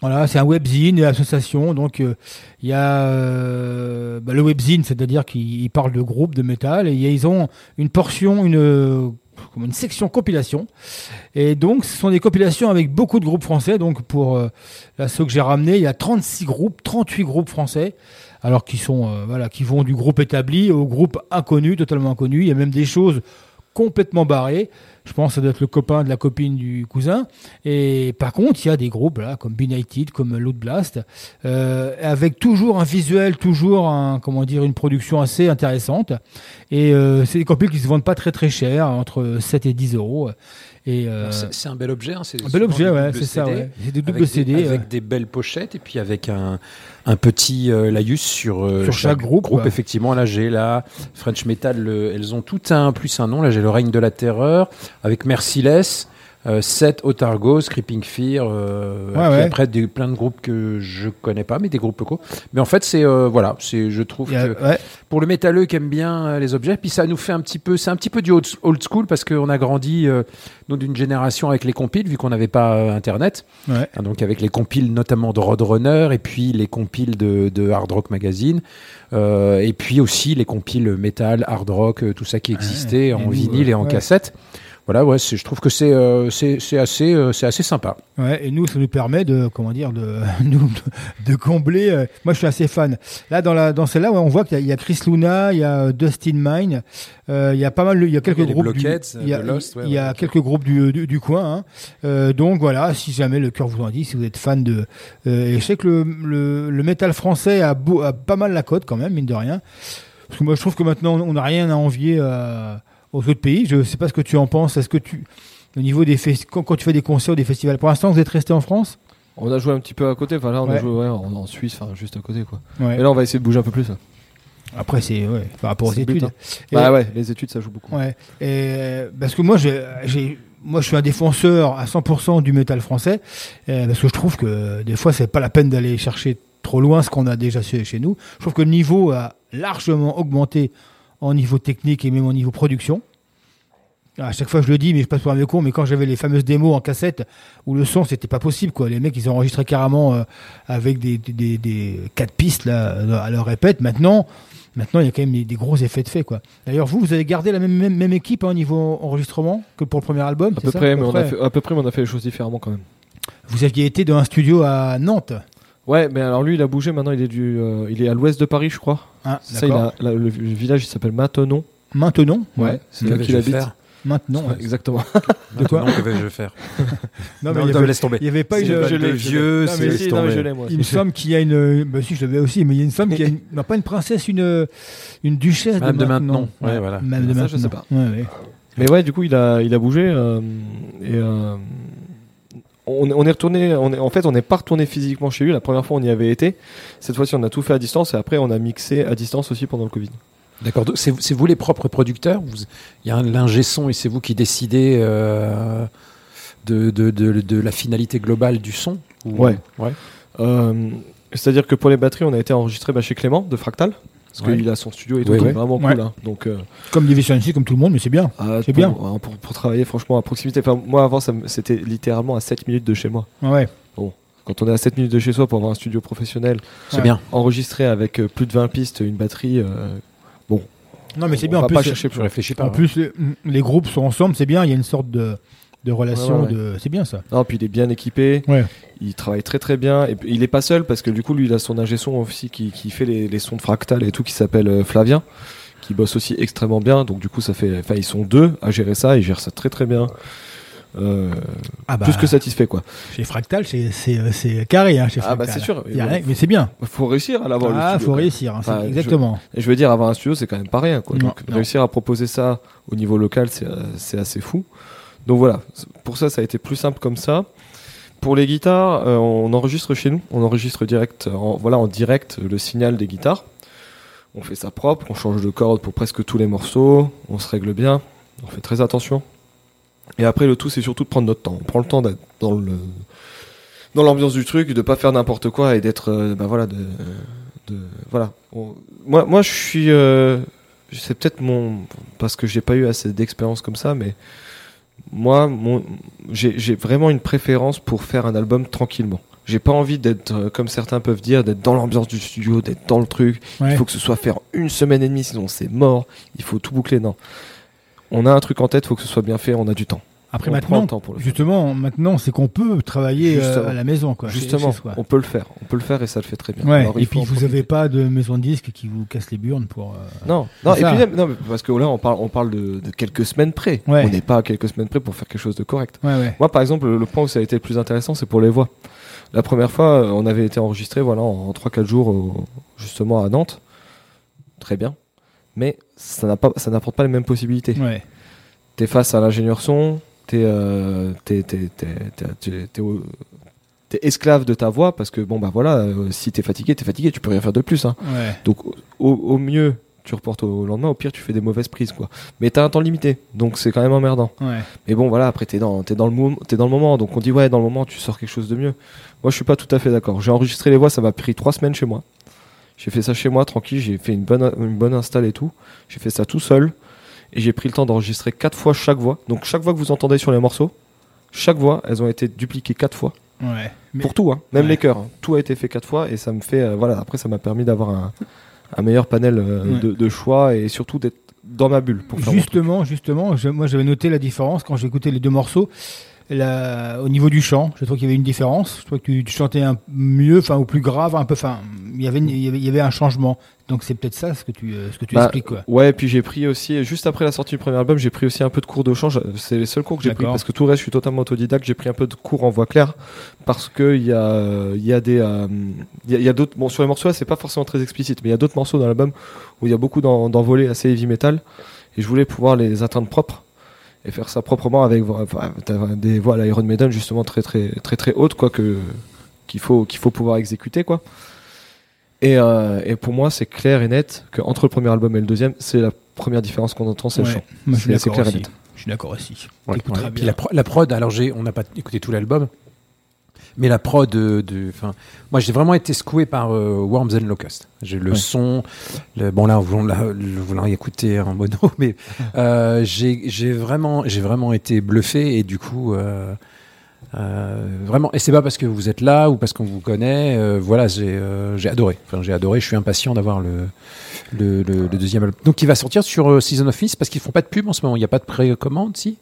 Voilà c'est un webzine une association donc euh, il y a euh, bah, le webzine c'est-à-dire qu'ils parlent de groupes de métal et ils ont une portion une comme une section compilation et donc ce sont des compilations avec beaucoup de groupes français donc pour euh, ceux que j'ai ramenés, il y a 36 groupes, 38 groupes français, alors qui sont euh, qui vont du groupe établi au groupe inconnu, totalement inconnu. Il y a même des choses complètement barrées. Je pense que ça doit être le copain de la copine du cousin. Et par contre, il y a des groupes là, comme Benighted, comme Loot Blast, euh, avec toujours un visuel, toujours un, comment dire, une production assez intéressante. Et euh, c'est des compiles qui se vendent pas très très cher, entre 7 et 10 euros. Euh, C'est un bel objet. Hein, c'est un bel objet, ouais, c'est ça, ouais. C'est des doubles avec CD, Des, avec des belles pochettes et puis avec un, un petit euh, laïus sur, euh, Sur chaque groupe, ouais. Effectivement, là j'ai la French Metal, le- elles ont tout un plus un nom. Là j'ai le règne de la terreur avec Merciless. Euh, Seth, Otargos, Creeping Fear, euh, Ouais, ouais. après des, plein de groupes que je connais pas, mais des groupes locaux. Mais en fait, c'est euh, voilà, c'est je trouve que ouais. pour le métalleux qui aime bien euh, les objets, puis ça nous fait un petit peu, c'est un petit peu du old, old school parce qu'on a grandi euh, nous d'une génération avec les compiles vu qu'on n'avait pas euh, internet, Ouais. Hein, donc avec les compiles notamment de Roadrunner et puis les compiles de, de Hard Rock Magazine euh, et puis aussi les compiles metal, hard rock, tout ça qui existait en vinyle et en cassette. Voilà, ouais, c'est- je trouve que c'est euh, c'est c'est assez euh, c'est assez sympa. Ouais, et nous, ça nous permet de, comment dire, de, nous, de, de combler. euh, moi, je suis assez fan. Là, dans la, dans celle-là, ouais, on voit qu'il y, a- il y a Chris Luna, il y a euh, Dustin Mine, euh, il y a pas mal, il y a quelques groupes. du- il y a, de Lost, ouais, il y a ouais. quelques groupes du, du, du coin. Hein. Euh, donc voilà, si jamais le cœur vous en dit, si vous êtes fan de, euh, et je sais que le, le, le métal français a, beau, a pas mal la cote quand même, mine de rien. Parce que moi, je trouve que maintenant, on n'a rien à envier euh, aux autres pays. Je sais pas ce que tu en penses. Est-ce que tu, au niveau des quand, quand tu fais des concerts ou des festivals, pour l'instant, vous êtes resté en France? On a joué un petit peu à côté. Enfin, là, on Ouais. a joué ouais, en, en Suisse, enfin, juste à côté, quoi. Ouais. Et là, on va essayer de bouger un peu plus. là. Après, c'est ouais, par rapport aux but, études. hein. Et- Bah ouais, les études, ça joue beaucoup. Ouais. Et parce que moi, j'ai, j'ai, moi, je suis un défenseur à 100% du métal français, euh, parce que je trouve que des fois, c'est pas la peine d'aller chercher trop loin ce qu'on a déjà chez nous. Je trouve que le niveau a largement augmenté en niveau technique et même en niveau production. À chaque fois, je le dis, mais je passe pour un vieux con, mais quand j'avais les fameuses démos en cassette où le son, c'était pas possible, quoi. Les mecs, ils enregistraient carrément euh, avec des, des, quatre pistes là, à leur répète. Maintenant, maintenant, il y a quand même des, des gros effets de fait, quoi. D'ailleurs, vous, vous avez gardé la même, même, même équipe hein, au niveau enregistrement que pour le premier album À peu, ça, près, à peu mais on a fait, à peu près, mais on a fait les choses différemment quand même. Vous aviez été dans un studio à Nantes. Ouais, mais alors lui, il a bougé. Maintenant, il est du, euh, il est à l'ouest de Paris, je crois. Ah, ça, il a, là, le, le village, il s'appelle Maintenon. Maintenant Ouais, c'est là Que qu'il habite. faire Maintenant, Ouais, exactement. De quoi que vais-je faire Non, Non, il y avait- laisse tomber. Il n'y avait pas une. je l'ai- Vieux, Non, c'est mais laisse mais tomber. je l'aime, moi. Il me semble qu'il y a une. Bah si, je l'avais aussi, mais il me semble qu'il y a une. non, pas une princesse, une, une duchesse Madame de maintenant. Maintenon. Ouais, voilà. Madame de Ça, maintenant. je sais pas. Ouais, ouais. Mais ouais, du coup, il a, il a bougé. euh, et euh, on, on est retourné. On est, en fait, on n'est pas retourné physiquement chez lui. La première fois, on y avait été. Cette fois-ci, on a tout fait à distance. Et après, on a mixé à distance aussi pendant le Covid. D'accord. C'est vous les propres producteurs Il y a un l'ingé son et c'est vous qui décidez euh, de, de, de, de la finalité globale du son ou- Ouais. ouais. Euh, C'est-à-dire que pour les batteries, on a été enregistré bah, chez Clément de Fractal. Parce Ouais. qu'il a son studio et tout, Ouais, est vraiment Ouais. cool. hein. Donc, euh, Comme Division ici, comme tout le monde, mais c'est bien. ah, C'est pour- bien. hein, Pour, pour travailler franchement à proximité. Enfin, moi, avant, c'était littéralement à 7 minutes de chez moi. Ouais. Quand on est à 7 minutes de chez soi pour avoir un studio professionnel, C'est Ouais. bien. enregistré avec euh, plus de 20 pistes, une batterie, euh, bon. Non, mais c'est on bien. va En plus, pas chercher Je plus. réfléchis pas. en hein. plus les, les groupes sont ensemble, c'est bien. Il y a une sorte de, de relation. Ouais, ouais, de C'est bien ça. Non, puis il est bien équipé. Il travaille très très bien. Et il est pas seul parce que du coup, lui, il a son ingé son aussi qui, qui fait les, les sons de fractal et tout, qui s'appelle euh, Flavien, qui bosse aussi extrêmement bien. Donc du coup, ça fait. Enfin, ils sont deux à gérer ça. Ils gèrent ça très très bien. euh, Ah bah. plus que satisfait quoi. Chez Fractal, c'est c'est euh, c'est carré. Hein, chez Ah bah c'est sûr. Il y a mais c'est bien. Faut réussir à l'avoir. le Ah, studio, faut quoi. réussir, hein, Enfin, je- exactement. et je veux dire, avoir un studio, c'est quand même pas rien. Quoi. Non, Donc, non. réussir à proposer ça au niveau local, c'est c'est assez fou. Donc voilà, pour ça, ça a été plus simple comme ça. Pour les guitares, euh, on enregistre chez nous. On enregistre direct, voilà, en direct le signal des guitares. On fait ça propre, on change de corde pour presque tous les morceaux, on se règle bien, on fait très attention. Et après, le tout, c'est surtout de prendre notre temps. On prend le temps d'être dans l'ambiance du truc, de pas faire n'importe quoi et d'être, euh, bah voilà, de, voilà. Moi, je suis, euh, c'est peut-être mon, parce que j'ai pas eu assez d'expérience comme ça, mais moi, j'ai vraiment une préférence pour faire un album tranquillement. J'ai pas envie d'être, euh, comme certains peuvent dire, d'être dans l'ambiance du studio, d'être dans le truc. Ouais. Il faut que ce soit fait en une semaine et demie, sinon c'est mort. Il faut tout boucler. Non. On a un truc en tête, faut que ce soit bien fait, on a du temps. Après On maintenant, pour faire. justement, maintenant, c'est qu'on peut travailler euh, à la maison, quoi. Justement, chez on peut le faire. On peut le faire et ça le fait très bien. Ouais. Alors, il Et puis vous avez pas de maison de disque qui vous casse les burnes pour. euh, Non, non, et ça. puis même- non, parce que là on parle, on parle de, de quelques semaines près. Ouais. On n'est pas à quelques semaines près pour faire quelque chose de correct. Ouais. Moi, par exemple, le, point où ça a été le plus intéressant, c'est pour les voix. La première fois, euh, on avait été enregistré, voilà, en 3-4 jours, au- justement à Nantes. Très bien. Mais ça n'a pas, n'apporte pas les mêmes possibilités. T'es face à l'ingénieur son, t'es, euh, esclave de ta voix parce que bon bah voilà, euh, si t'es fatigué, t'es fatigué, tu peux rien faire de plus. Hein. Ouais. Donc au, au mieux, tu reportes au lendemain, au pire, tu fais des mauvaises prises quoi. Mais t'as un temps limité, donc c'est quand même emmerdant. Ouais. Mais bon voilà, après t'es dans, t'es dans le moment, t'es dans le moment, donc on dit ouais dans le moment tu sors quelque chose de mieux. Moi je suis pas tout à fait d'accord. J'ai enregistré les voix, ça m'a pris trois semaines chez moi. J'ai fait ça chez moi tranquille, j'ai fait une bonne, une bonne install et tout. J'ai fait ça tout seul et j'ai pris le temps d'enregistrer quatre fois chaque voix. Donc chaque voix que vous entendez sur les morceaux, chaque voix, elles ont été dupliquées quatre fois. Ouais. Mais- Pour tout, hein, même Ouais. les chœurs. hein. Tout a été fait quatre fois et ça me fait, euh, voilà. Après ça m'a permis d'avoir un, un meilleur panel euh, Ouais. de, de choix et surtout d'être dans ma bulle pour faire. Justement, justement, je- moi j'avais noté la différence quand j'ai écouté les deux morceaux. La- au niveau du chant, je trouve qu'il y avait une différence. Je trouve que tu, tu chantais un mieux, enfin ou plus grave, un peu. Enfin, il y avait, il y avait, il y avait un changement. Donc c'est peut-être ça ce que tu, euh, ce que tu Bah, expliques, quoi. Ouais, puis j'ai pris aussi, juste après la sortie du premier album, j'ai pris aussi un peu de cours de chant. C'est les seuls cours que j'ai pris parce que tout le reste, je suis totalement autodidacte. J'ai pris un peu de cours en voix claire parce que il y a, il y a des, euh, il y a, d'autres. Bon, sur les morceaux, c'est pas forcément très explicite, mais il y a d'autres morceaux dans l'album où il y a beaucoup d'en- d'envolées assez heavy metal et je voulais pouvoir les atteindre propres et faire ça proprement avec enfin, des voix à l'Iron Maiden justement très très très très hautes quoi que qu'il faut qu'il faut pouvoir exécuter quoi. Et, euh, et pour moi, c'est clair et net qu'entre le premier album et le deuxième, c'est la première différence qu'on entend, c'est Ouais. le chant. Moi, je suis d'accord clair et aussi. net. Je suis d'accord aussi. Ouais, la, pro- la prod, alors j'ai, on n'a pas écouté tout l'album, mais la prod de, de- moi j'ai vraiment été secoué par euh, Worms and Locust. J'ai le Ouais. son, le, bon là, vous l'a- le voulant y écouter en mono, mais euh, j'ai, vraiment, j'ai vraiment été bluffé et du coup, euh, euh, vraiment, et c'est pas parce que vous êtes là ou parce qu'on vous connaît, euh, voilà, j'ai, euh, adoré. Enfin, j'ai adoré. Je suis impatient d'avoir le, le, le- le deuxième album. Donc, il va sortir sur euh, Season of parce qu'ils font pas de pub en ce moment. Il n'y a pas de précommande, si?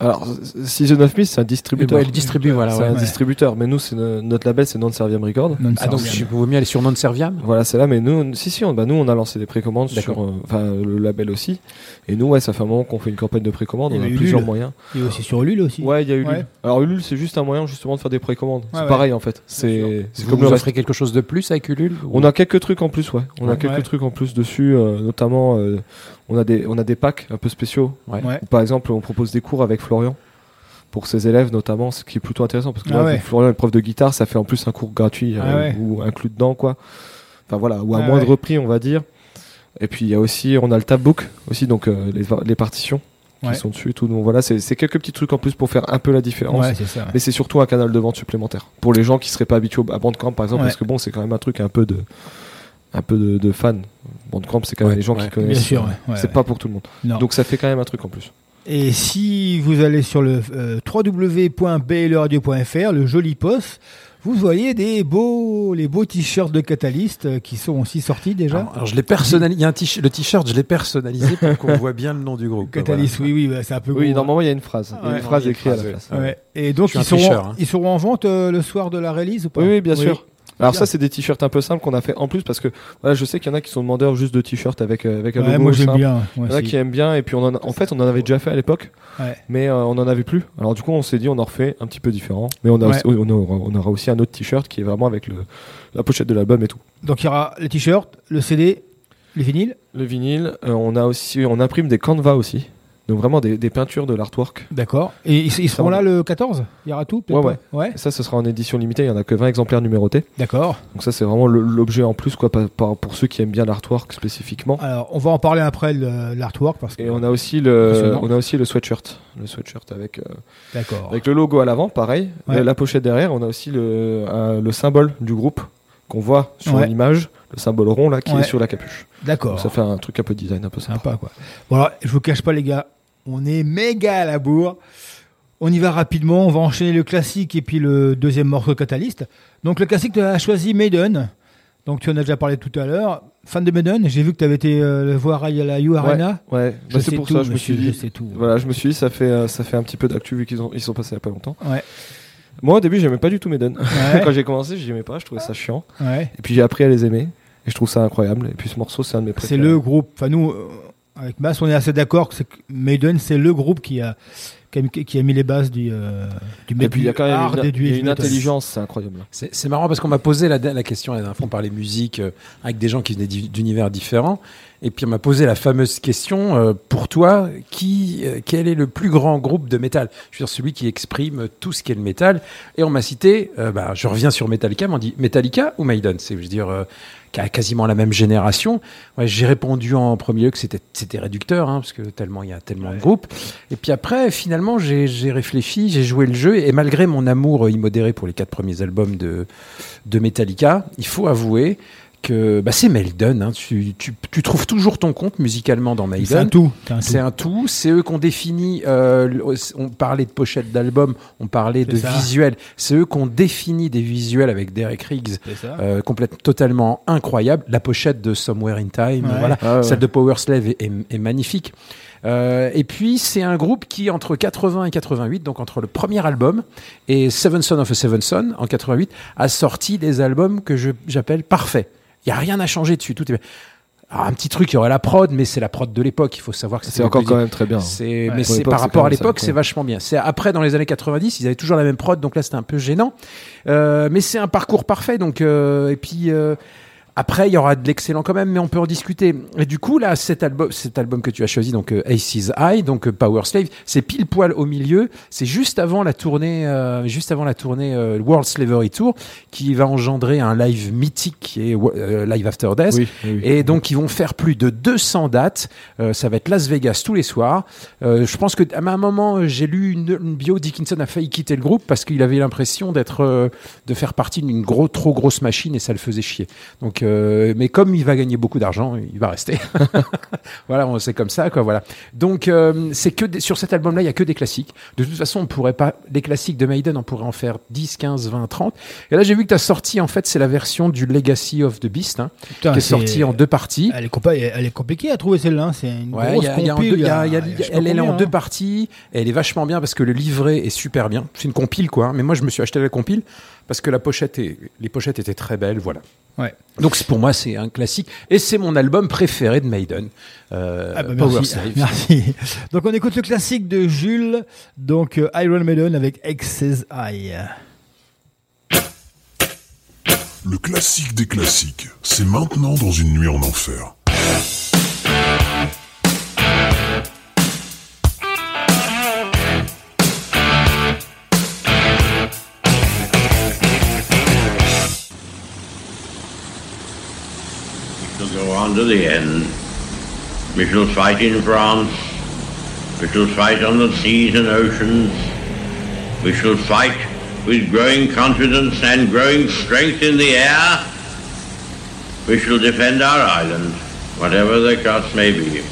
Alors, Season of Mist, c'est un distributeur. Ouais, il distribue, voilà, C'est ouais. un Ouais. distributeur, mais nous, c'est no- notre label, c'est Non Serviam Record. Non Ah, donc, je vaut mieux aller sur Non Serviam Voilà, c'est là, mais nous, si, si, on, bah, nous, on a lancé des précommandes sur, euh, enfin, le label aussi. Et nous, ouais, ça fait un moment qu'on fait une campagne de précommande, Il y on a plusieurs moyens. Il y a aussi sur Ulule aussi. Ouais, il y a Ulule. Ouais. Alors, Ulule, c'est juste un moyen, justement, de faire des précommandes. Ouais, c'est ouais. pareil, en fait. C'est, comme vous le reste. offrez quelque chose de plus avec Ulule ou- On a quelques trucs en plus, ouais. On a quelques Ouais. trucs en plus dessus, euh, notamment euh, on a des on a des packs un peu spéciaux. Ouais. Ouais. Par exemple, on propose des cours avec Florian pour ses élèves notamment, ce qui est plutôt intéressant parce que Ah là, ouais. Florian est prof de guitare, ça fait en plus un cours gratuit euh, Ah ouais. ou inclus dedans quoi. Enfin voilà, ou à Ah moindre ouais. prix on va dire. Et puis il y a aussi on a le tabbook aussi donc euh, les, les partitions qui Ouais. sont dessus et tout. Donc voilà, c'est quelques petits trucs en plus pour faire un peu la différence. Ouais, c'est ça. ouais. Mais c'est surtout un canal de vente supplémentaire pour les gens qui seraient pas habitués à Bandcamp par exemple Ouais. parce que bon c'est quand même un truc un peu de un peu de, de fans. Bandcamp c'est quand même Ouais, les gens ouais. qui connaissent. Bien sûr, ouais, ouais, c'est ouais. pas pour tout le monde. Non. Donc ça fait quand même un truc en plus. Et si vous allez sur le euh, www.blradio.fr, le joli poste, vous voyez des beaux, les beaux t-shirts de Catalyst euh, qui sont aussi sortis déjà. Alors, alors, je l'ai personnalisé. Il y a un t-shirt, le t-shirt, je l'ai personnalisé pour qu'on voit bien le nom du groupe. Catalyst, oui, oui, bah, c'est un peu Oui, gros. normalement il y a une phrase. Il y a Ouais. une phrase écrite à la place. Ouais. Et donc ils seront, hein. ils seront en vente euh, le soir de la release ou pas? Oui, oui, bien sûr. Alors Bien. ça, c'est des t-shirts un peu simples qu'on a fait en plus parce que voilà, je sais qu'il y en a qui sont demandeurs juste de t-shirts avec euh, avec un Ouais, logo moi, j'aime simple. bien, Il y en a qui aiment bien et puis on en, a- en fait on en avait déjà fait à l'époque, Ouais. mais euh, on en avait plus. Alors du coup, on s'est dit on en refait un petit peu différent, mais on a Ouais. aussi- on, aura, on aura aussi un autre t-shirt qui est vraiment avec le la pochette de l'album et tout. Donc il y aura les t-shirts, le CD, les vinyles. Le vinyle, euh, on a aussi on imprime des canvas aussi. Donc vraiment des, des peintures de l'artwork. D'accord. Et ils, ils seront là le 14 Il y aura tout Ouais, ouais. ça, ce sera en édition limitée. Il y en a que 20 exemplaires numérotés. D'accord. Donc ça, c'est vraiment l'objet en plus, quoi, pour ceux qui aiment bien l'artwork spécifiquement. Alors on va en parler après l'artwork parce que. Et on a aussi le, on a aussi le sweatshirt, le sweatshirt avec, euh, avec le logo à l'avant, pareil. Ouais. La, la pochette derrière, on a aussi le, le symbole du groupe qu'on voit sur Ouais. l'image, le symbole rond là qui Ouais. est sur la capuche. D'accord. Ça fait un truc un peu design, un peu sympa. Sympa quoi. Voilà, je vous cache pas les gars, on est méga à la bourre. On y va rapidement, on va enchaîner le classique et puis le deuxième morceau Catalyst. Donc le classique tu as choisi Maiden. Donc tu en as déjà parlé tout à l'heure. Fan de Maiden, j'ai vu que tu avais été euh, le voir à la U Arena. Ouais, ouais. Je Bah, c'est pour tout, ça je me suis dit. je sais tout. Voilà, je me suis dit ça fait euh, ça fait un petit peu d'actu vu qu'ils ils sont passés il y a pas longtemps. Ouais. Moi au début j'aimais pas du tout Maiden. Ouais. Quand j'ai commencé j'aimais pas, je trouvais ça chiant. Ouais. Et puis j'ai appris à les aimer et je trouve ça incroyable. Et puis ce morceau c'est un de mes C'est préférés. le groupe, enfin nous, avec Mass, on est assez d'accord que Maiden, c'est le groupe qui a, qui a, qui a mis les bases du, euh, du Et puis il y a quand même une, intelligence, c'est incroyable. C'est marrant parce qu'on m'a posé la, la question la dernière fois, on parlait musique euh, avec des gens qui venaient d'univers différents. Et puis on m'a posé la fameuse question euh, pour toi, qui, euh, quel est le plus grand groupe de métal Je veux dire celui qui exprime tout ce qu'est le métal. Et on m'a cité, euh, bah, je reviens sur Metallica, on dit Metallica ou Maiden? C'est, je veux dire, euh, qui a quasiment la même génération. Ouais, j'ai répondu en premier lieu que c'était, c'était réducteur, hein, parce que tellement il y a tellement de groupes. Et puis après, finalement, j'ai, j'ai réfléchi, j'ai joué le jeu, et malgré mon amour immodéré pour les quatre premiers albums de, de Metallica, il faut avouer que bah, c'est Maiden. Hein. Tu, tu, tu trouves toujours ton compte musicalement dans Maiden. C'est un tout. c'est un tout. C'est eux qu'on définit. euh, on parlait de pochette d'album, on parlait de ça. visuels. C'est eux qu'on définit des visuels avec Derek Riggs, euh, complètement, totalement incroyable. La pochette de Somewhere in Time, Ouais. voilà. Ah ouais. Celle de Power Slave est, est- est magnifique. Euh, et puis c'est un groupe qui entre 80 et 88, donc entre le premier album et Seven Son of a Seven Son en 88, a sorti des albums que j'appelle parfaits. Il y a rien à changer dessus, tout est. Alors, un petit truc, il y aurait la prod, mais c'est la prod de l'époque. Il faut savoir que C'est encore quand même très bien. C'est, Ouais. mais c'est par rapport à l'époque, c'est vachement bien. C'est après dans les années 90, ils avaient toujours la même prod, donc là c'était un peu gênant. Euh, mais c'est un parcours parfait, donc euh, et puis. euh, après, il y aura de l'excellent quand même, mais on peut en discuter. Et du coup, là, cet album, cet album que tu as choisi, donc euh, Aces High, donc euh, Power Slave, c'est pile poil au milieu. C'est juste avant la tournée, euh, juste avant la tournée euh, World Slavery Tour, qui va engendrer un live mythique qui est Live After Death. Oui, oui, oui. Et donc, ils vont faire plus de 200 dates. Ça va être Las Vegas tous les soirs. Je pense que à un moment, j'ai lu une, une bio. Dickinson a failli quitter le groupe parce qu'il avait l'impression d'être, de faire partie d'une gros, trop grosse machine et ça le faisait chier. Donc, euh, mais comme il va gagner beaucoup d'argent, il va rester. voilà, on- c'est comme ça, quoi. Voilà. Donc, euh, c'est que des- sur cet album-là, il y a que des classiques. De toute façon, on pourrait pas les classiques de Maiden, on pourrait en faire 10, 15, 20, 30. Et là, j'ai vu que tu as sorti, en fait, c'est la version du Legacy of the Beast, hein, Putain, qui est sortie en deux parties. Elle est, compa- elle est compliquée à trouver celle-là. hein. C'est une Ouais, grosse elle est en deux hein. parties. et Elle est vachement bien parce que le livret est super bien. C'est une compile, quoi. hein. Mais moi, je me suis acheté la compile parce que la pochette est, les pochettes étaient très belles, voilà. Ouais. Donc pour moi, c'est un classique et c'est mon album préféré de Maiden. Euh, Ah bah Power merci, Slave. merci. Donc on écoute le classique de Jules, donc euh, Iron Maiden avec Excess Eye. Le classique des classiques, c'est maintenant dans une nuit en enfer. Shall go on to the end. We shall fight in France. We shall fight on the seas and oceans. We shall fight with growing confidence and growing strength in the air. We shall defend our island, whatever the cost may be.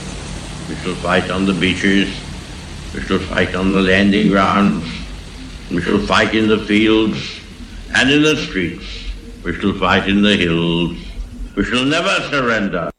We shall fight on the beaches. We shall fight on the landing grounds. We shall fight in the fields and in the streets. We shall fight in the hills. We shall never surrender.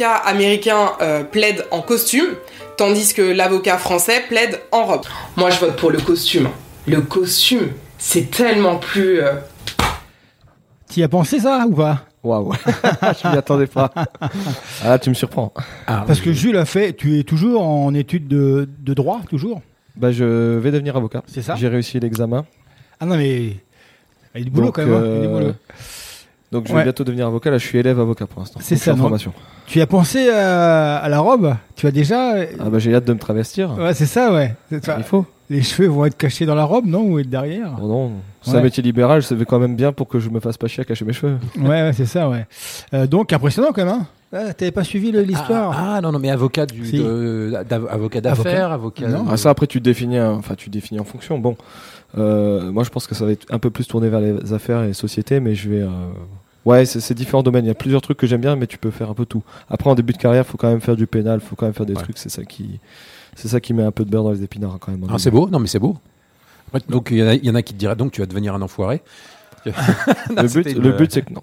L'avocat américain euh, plaide en costume, tandis que l'avocat français plaide en robe. Moi, je vote pour le costume. Le costume, c'est tellement plus. euh, Tu y as pensé ça ou pas? Waouh, je m'y attendais pas. Ah, tu me surprends. Parce que Jules a fait, tu es toujours en études de, de droit, toujours? Bah, je vais devenir avocat. C'est ça? J'ai réussi l'examen. Ah non, mais. Il y a du boulot Donc, quand même. hein, il y a du euh, boulot. Donc, je Ouais. vais bientôt devenir avocat. Là, je suis élève avocat pour l'instant. C'est je ça, formation. Tu as pensé à, à la robe? Tu as déjà. Ah, bah, j'ai hâte de me travestir. Ouais, c'est ça, ouais. Il faut. Les cheveux vont être cachés dans la robe, non? Ou être derrière? Non, non. C'est Ouais. un métier libéral. Ça fait quand même bien pour que je me fasse pas chier à cacher mes cheveux. Ouais, ouais, c'est ça, ouais. Euh, donc, impressionnant quand même, hein Ah, T'avais pas suivi l'histoire? Ah, ah, non, non, mais avocat du, Si. de- d'av- avocat d'affaires, avocat. Non. Ah, ça, après, tu te définis, un- enfin, tu définis en fonction. Bon, euh, moi, je pense que ça va être un peu plus tourné vers les affaires et les sociétés, mais je vais. euh, Ouais, c'est différents domaines. Il y a plusieurs trucs que j'aime bien, mais tu peux faire un peu tout. Après, en début de carrière, faut quand même faire du pénal, faut quand même faire des trucs. C'est ça qui, c'est ça qui met un peu de beurre dans les épinards hein, quand même. Ah, c'est beau, non, mais c'est beau. Après, donc, il y, en a- il y en a qui te diraient donc tu vas devenir un enfoiré. Non, Le but, une- le but, c'est que non.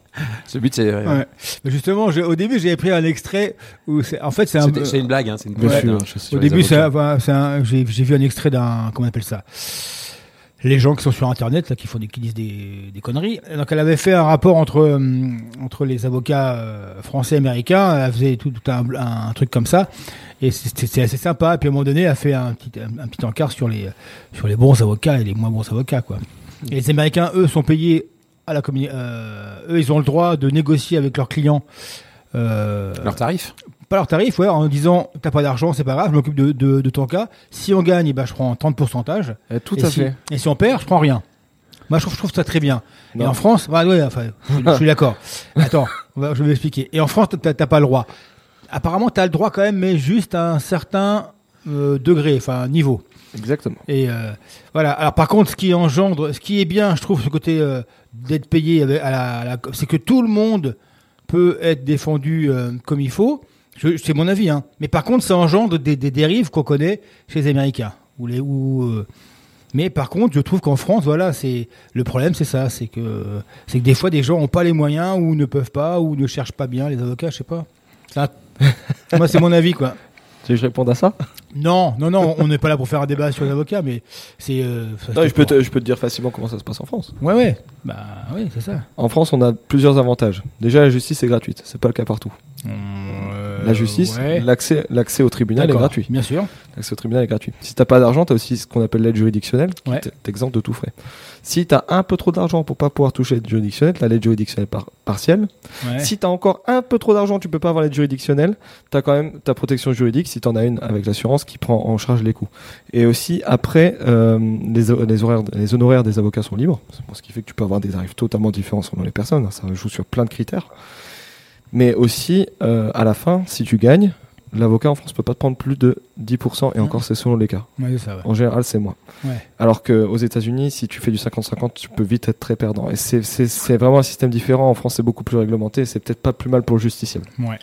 Le but, c'est. Ouais. Mais justement, j'ai- au début, j'avais pris un extrait où c'est. En fait, c'est un. C'est une blague, hein, c'est une Bien blague, sûr, je sais. Au début, c'est un- enfin, c'est un- j'ai j'ai vu un extrait d'un. Comment on appelle ça? Les gens qui sont sur Internet, là, qui, font des, qui disent des, des conneries. Et donc, elle avait fait un rapport entre, euh, entre les avocats euh, français et américains. Elle faisait tout, tout un, un truc comme ça. Et c'était c'est assez sympa. Et puis, à un moment donné, elle a fait un petit, un, un petit encart sur les, sur les bons avocats et les moins bons avocats, quoi. Et les Américains, eux, sont payés à la communi- euh, eux, ils ont le droit de négocier avec leurs clients. Euh, Leur tarif pas leur tarif, ouais, en disant t'as pas d'argent, c'est pas grave, je m'occupe de, de, de ton cas. Si on gagne, eh ben, je prends 30 pourcentage. Eh, tout et à si, fait. Et si on perd, je prends rien. Moi, je trouve, je trouve ça très bien. Et en France, bah, ouais, enfin, je, je suis d'accord. Attends, je vais expliquer. Et en France, t'as pas le droit. Apparemment, t'as le droit quand même, mais juste à un certain euh, degré, enfin niveau. Exactement. Et euh, voilà. Alors par contre, ce qui engendre, ce qui est bien, je trouve, ce côté euh, d'être payé à la, c'est que tout le monde peut être défendu comme il faut. C'est mon avis, hein. Mais par contre, ça engendre des, des dérives qu'on connaît chez les Américains. Ou les, ou, euh, mais par contre, je trouve qu'en France, voilà, c'est le problème, c'est ça, c'est que c'est que des fois, des gens n'ont pas les moyens ou ne peuvent pas ou ne cherchent pas bien les avocats, je sais pas. Ça- Moi, c'est mon avis, quoi. Tu veux que je réponde à ça? Non, non, non, on n'est pas là pour faire un débat sur les avocats, mais c'est. euh, je peux, te, je peux te dire facilement comment ça se passe en France. Ouais, ouais. Bah, oui, c'est ça. En France, on a plusieurs avantages. Déjà, la justice est gratuite. C'est pas le cas partout. La justice, ouais. l'accès, l'accès au tribunal est gratuit. Bien sûr. L'accès au tribunal est gratuit. Si t'as pas d'argent, t'as aussi ce qu'on appelle l'aide juridictionnelle, qui Ouais. de tout frais. Si t'as un peu trop d'argent pour pas pouvoir toucher l'aide juridictionnelle, t'as l'aide juridictionnelle par- partielle. Ouais. Si t'as encore un peu trop d'argent, tu peux pas avoir l'aide juridictionnelle. T'as quand même ta protection juridique si t'en as une avec l'assurance qui prend en charge les coûts. Et aussi après, euh, les, les horaires, les honoraires des avocats sont libres, ce qui fait que tu peux avoir des tarifs totalement différents selon les personnes. Ça joue sur plein de critères. Mais aussi, euh, à la fin, si tu gagnes, l'avocat en France peut pas te prendre plus de 10%, et encore c'est selon les cas. Ouais, ça, ouais. En général, c'est moins. Ouais. Alors qu'aux États-Unis, si tu fais du 50-50, tu peux vite être très perdant. Et c'est- vraiment un système différent. En France, c'est beaucoup plus réglementé. et C'est peut-être pas plus mal pour le justiciable. Ouais.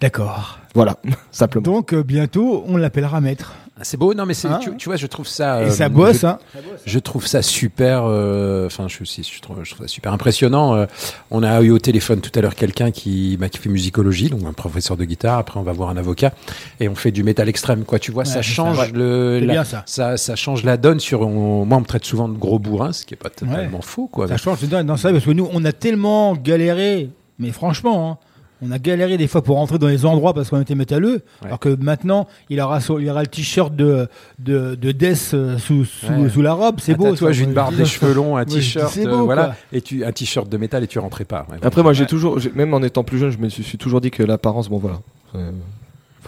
D'accord. Voilà, simplement. Donc, euh, bientôt, on l'appellera maître. Ah, C'est beau, non, mais c'est, Hein tu, tu vois, je trouve ça. Et euh, ça bosse, je, hein. Je trouve ça super. euh, Enfin, je, si, je, trouve, je trouve ça super impressionnant. euh, on a eu au téléphone tout à l'heure quelqu'un qui, bah, qui fait musicologie, donc un professeur de guitare. Après, on va voir un avocat et on fait du métal extrême. Quoi, tu vois, Ouais, ça change ça. Ouais. le. La- bien, ça. ça. change la donne sur. on- moi, on me traite souvent de gros bourrin, ce qui est pas totalement faux, quoi. Ça change, c'est dingue. Non, ça, parce que nous, on a tellement galéré, mais franchement, hein, on a galéré des fois pour rentrer dans les endroits parce qu'on était métalleux, alors que maintenant, il aura, il aura le t-shirt de, de, de Death euh, sous, sous, Ouais. sous la robe, c'est beau. tatouage, ça. une barbe, des cheveux longs, un t-shirt, c'est euh, beau, voilà, et tu un t-shirt de métal et tu rentrais pas. Ouais. Après, moi, j'ai toujours, j'ai- même en étant plus jeune, je me suis, suis toujours dit que l'apparence, bon voilà.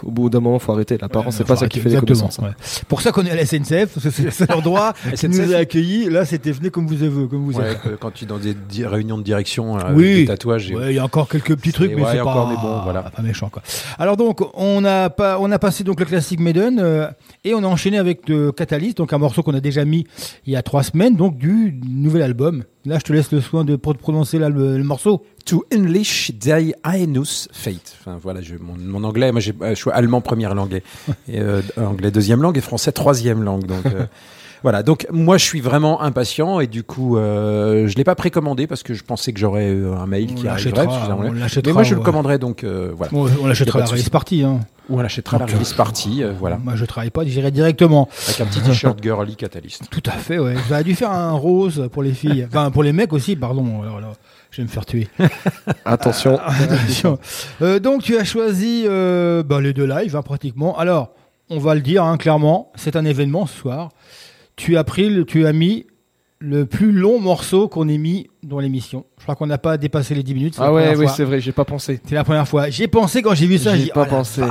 Euh, au bout d'un moment, faut arrêter. L'apparence, c'est pas ça qui fait les exactement, connaissances. ouais. Pour ça qu'on est à la SNCF, parce que c'est le seul endroit qui nous a accueillis. Là, c'était venez comme vous avez, comme vous Ouais, êtes. que quand tu es dans des di- réunions de direction euh, avec Oui, des tatouages. il y a encore quelques petits trucs, mais ouais, c'est pas, pas méchant quoi. Alors donc, on a pas, on a passé donc le classique Maiden euh, et on a enchaîné avec de Catalyst, donc un morceau qu'on a déjà mis il y a trois semaines, donc du nouvel album. Là, je te laisse le soin de pro- prononcer là, le, le morceau. To English thy Aenus Fate. Enfin voilà, je, mon, mon anglais, moi euh, je suis allemand première langue, et, euh, anglais deuxième langue et français troisième langue. Donc euh, Voilà, donc moi je suis vraiment impatient et du coup euh, je l'ai pas précommandé parce que je pensais que j'aurais euh, un mail On qui arriverait. on Mais moi je le commanderai donc euh, voilà. Bon, on l'achètera la release party. Hein. Ou on l'achètera à la Donc, release party, euh, voilà. Moi, je travaille pas, j'irai directement. Avec un petit t-shirt girly catalyst. Tout à fait, ouais. J'aurais dû faire un rose pour les filles. Enfin, pour les mecs aussi, pardon. Alors là, je vais me faire tuer. Attention. Attention. Euh, donc, tu as choisi euh, bah, les deux lives, hein, pratiquement. Alors, on va le dire hein, clairement, c'est un événement ce soir. Tu as pris, le- tu as mis le plus long morceau qu'on ait mis dans l'émission. Je crois qu'on n'a pas dépassé les 10 minutes. Ah ouais, oui, c'est vrai, j'ai pas pensé. C'est la première fois. J'ai pensé quand j'ai vu ça, j'ai pas oh pensé.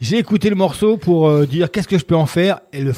J'ai écouté le morceau pour euh, dire qu'est-ce que je peux en faire et le,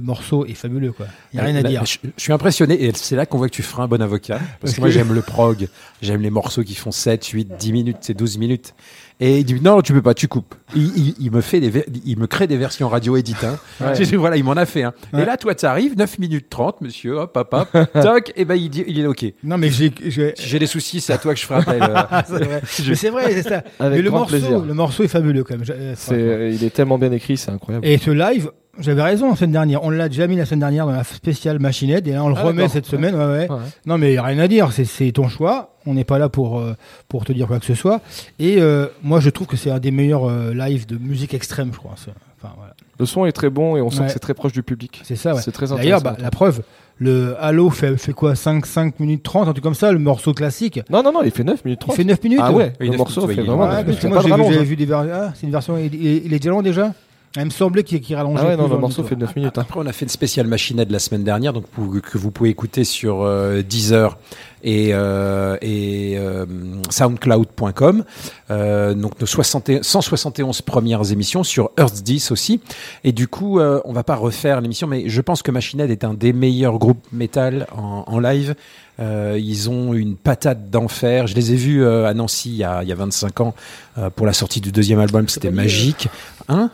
morceau est fabuleux quoi. Il y a rien à dire. Je, je suis impressionné et c'est là qu'on voit que tu feras un bon avocat. Parce Parce que moi que- j'aime le prog, j'aime les morceaux qui font 7, 8, 10 minutes, c'est 12 minutes. Et il dit non, tu peux pas, tu coupes. Il, il- il me fait des, il me crée des versions radio édites. Hein. Ouais. Voilà, il m'en a fait. Hein. Ouais. Et là, toi, tu arrives, 9 minutes 30, monsieur, hop, hop, hop, toc, et ben il dit, il est ok. Non mais j'ai, j'ai- Si j'ai des soucis, c'est à toi que je ferai appel. euh. c'est vrai. C'est ça. Avec Mais le grand morceau, plaisir. le morceau est fabuleux quand même. Euh, il est tellement bien écrit, c'est incroyable. Et ce live, j'avais raison la semaine dernière. On l'a déjà mis la semaine dernière dans la spéciale Machinette et là on le Ah, remet cette semaine. Ouais, ouais. Ouais. Non mais rien à dire, c'est, ton choix. On n'est pas là pour euh, pour te dire quoi que ce soit. Et euh, moi je trouve que c'est un des meilleurs euh, lives de musique extrême, je crois. Enfin voilà. Le son est très bon et on sent que c'est très proche du public. C'est ça, ouais. C'est très D'ailleurs, intéressant. bah, la preuve, le Halo fait, fait quoi 5, 5 minutes 30, un truc comme ça, le morceau classique? Non, non, non, il fait 9 minutes 30. Il fait 9 minutes Ah ouais, le morceau fait vraiment. Ouais, neuf parce que moi j'ai vu, hein. vu des versions. Ah, c'est une version. Il, il- il est déjà long déjà? Ah, Il me semblait qu'il rallongeait. Ah ouais, non, le morceau fait 9 minutes. hein. Après, on a fait une spéciale machinette la semaine dernière, donc pour- que vous pouvez écouter sur euh, Deezer et, euh, et euh, SoundCloud.com. Euh, donc nos 60 et- 171 premières émissions sur Earth 10 aussi. Et du coup, euh, on va pas refaire l'émission, mais je pense que Machinette est un des meilleurs groupes métal en, en live. Euh, ils ont une patate d'enfer. Je les ai vus euh, à Nancy il y a, il y a 25 ans euh, pour la sortie du deuxième album. C'était magique. Hein?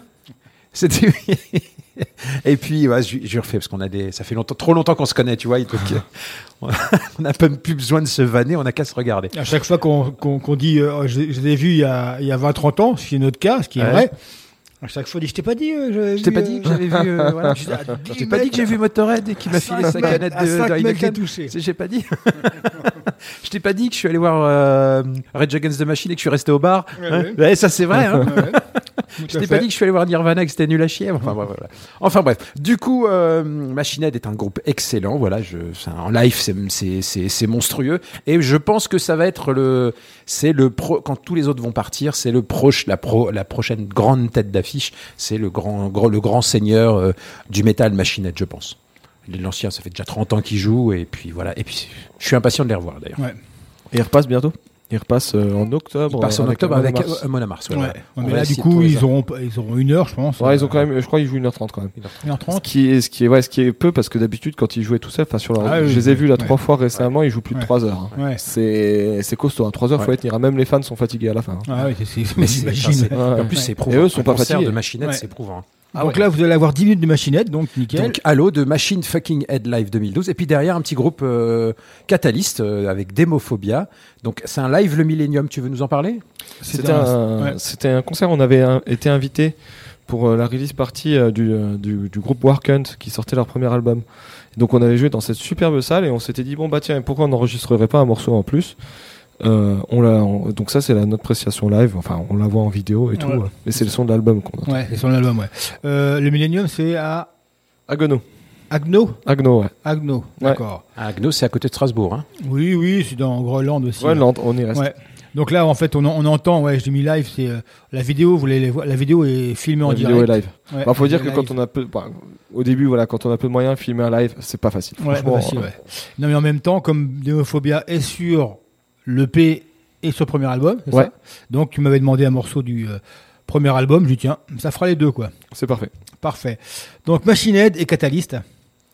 C'était. Et puis, ouais, je, je refais parce qu'on a des. Ça fait longtemps, trop longtemps qu'on se connaît, tu vois. Donc, euh, on n'a pas plus besoin de se vanner, on n'a qu'à se regarder. À chaque fois qu'on dit, euh, je, je l'ai vu il y a, il y a 20-30 ans, ce qui est notre cas, ce qui est Ouais. vrai. À chaque fois, je t'ai pas dit. euh, Je t'ai pas dit que j'avais vu. euh, voilà. Je dis, ah, Je dis, t'ai pas mec, dit que j'ai vu Motorhead et qui m'a filé sa canette de, touché. J'ai pas dit. je t'ai pas dit que je suis allé voir euh, Red Against the Machine et que je suis resté au bar. Ouais, Hein ça c'est vrai. Hein Je t'ai pas dit que je suis allé voir Nirvana et que c'était nul à chier. Enfin, bref, voilà. enfin bref. Du coup, euh, Machinette est un groupe excellent. Voilà, je, en live, c'est, monstrueux. Et je pense que ça va être le, c'est le pro, quand tous les autres vont partir, c'est le proche, la pro, la prochaine grande tête d'affiche. C'est le grand, le grand seigneur euh, du métal Machinette, je pense. L'ancien, ça fait déjà 30 ans qu'il joue. Et puis voilà. Et puis, je suis impatient de les revoir d'ailleurs. Ouais. Et il repasse bientôt? Il repasse euh, en octobre. Il passe en avec octobre avec euh, Mona Mars. Ouais. Ouais, On mais là, du coup, ils auront, ils auront une heure, je pense. Ouais, ils ont quand même, je crois qu'ils jouent 1h30 quand même. 1h30. Ce qui est, ce qui est, ouais, ce qui est peu parce que d'habitude quand ils jouaient tout seul, enfin sur leur, Ah oui, je les ai vus là ouais. trois fois récemment, ils jouent plus de Ouais. 3 heures. hein. Ouais. C'est, c'est costaud. 3 heures, faut Ouais. être tenir. Même les fans sont fatigués à la fin. hein. Ah oui, c'est- c'est- Mais c'est- j'imagine. c'est- Ouais. En plus, Ouais. c'est Et éprouvant. eux sont pas fatigués. de machinette, Ouais. c'est éprouvant. Donc là, vous allez avoir 10 minutes de machinette, donc nickel. Donc Halo de Machine Fucking Head Live 2012 et puis derrière un petit groupe euh, Catalyst euh, avec Demophobia. Donc c'est un live le Millennium, tu veux nous en parler? C'était un, ouais. c'était un concert. On avait un- été invité pour euh, la release party euh, du, euh, du, du groupe Work Hunt qui sortait leur premier album. Donc on avait joué dans cette superbe salle et on s'était dit bon bah tiens pourquoi on n'enregistrerait pas un morceau en plus? Euh, on l'a, on- donc ça c'est la notre appréciation live. Enfin on la voit en vidéo et tout. Ouais. euh, Et c'est le son de l'album qu'on entend. Ouais, c'est son album, ouais. Euh, le Millennium, c'est à Agno. Agno? Agno ouais. Agno, Ouais. d'accord. Agno, c'est à côté de Strasbourg. Hein. Oui, oui, c'est dans Groenland aussi. Nantes, on y reste. Ouais. Donc là, en fait, on, on entend, ouais, je l'ai mis live, c'est euh, la vidéo, vous voulez les voir, la vidéo est filmée en La direct. vidéo est live. Ouais, Bah, faut dire que quand on a peu, bah, au début voilà quand on a peu de moyens filmer un live c'est pas facile. Ouais, Franchement, pas facile, euh, ouais. Non, mais en même temps, comme Demophobia est sur l'EP et le premier album, Ouais. ça donc tu m'avais demandé un morceau du euh, premier album, je dis tiens, ça fera les deux, quoi. c'est parfait. Parfait. Donc Machine Head et Catalyst.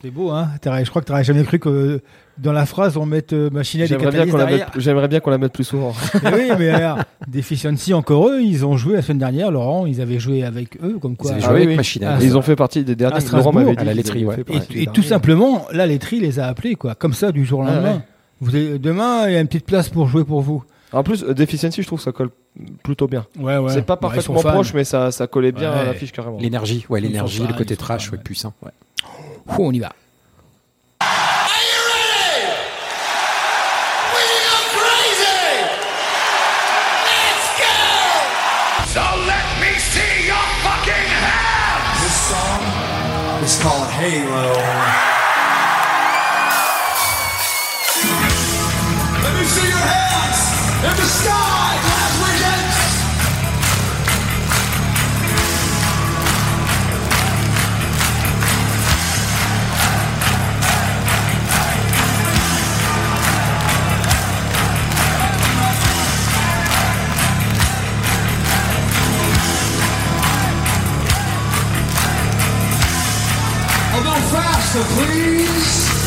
C'est beau, hein Je crois que tu n'aurais jamais cru que dans la phrase on mette euh, Machine Head et J'aimerais bien Catalyst qu'on la derrière. mette, j'aimerais bien qu'on la mette plus souvent. Mais oui, mais alors, Deficiency, encore eux, ils ont joué la semaine dernière, Laurent, ils avaient joué avec eux, comme quoi. Ils avaient Ah joué avec oui. Machine Head. Ah, Ils ont fait partie des derniers. Laurent m'avait dit à la laiterie, ouais. Et, tout simplement, là, les tri les a appelés, quoi. Comme ça, du jour au Ah lendemain. ouais. Vous avez- demain, il y a une petite place pour jouer pour vous. En plus, euh, Deficiency, je trouve que ça colle plutôt bien. Ouais, ouais. C'est pas parfaitement fans. proche, mais ça, ça collait bien Ouais. à l'affiche carrément. L'énergie, ouais, l'énergie, le côté trash, fans, ouais, ouais. puissant. Ouais. Ouh, on y va. So let me in the sky! A little faster, please.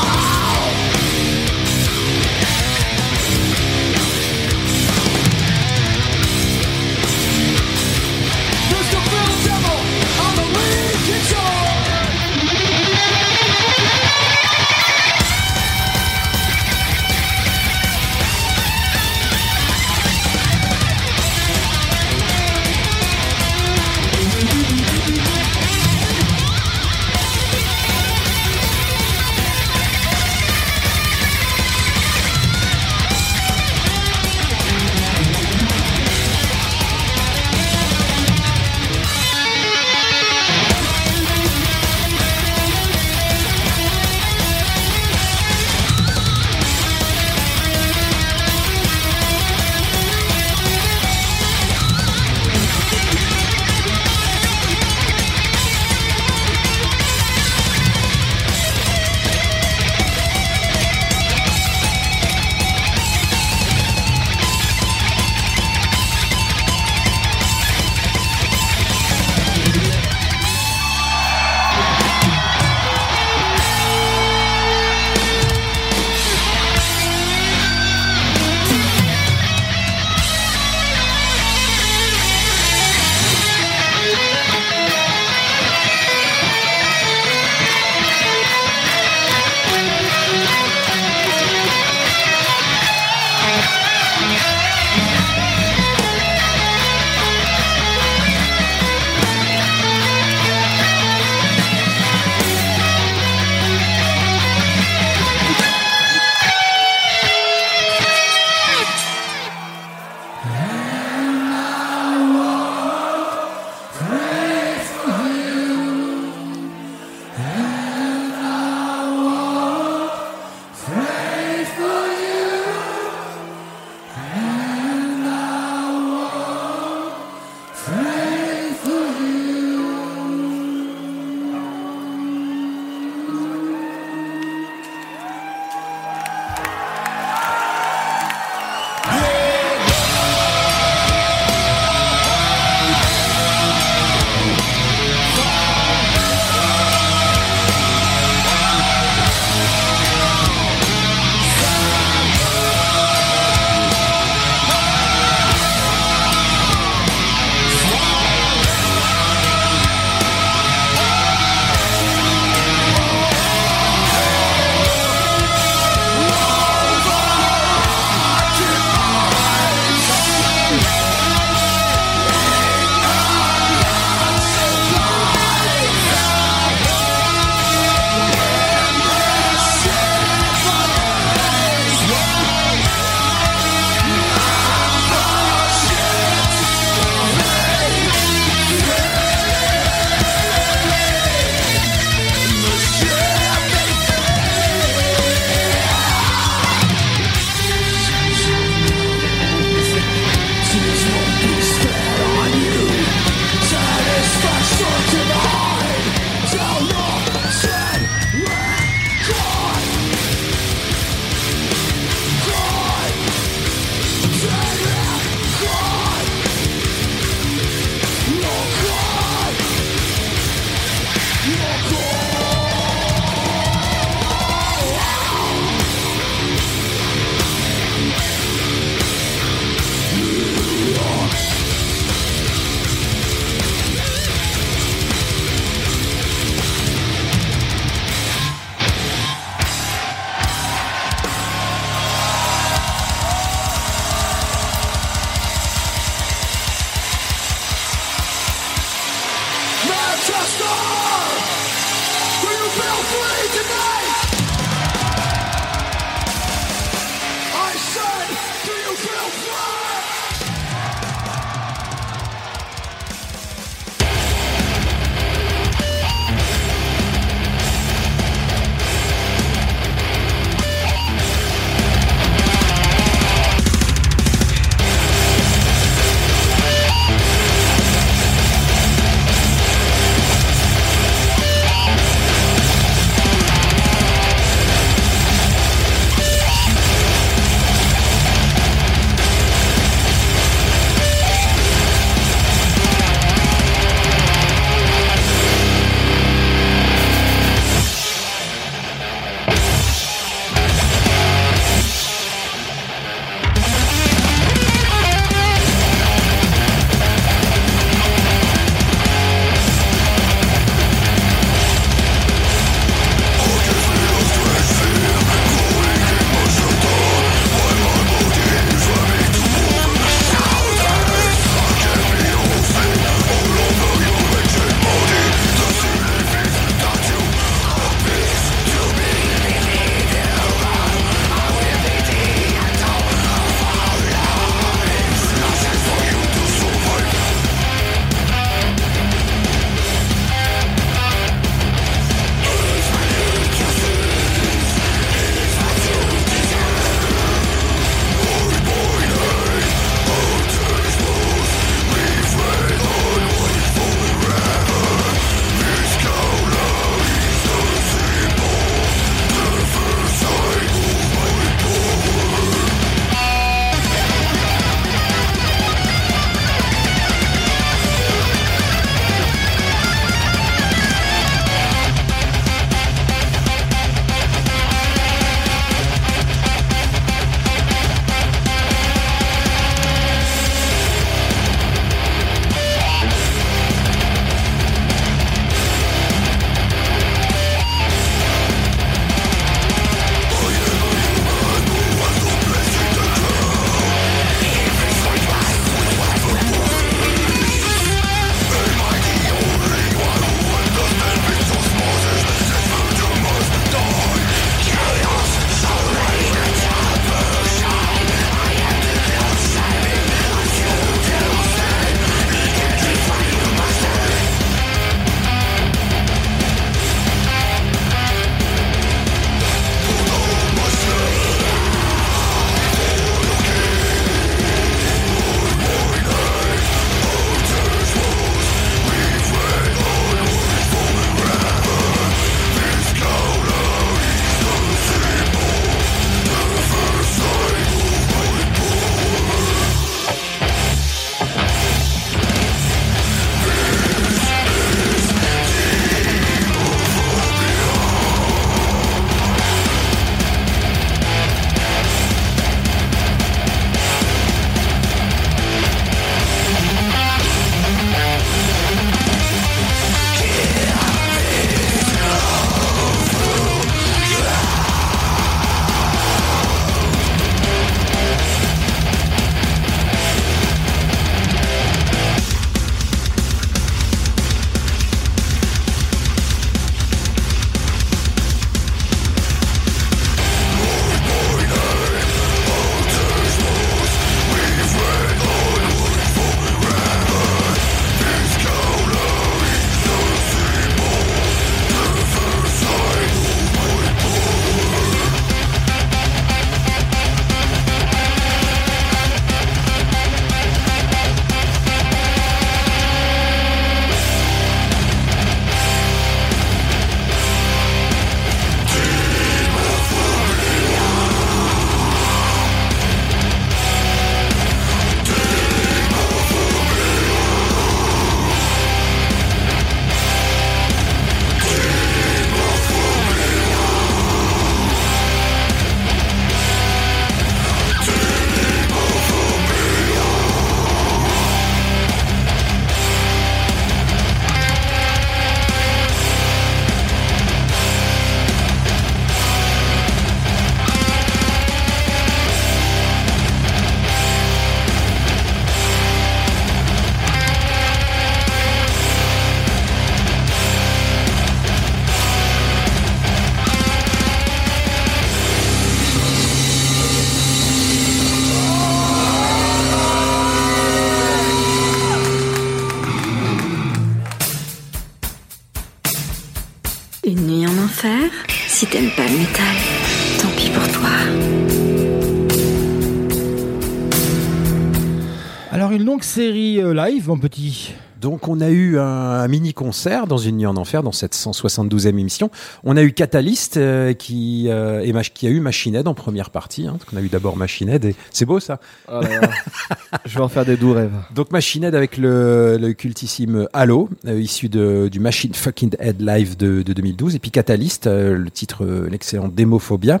Série euh, live, mon petit. Donc on a eu un, un mini-concert dans une nuit en enfer, dans cette 172e émission. On a eu Catalyst euh, qui, euh, et qui a eu Machine Head en première partie. Hein, on a eu d'abord Machine Head et c'est beau ça. Oh là là. Je vais en faire des doux rêves. Donc Machine Head avec le, le cultissime Halo, euh, issu de, du Machine Fucking Head Live de, de 2012. Et puis Catalyst, euh, le titre, euh, l'excellent Démophobia.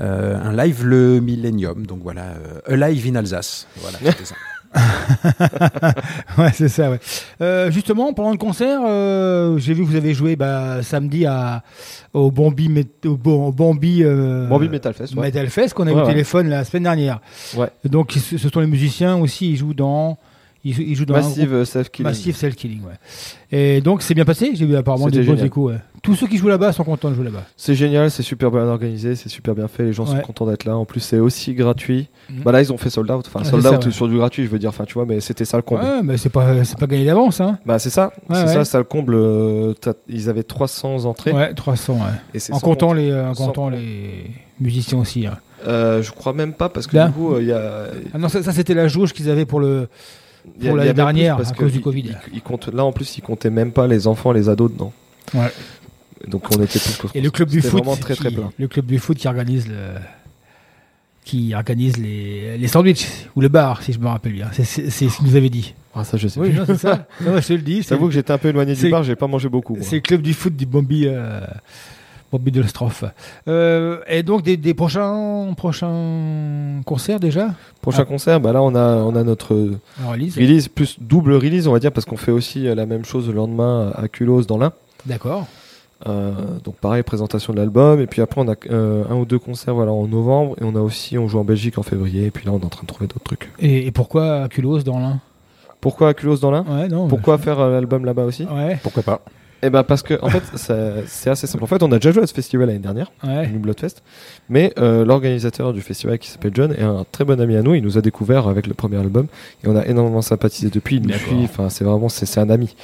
Euh, un live le Millennium, donc voilà, euh, A Live in Alsace. Voilà, c'était ça. ouais, c'est ça, ouais. Euh, justement, pendant le concert, euh, j'ai vu que vous avez joué bah, samedi à, au Bambi, au euh, Bambi Metal Fest, ouais. Metal Fest qu'on a eu Ouais, au téléphone la semaine dernière. Ouais. Donc, ce ce sont les musiciens aussi, ils jouent dans. Ils, ils jouent dans un Massive groupe- Self-Killing. Massive Self-Killing, ouais. Et donc, c'est bien passé J'ai vu apparemment des bons échos, ouais. Tous ceux qui jouent là-bas sont contents de jouer là-bas. C'est génial, c'est super bien organisé, c'est super bien fait, les gens sont contents d'être là. En plus, c'est aussi gratuit. Mhm. Bah là, ils ont fait sold out, enfin Ouais, sold ça, out ouais. sur du gratuit, je veux dire, enfin tu vois, mais c'était ça le comble. Ouais, mais c'est pas, c'est pas gagné d'avance, hein. Bah c'est ça, c'est ça, ça le comble. euh, Ils avaient 300 entrées. Ouais, 300, ouais. Et En comptant, compte- les, euh, en comptant les musiciens aussi. hein. Euh, je crois même pas parce que Là du coup, euh, il y a. Ah non, ça, ça, c'était la jauge qu'ils avaient pour le il pour il l'année dernière parce à que cause du il- Covid. il- il compte- là en plus, ils comptaient même pas les enfants, les ados dedans. Ouais. Donc on était tous. Et le club du foot, vraiment très très qui- plein. le club du foot qui organise le, qui organise les, les sandwichs ou le bar, si je me rappelle bien. C'est ce qu'il nous avait dit. Ah ça je sais Oui, c'est ça. Non, je te le dis. J'avoue que j'étais un peu éloigné du bar, j'ai pas mangé beaucoup. C'est le club du foot du Bambi. Euh, Bambi de l'Ostrophe. Euh, et donc des, des prochains prochains concerts déjà? Prochain Ah. concert, bah là on a on a notre release. release plus double release, on va dire, parce qu'on fait aussi euh, la même chose le lendemain à Culos dans l'Ain. D'accord. Euh, donc pareil, présentation de l'album, et puis après on a euh, un ou deux concerts voilà, en novembre, et on a aussi, on joue en Belgique en février, et puis là on est en train de trouver d'autres trucs. Et, et pourquoi Culos dans l'un Pourquoi à Culos dans l'Ain? Ouais. Pourquoi faire l'album là-bas aussi? Ouais. Pourquoi pas Eh ben parce que en fait c'est assez simple. En fait on a déjà joué à ce festival l'année dernière, Ouais. New Bloodfest, mais euh, l'organisateur du festival qui s'appelle John est un très bon ami à nous. Il nous a découvert avec le premier album et on a énormément sympathisé depuis. Il nous suit. Enfin c'est vraiment c'est un ami.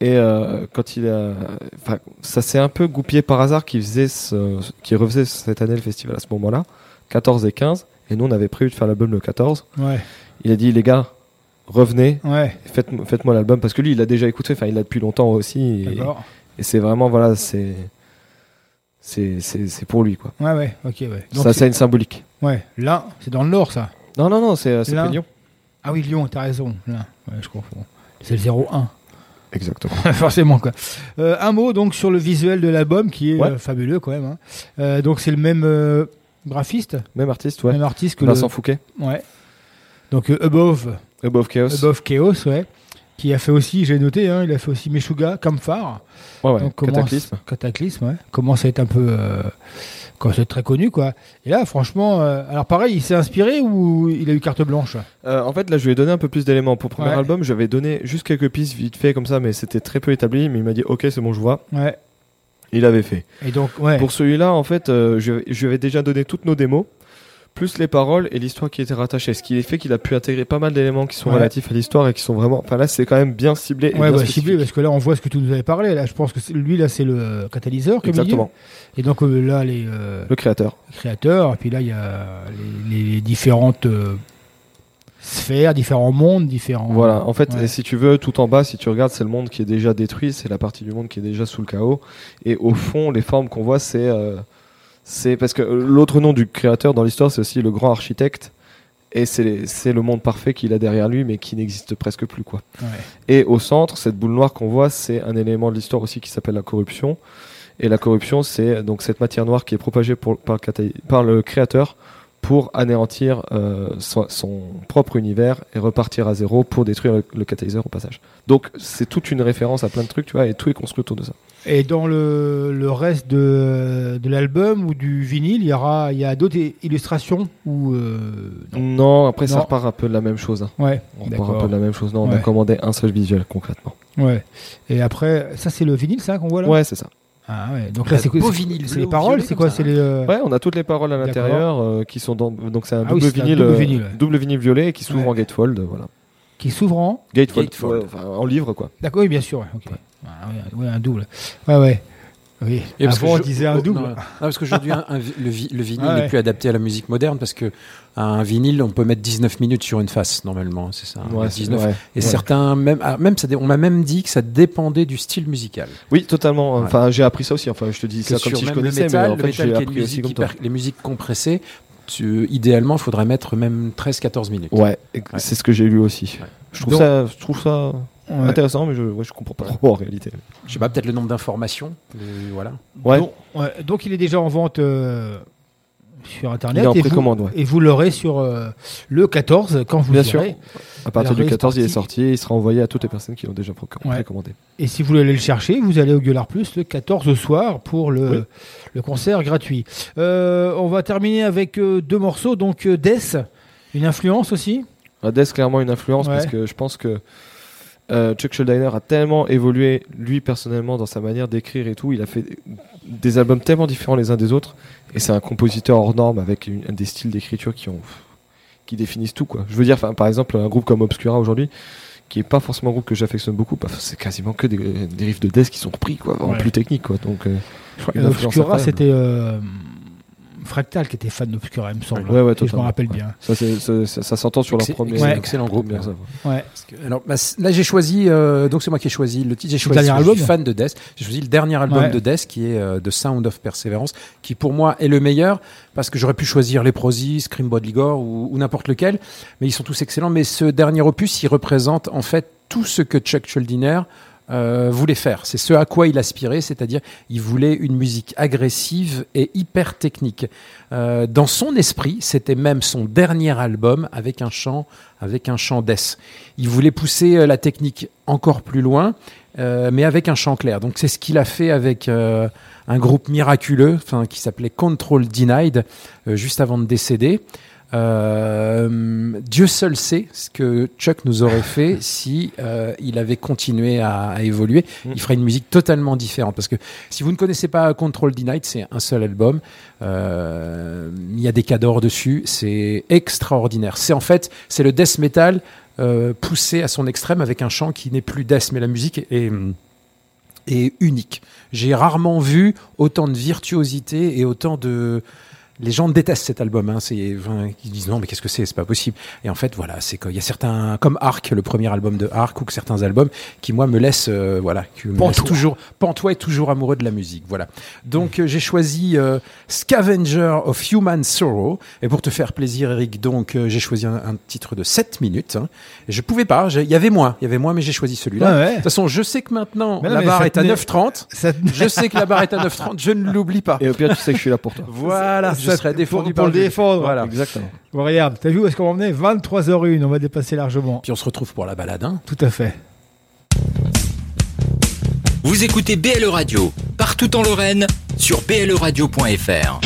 Et euh, quand il a, enfin ça s'est un peu goupillé par hasard qu'il faisait ce, qu'il refaisait cette année le festival à ce moment-là, 14 et 15, et nous on avait prévu de faire l'album le 14. Ouais. Il a dit les gars revenez, Ouais. faites, faites-moi l'album parce que lui il l'a déjà écouté, enfin il l'a depuis longtemps aussi. Et, D'accord. et c'est vraiment, voilà, c'est. C'est pour lui, quoi. Ouais, ouais, ok, ouais. ça, c'est une symbolique. Ouais, là, c'est dans le Nord, ça. Non, non, non, c'est Lyon. Ah oui, Lyon, t'as raison. Là, ouais, je confonds. C'est le 01. Exactement. Forcément, quoi. Euh, un mot, donc, sur le visuel de l'album, qui est Ouais. euh, fabuleux, quand même. hein. Euh, donc, c'est le même graphiste Même artiste, ouais. Même artiste que Vincent le... Fouquet. Ouais. Donc, Above. Above Chaos. Above Chaos, ouais. Qui a fait aussi, j'ai noté, hein, il a fait aussi Meshuga, Campfire. Ouais, ouais. Donc, commence- Cataclysme. Cataclysme, ouais. Commence à être un peu. Euh, commence à être très connu, quoi. Et là, franchement, euh, alors pareil, il s'est inspiré ou il a eu carte blanche? Euh, en fait, là, je lui ai donné un peu plus d'éléments. Pour le premier Ouais. album, j'avais donné juste quelques pistes vite fait comme ça, mais c'était très peu établi. Mais il m'a dit, ok, c'est bon, je vois. Ouais. Il avait fait. Et donc, ouais. Pour celui-là, en fait, euh, je, je lui avais déjà donné toutes nos démos, plus les paroles et l'histoire qui était rattachée. Ce qui fait qu'il a pu intégrer pas mal d'éléments qui sont Ouais. relatifs à l'histoire et qui sont vraiment. Enfin, là, c'est quand même bien ciblé. et Ouais, bien bah, ciblé, parce que là, on voit ce que tu nous avais parlé. Là, je pense que lui, là, c'est le catalyseur, comme il dit. Exactement. Et donc, euh, là, les, euh, Le créateur. les créateurs, et puis là, il y a les, les différentes euh, sphères, différents mondes, différents. Voilà, en fait, Ouais. si tu veux, tout en bas, si tu regardes, c'est le monde qui est déjà détruit, c'est la partie du monde qui est déjà sous le chaos. Et au fond, les formes qu'on voit, c'est. C'est parce que euh, l'autre nom du créateur dans l'histoire, c'est aussi le grand architecte. Et c'est le monde parfait qu'il a derrière lui, mais qui n'existe presque plus. quoi. Ouais. Et au centre, cette boule noire qu'on voit, c'est un élément de l'histoire aussi qui s'appelle la corruption. Et la corruption, c'est donc cette matière noire qui est propagée pour- par, le cata- par le créateur pour anéantir euh, son, son propre univers et repartir à zéro pour détruire le, le catalyseur au passage. Donc c'est toute une référence à plein de trucs, tu vois, et tout est construit autour de ça. Et dans le, le reste de, de l'album ou du vinyle, il y aura, il y a d'autres illustrations ou euh, Non, après ça Non. repart un peu de la même chose. hein. Ouais, On repart un peu de la même chose. Non, on a Ouais. commandé un seul visuel concrètement. Ouais. Et après, ça c'est le vinyle, ça qu'on voit là? Ouais, c'est ça. Ah ouais. Donc là, c'est quoi c'est- vinyle C'est les paroles, c'est quoi ça, C'est les. euh, Ouais, on a toutes les paroles à l'intérieur euh, qui sont dans. Donc c'est un Ah oui, double un vinyle, double euh, vinyle, ouais. double vinyle violet et qui s'ouvre Ouais. en gatefold, voilà. Qui s'ouvre en. Gatefold, Gatefold. ouais, enfin, en livre quoi. D'accord, oui, bien sûr. ouais, ok. Ah, ouais, ouais, un double. Ouais, ouais. Oui, Et parce avant on disait un oh, double. Non, non, parce qu'aujourd'hui, le, vi- le vinyle Ah ouais. n'est plus adapté à la musique moderne parce que un vinyle, on peut mettre 19 minutes sur une face normalement, c'est ça. Ouais, 19. c'est- ouais, Et ouais. certains, même, ah, même ça, on m'a même dit que ça dépendait du style musical. Oui, totalement. Enfin, j'ai appris ça aussi. Enfin, je te dis Que ça comme si je connaissais, le métal, mais en le fait, métal j'ai appris aussi comme toi. hyper- les musiques compressées, tu- idéalement, il faudrait mettre même 13-14 minutes. Ouais, c'est ce que j'ai lu aussi. Je trouve Donc- ça, je trouve ça Ouais. intéressant, mais je, ouais, je comprends pas trop en réalité. Je sais pas, peut-être le nombre d'informations. Voilà. Ouais. Donc, ouais, donc il est déjà en vente euh, sur internet Il est en et, vous, précommande, ouais. et vous l'aurez sur euh, le 14 quand vous Bien irez. sûr. À partir du 14, il est sorti et il sera envoyé à toutes les personnes qui l'ont déjà précommandé. Et si vous voulez aller le chercher, vous allez au Gueulard Plus le 14 au soir pour le, Oui. le concert gratuit. Euh, on va terminer avec euh, deux morceaux. Donc euh, Death, une influence aussi? Death, clairement une influence Ouais. parce que je pense que euh, Chuck Schuldiner a tellement évolué, lui personnellement, dans sa manière d'écrire et tout. Il a fait des albums tellement différents les uns des autres. Et c'est un compositeur hors norme avec une- des styles d'écriture qui ont qui définissent tout quoi. Je veux dire, par exemple, un groupe comme Obscura aujourd'hui, qui est pas forcément un groupe que j'affectionne beaucoup, que c'est quasiment que des, des riffs de death qui sont repris quoi, en Ouais. plus technique quoi. Donc euh, Obscura, c'était euh, Fractal qui était fan d'Obscura, il me semble. Ouais, ouais, je me rappelle bien. Ça, c'est- ça, ça- ça s'entend sur leur Excellent- premier. excellent- excellent groupe. Bien ça. Ouais. Alors bah, là j'ai choisi, euh, donc c'est moi qui ai choisi le titre. J'ai choisi. dernier Je album suis fan de Death. J'ai choisi le dernier album Ouais. de Death qui est euh, The Sound of Perseverance, qui pour moi est le meilleur parce que j'aurais pu choisir Leprosy, Scream Body Gore ou, ou n'importe lequel, mais ils sont tous excellents. Mais ce dernier opus, il représente en fait tout ce que Chuck Schuldiner euh, voulait faire. C'est ce à quoi il aspirait, c'est-à-dire il voulait une musique agressive et hyper technique. Euh, dans son esprit, c'était même son dernier album avec un chant, avec un chant death. Il voulait pousser euh, la technique encore plus loin, euh, mais avec un chant clair. Donc c'est ce qu'il a fait avec euh, un groupe miraculeux, qui s'appelait Control Denied, euh, juste avant de décéder. Euh, Dieu seul sait ce que Chuck nous aurait fait si euh, il avait continué à, à évoluer. Il ferait une musique totalement différente. Parce que si vous ne connaissez pas Control Denied, c'est un seul album. Euh, il y a des cadors dessus. C'est extraordinaire. C'est en fait, c'est le death metal euh, poussé à son extrême avec un chant qui n'est plus death, mais la musique est est unique. J'ai rarement vu autant de virtuosité et autant de. Les gens détestent cet album. Hein. C'est, enfin, ils disent non, mais qu'est-ce que c'est? C'est pas possible. Et en fait, voilà, c'est qu'il y a certains, comme Arc, le premier album de Arc, ou que certains albums qui moi me laissent, euh, voilà, qui me Pantois. laissent toujours. Pantois est toujours amoureux de la musique. Voilà. Donc euh, j'ai choisi euh, Scavenger of Human Sorrow. Et pour te faire plaisir, Eric, donc euh, j'ai choisi un, un titre de 7 minutes. hein. Et je pouvais pas. Il y avait moins. Il y avait moins, mais j'ai choisi celui-là. Ouais, ouais. De toute façon, je sais que maintenant non, la barre est à tenait- 9,30. ça tenait- Je sais que la barre est à 9,30. Je ne l'oublie pas. Et au pire, tu sais que je suis là pour toi. Voilà, je Ça, serai défendu pour, par pour le défendre. Voilà. Exactement. Bon, regarde, t'as vu où est-ce qu'on en est 23h01, on va dépasser largement. Puis on se retrouve pour la balade. hein. Tout à fait. Vous écoutez BLE Radio, partout en Lorraine, sur bleradio.fr.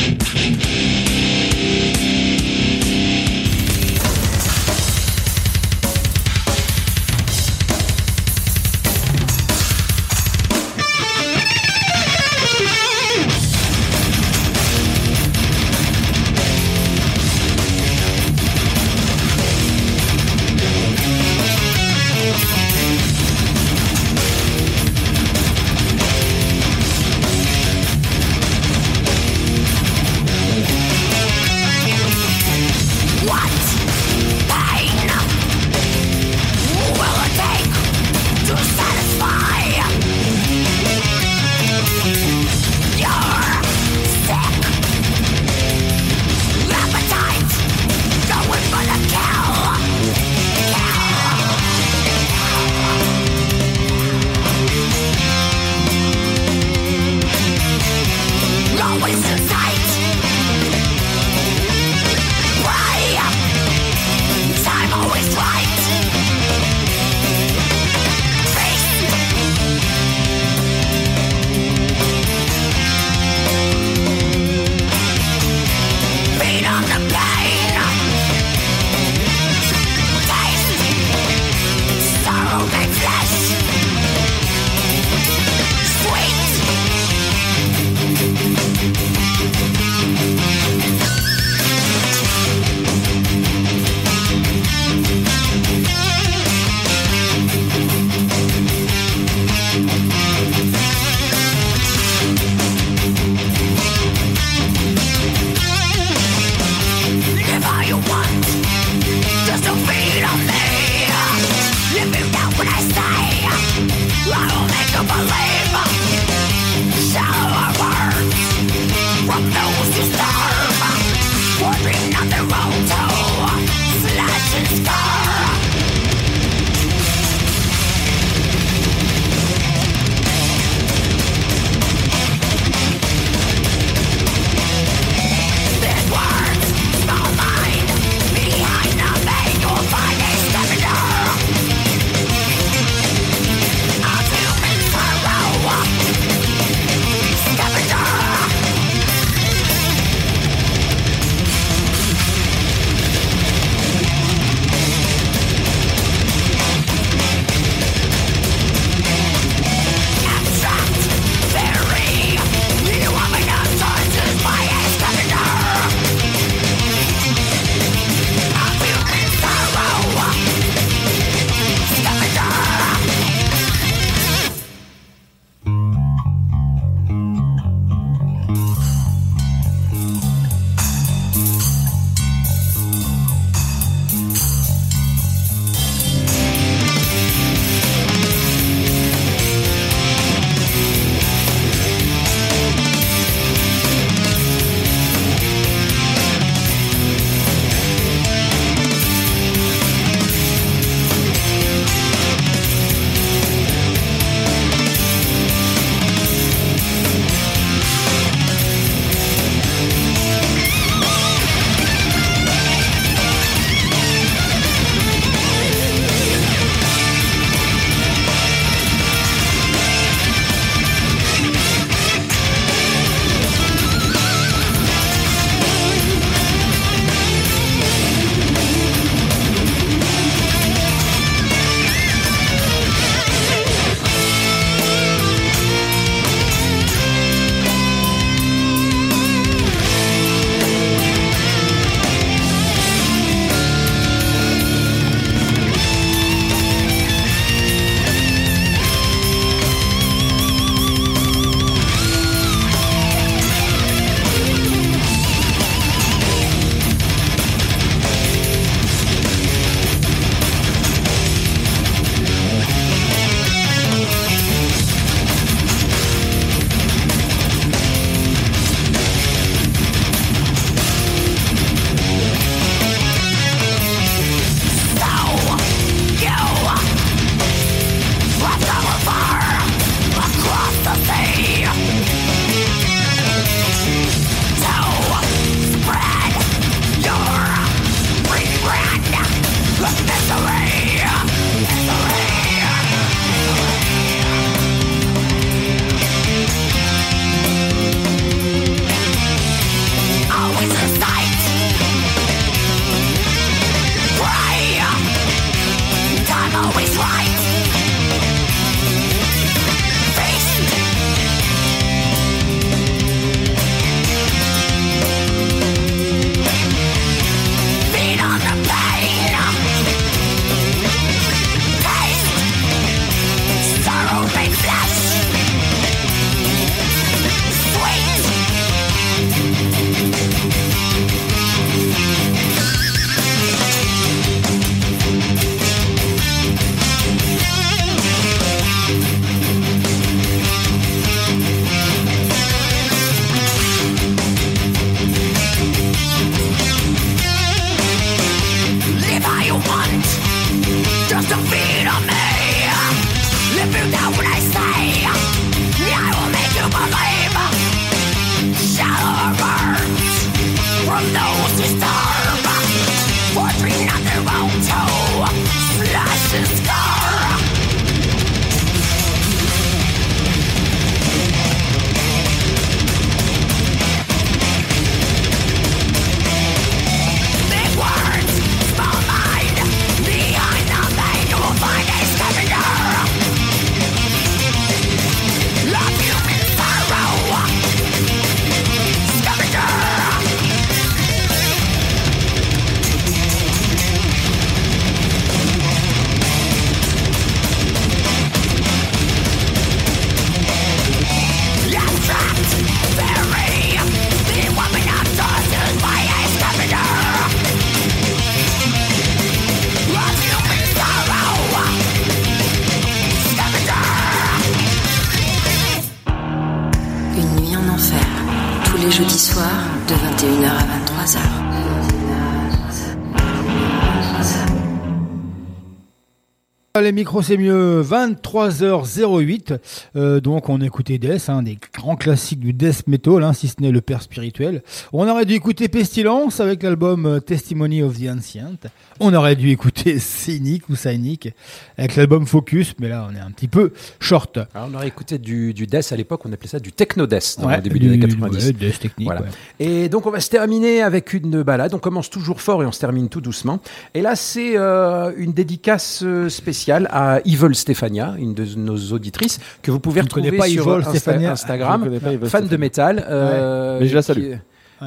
Les micros c'est mieux, 23h08. Euh, donc on écoutait Death, un des grands classiques du death metal, hein, si ce n'est le père spirituel. On aurait dû écouter Pestilence avec l'album euh, Testimony of the Ancient. On aurait dû écouter Cynic ou Cynic avec l'album Focus, mais là on est un petit peu short. Alors, on aurait écouté du, du death à l'époque, on appelait ça du techno death dans Ouais, le début du- des années 90. ouais, death technique, Voilà. ouais. Et donc on va se terminer avec une balade. On commence toujours fort et on se termine tout doucement. Et là c'est euh, une dédicace euh, spéciale à Evil Stéphania, une de nos auditrices que vous pouvez retrouver pas sur Evil Insta- Stéphania. Instagram, Pas fan de métal. euh, Mais je la qui- salue.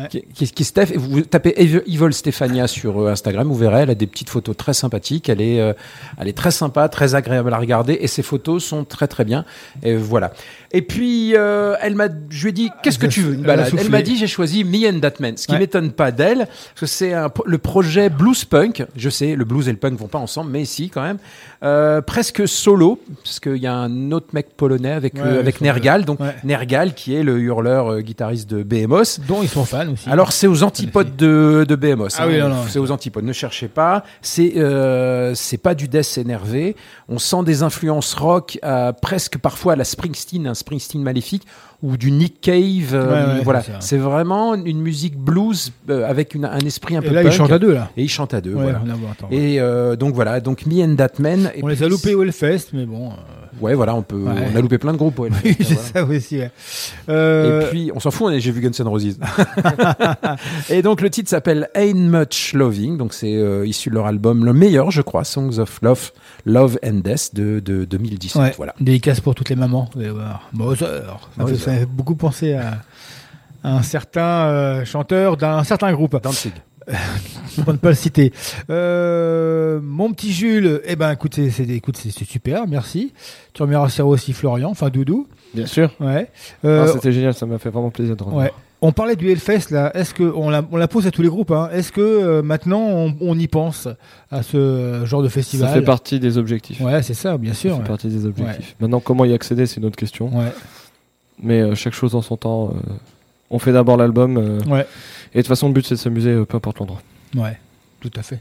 Qui, qui, qui Steph, et vous tapez Evil Stéphania sur euh, Instagram, vous verrez, elle a des petites photos très sympathiques. Elle est, euh, elle est très sympa, très agréable à regarder, et ses photos sont très très bien. Et voilà. Et puis, euh, elle m'a, je lui ai dit, qu'est-ce que tu veux une elle balade m'a dit, j'ai choisi Me and That Man, ce qui Ouais. m'étonne pas d'elle, parce que c'est le projet blues punk. Je sais, le blues et le punk vont pas ensemble, mais si quand même. Euh, presque solo, parce qu'il y a un autre mec polonais avec Ouais, euh, avec Nergal, donc ouais. Nergal qui est le hurleur euh, guitariste de Behemoth. Dont ils sont fans aussi. Alors c'est aux antipodes de, de Behemoth. Ah hein. oui, c'est aux antipodes. Ne cherchez pas. C'est euh, c'est pas du death énervé. On sent des influences rock, euh, presque parfois à la Springsteen, un Springsteen maléfique, ou du Nick Cave. euh, Ouais, ouais, voilà, c'est vraiment une musique blues euh, avec une- un esprit un Et peu là, ils punk. chantent à deux, là. Et ils chantent à deux. Ouais, voilà. attends. Et euh, donc voilà, donc Me and That Man. Et on les a loupés au Hellfest, mais bon. Ouais, voilà, on peut. On a loupé plein de groupes. Oui, c'est Voilà. ça aussi. Et puis, on s'en fout, j'ai vu Guns N' Roses. et donc, le titre s'appelle Ain't Much Loving. Donc, c'est issu de leur album, le meilleur, je crois, Songs of Love, Love and Death de, de 2017. Ouais, Voilà. dédicace pour toutes les mamans. Vous allez voir. Bowser. Ça, Bowser. fait, ça fait beaucoup penser à, à un certain euh, chanteur d'un certain groupe. Danzig. Pour ne pas le citer. Euh, mon petit Jules, eh ben, écoutez, c'est écoute, c'est c'est super, merci. Tu remercieras aussi Florian, enfin Doudou. Bien sûr. Ouais. Euh, Ah, C'était génial, ça m'a fait vraiment plaisir de revenir. Ouais. On parlait du Hellfest là. Est-ce que on la, on la pose à tous les groupes hein? Est-ce que euh, maintenant on, on y pense à ce genre de festival? Ça fait partie des objectifs. Ouais, c'est ça, bien sûr. Ça fait ouais. partie des objectifs. Maintenant, comment y accéder, c'est une autre question. Ouais. Mais euh, chaque chose en son temps. euh, on fait d'abord l'album. Ouais. Et de toute façon, le but, c'est de s'amuser, peu importe l'endroit. Ouais, tout à fait.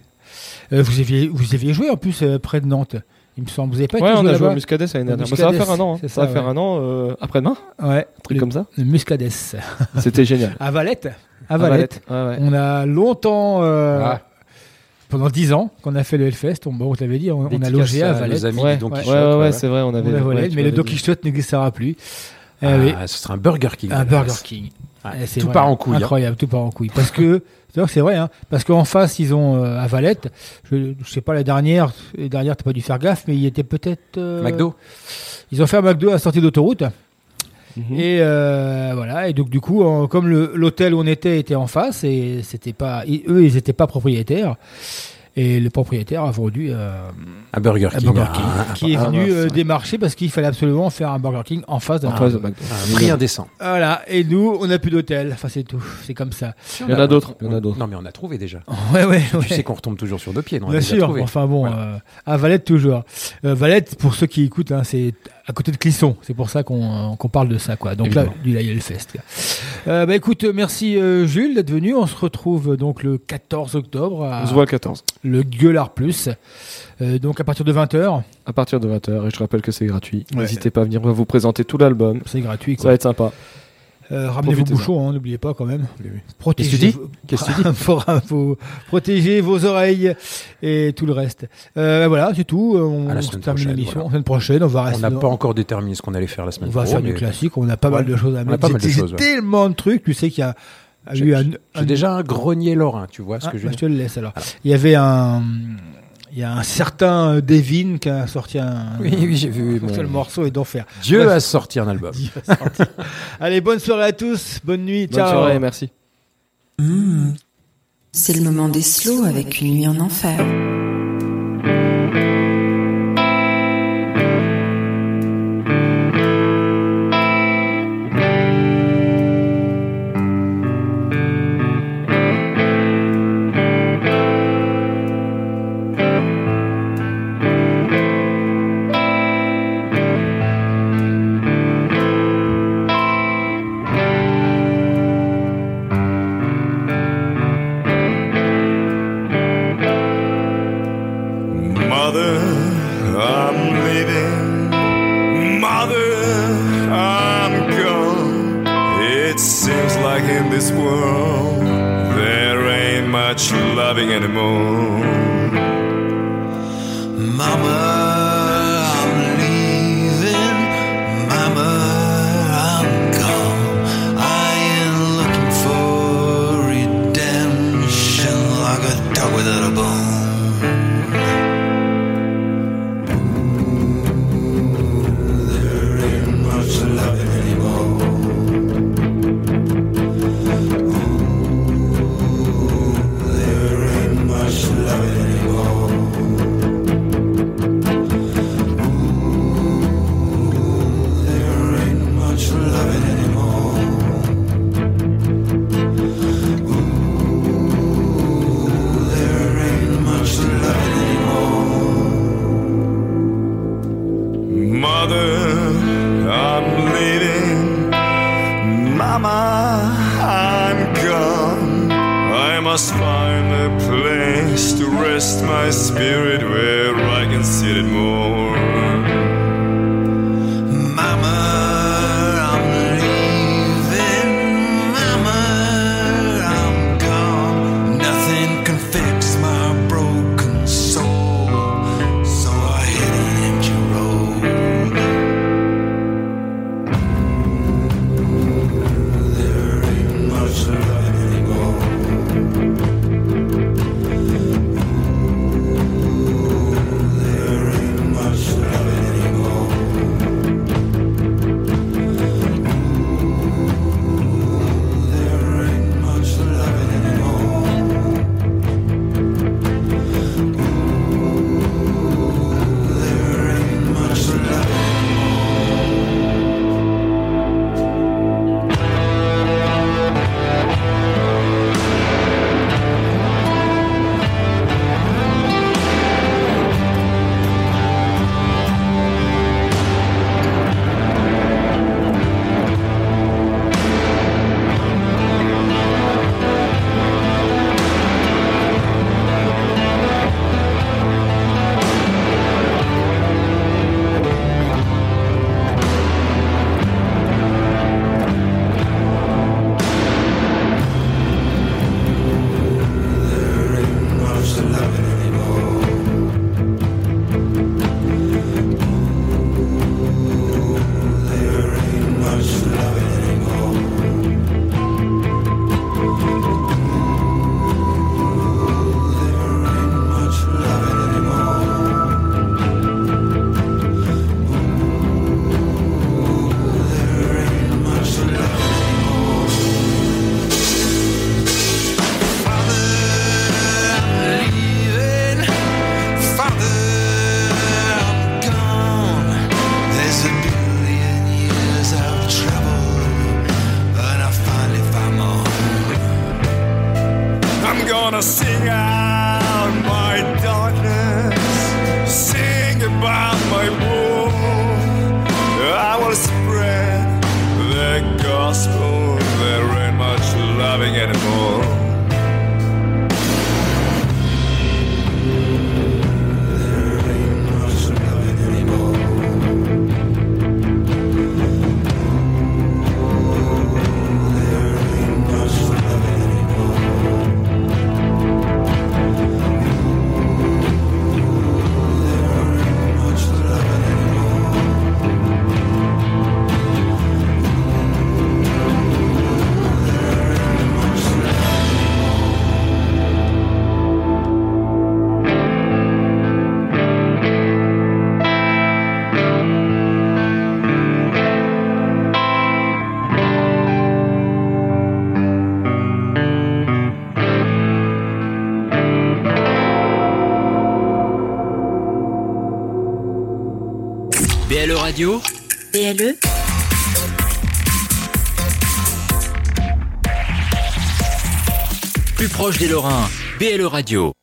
Vous aviez vous aviez joué en plus près de Nantes. Il me semble. Vous avez pas Ouais, été on joué a joué au Muscadet l'année dernière. Bah, ça va Muscadet, faire un an. hein. Ça va faire un an euh, après-demain. Ouais. Un truc Le- comme ça. Le Muscadès. C'était génial. À Valette. À À Valette. Valette, ouais, ouais. On a longtemps. euh, Ah. Pendant 10 ans qu'on a fait le Hellfest, on, bon, on t'avait dit, on, on a logé à Valette. amis Ouais, ouais, Quichotte, ouais, ouais, voilà. c'est vrai, on avait. On mais le Don. Quichotte n'existera plus. Eh Ah, oui. ce sera un Burger King. Un Burger. King. Ouais, Eh, tout vrai, part en couille. hein. Incroyable, tout part en couille. Parce que, d'ailleurs, c'est vrai, hein, parce qu'en face, ils ont euh, à Valette, je, je sais pas la dernière, la dernière, t'as pas dû faire gaffe, mais il était peut-être. euh, McDo. Ils ont fait un McDo à la sortie d'autoroute. Mhm. Et euh, voilà, et donc du coup, en- comme l'hôtel où on était était en face, et c'était pas, et eux, ils étaient pas propriétaires. Et le propriétaire a vendu euh, Un Burger un King. Burger King, Ah, qui est ah, venu mince, euh, démarcher parce qu'il fallait absolument faire un Burger King en face d'un. Un prix indécent. Voilà, et nous, on n'a plus d'hôtel. Enfin, c'est tout. C'est comme ça. Il y en a d'autres. Il y en a d'autres. Non, mais on a trouvé déjà. Ouais, ouais, Tu ouais. sais qu'on retombe toujours sur deux pieds. non, on a Bien sûr. trouvé. Enfin bon, Voilà. euh, à Valette toujours. Euh, Valette, pour ceux qui écoutent, hein, c'est à côté de Clisson. C'est pour ça qu'on qu'on parle de ça, quoi. Donc là, Évidemment. du là, il y a le fest. quoi. Euh, bah écoute, merci euh, Jules d'être venu. On se retrouve euh, donc le 14 octobre à On se voit le 14. le Gueulard Plus. Euh, donc à partir de 20h, À partir de 20h, et je rappelle que c'est gratuit. Ouais. N'hésitez pas à venir, on va vous présenter tout l'album. c'est gratuit. Ça Quoi. va être sympa. Euh, ramenez vos bouchons, hein, n'oubliez pas quand même. Que tu dis vos- protéger vos oreilles et tout le reste. Euh, voilà, c'est tout. On, À la on semaine termine prochaine, l'émission. voilà. La semaine prochaine, on va On rester. n'a dans- pas encore déterminé ce qu'on allait faire la On semaine va pro, faire du classique. On a pas mal de choses à On mettre. choses, ouais. tellement de trucs. Tu sais qu'il y a, J'ai- eu un. Déjà un grenier lorrain, tu vois ce Ah, que je bah, veux je te dire le laisse alors. Il y avait un. Il y a un certain Devin qui a sorti un. Oui, oui, j'ai vu, morceau est d'enfer. Dieu Bref. a sorti un album. Dieu a sorti. Allez, bonne soirée à tous. Bonne nuit. Bonne Ciao. soirée, merci. Hmm. C'est le moment des slows avec une nuit en enfer. Radio, BLE plus proche des Lorrains. BLE Radio.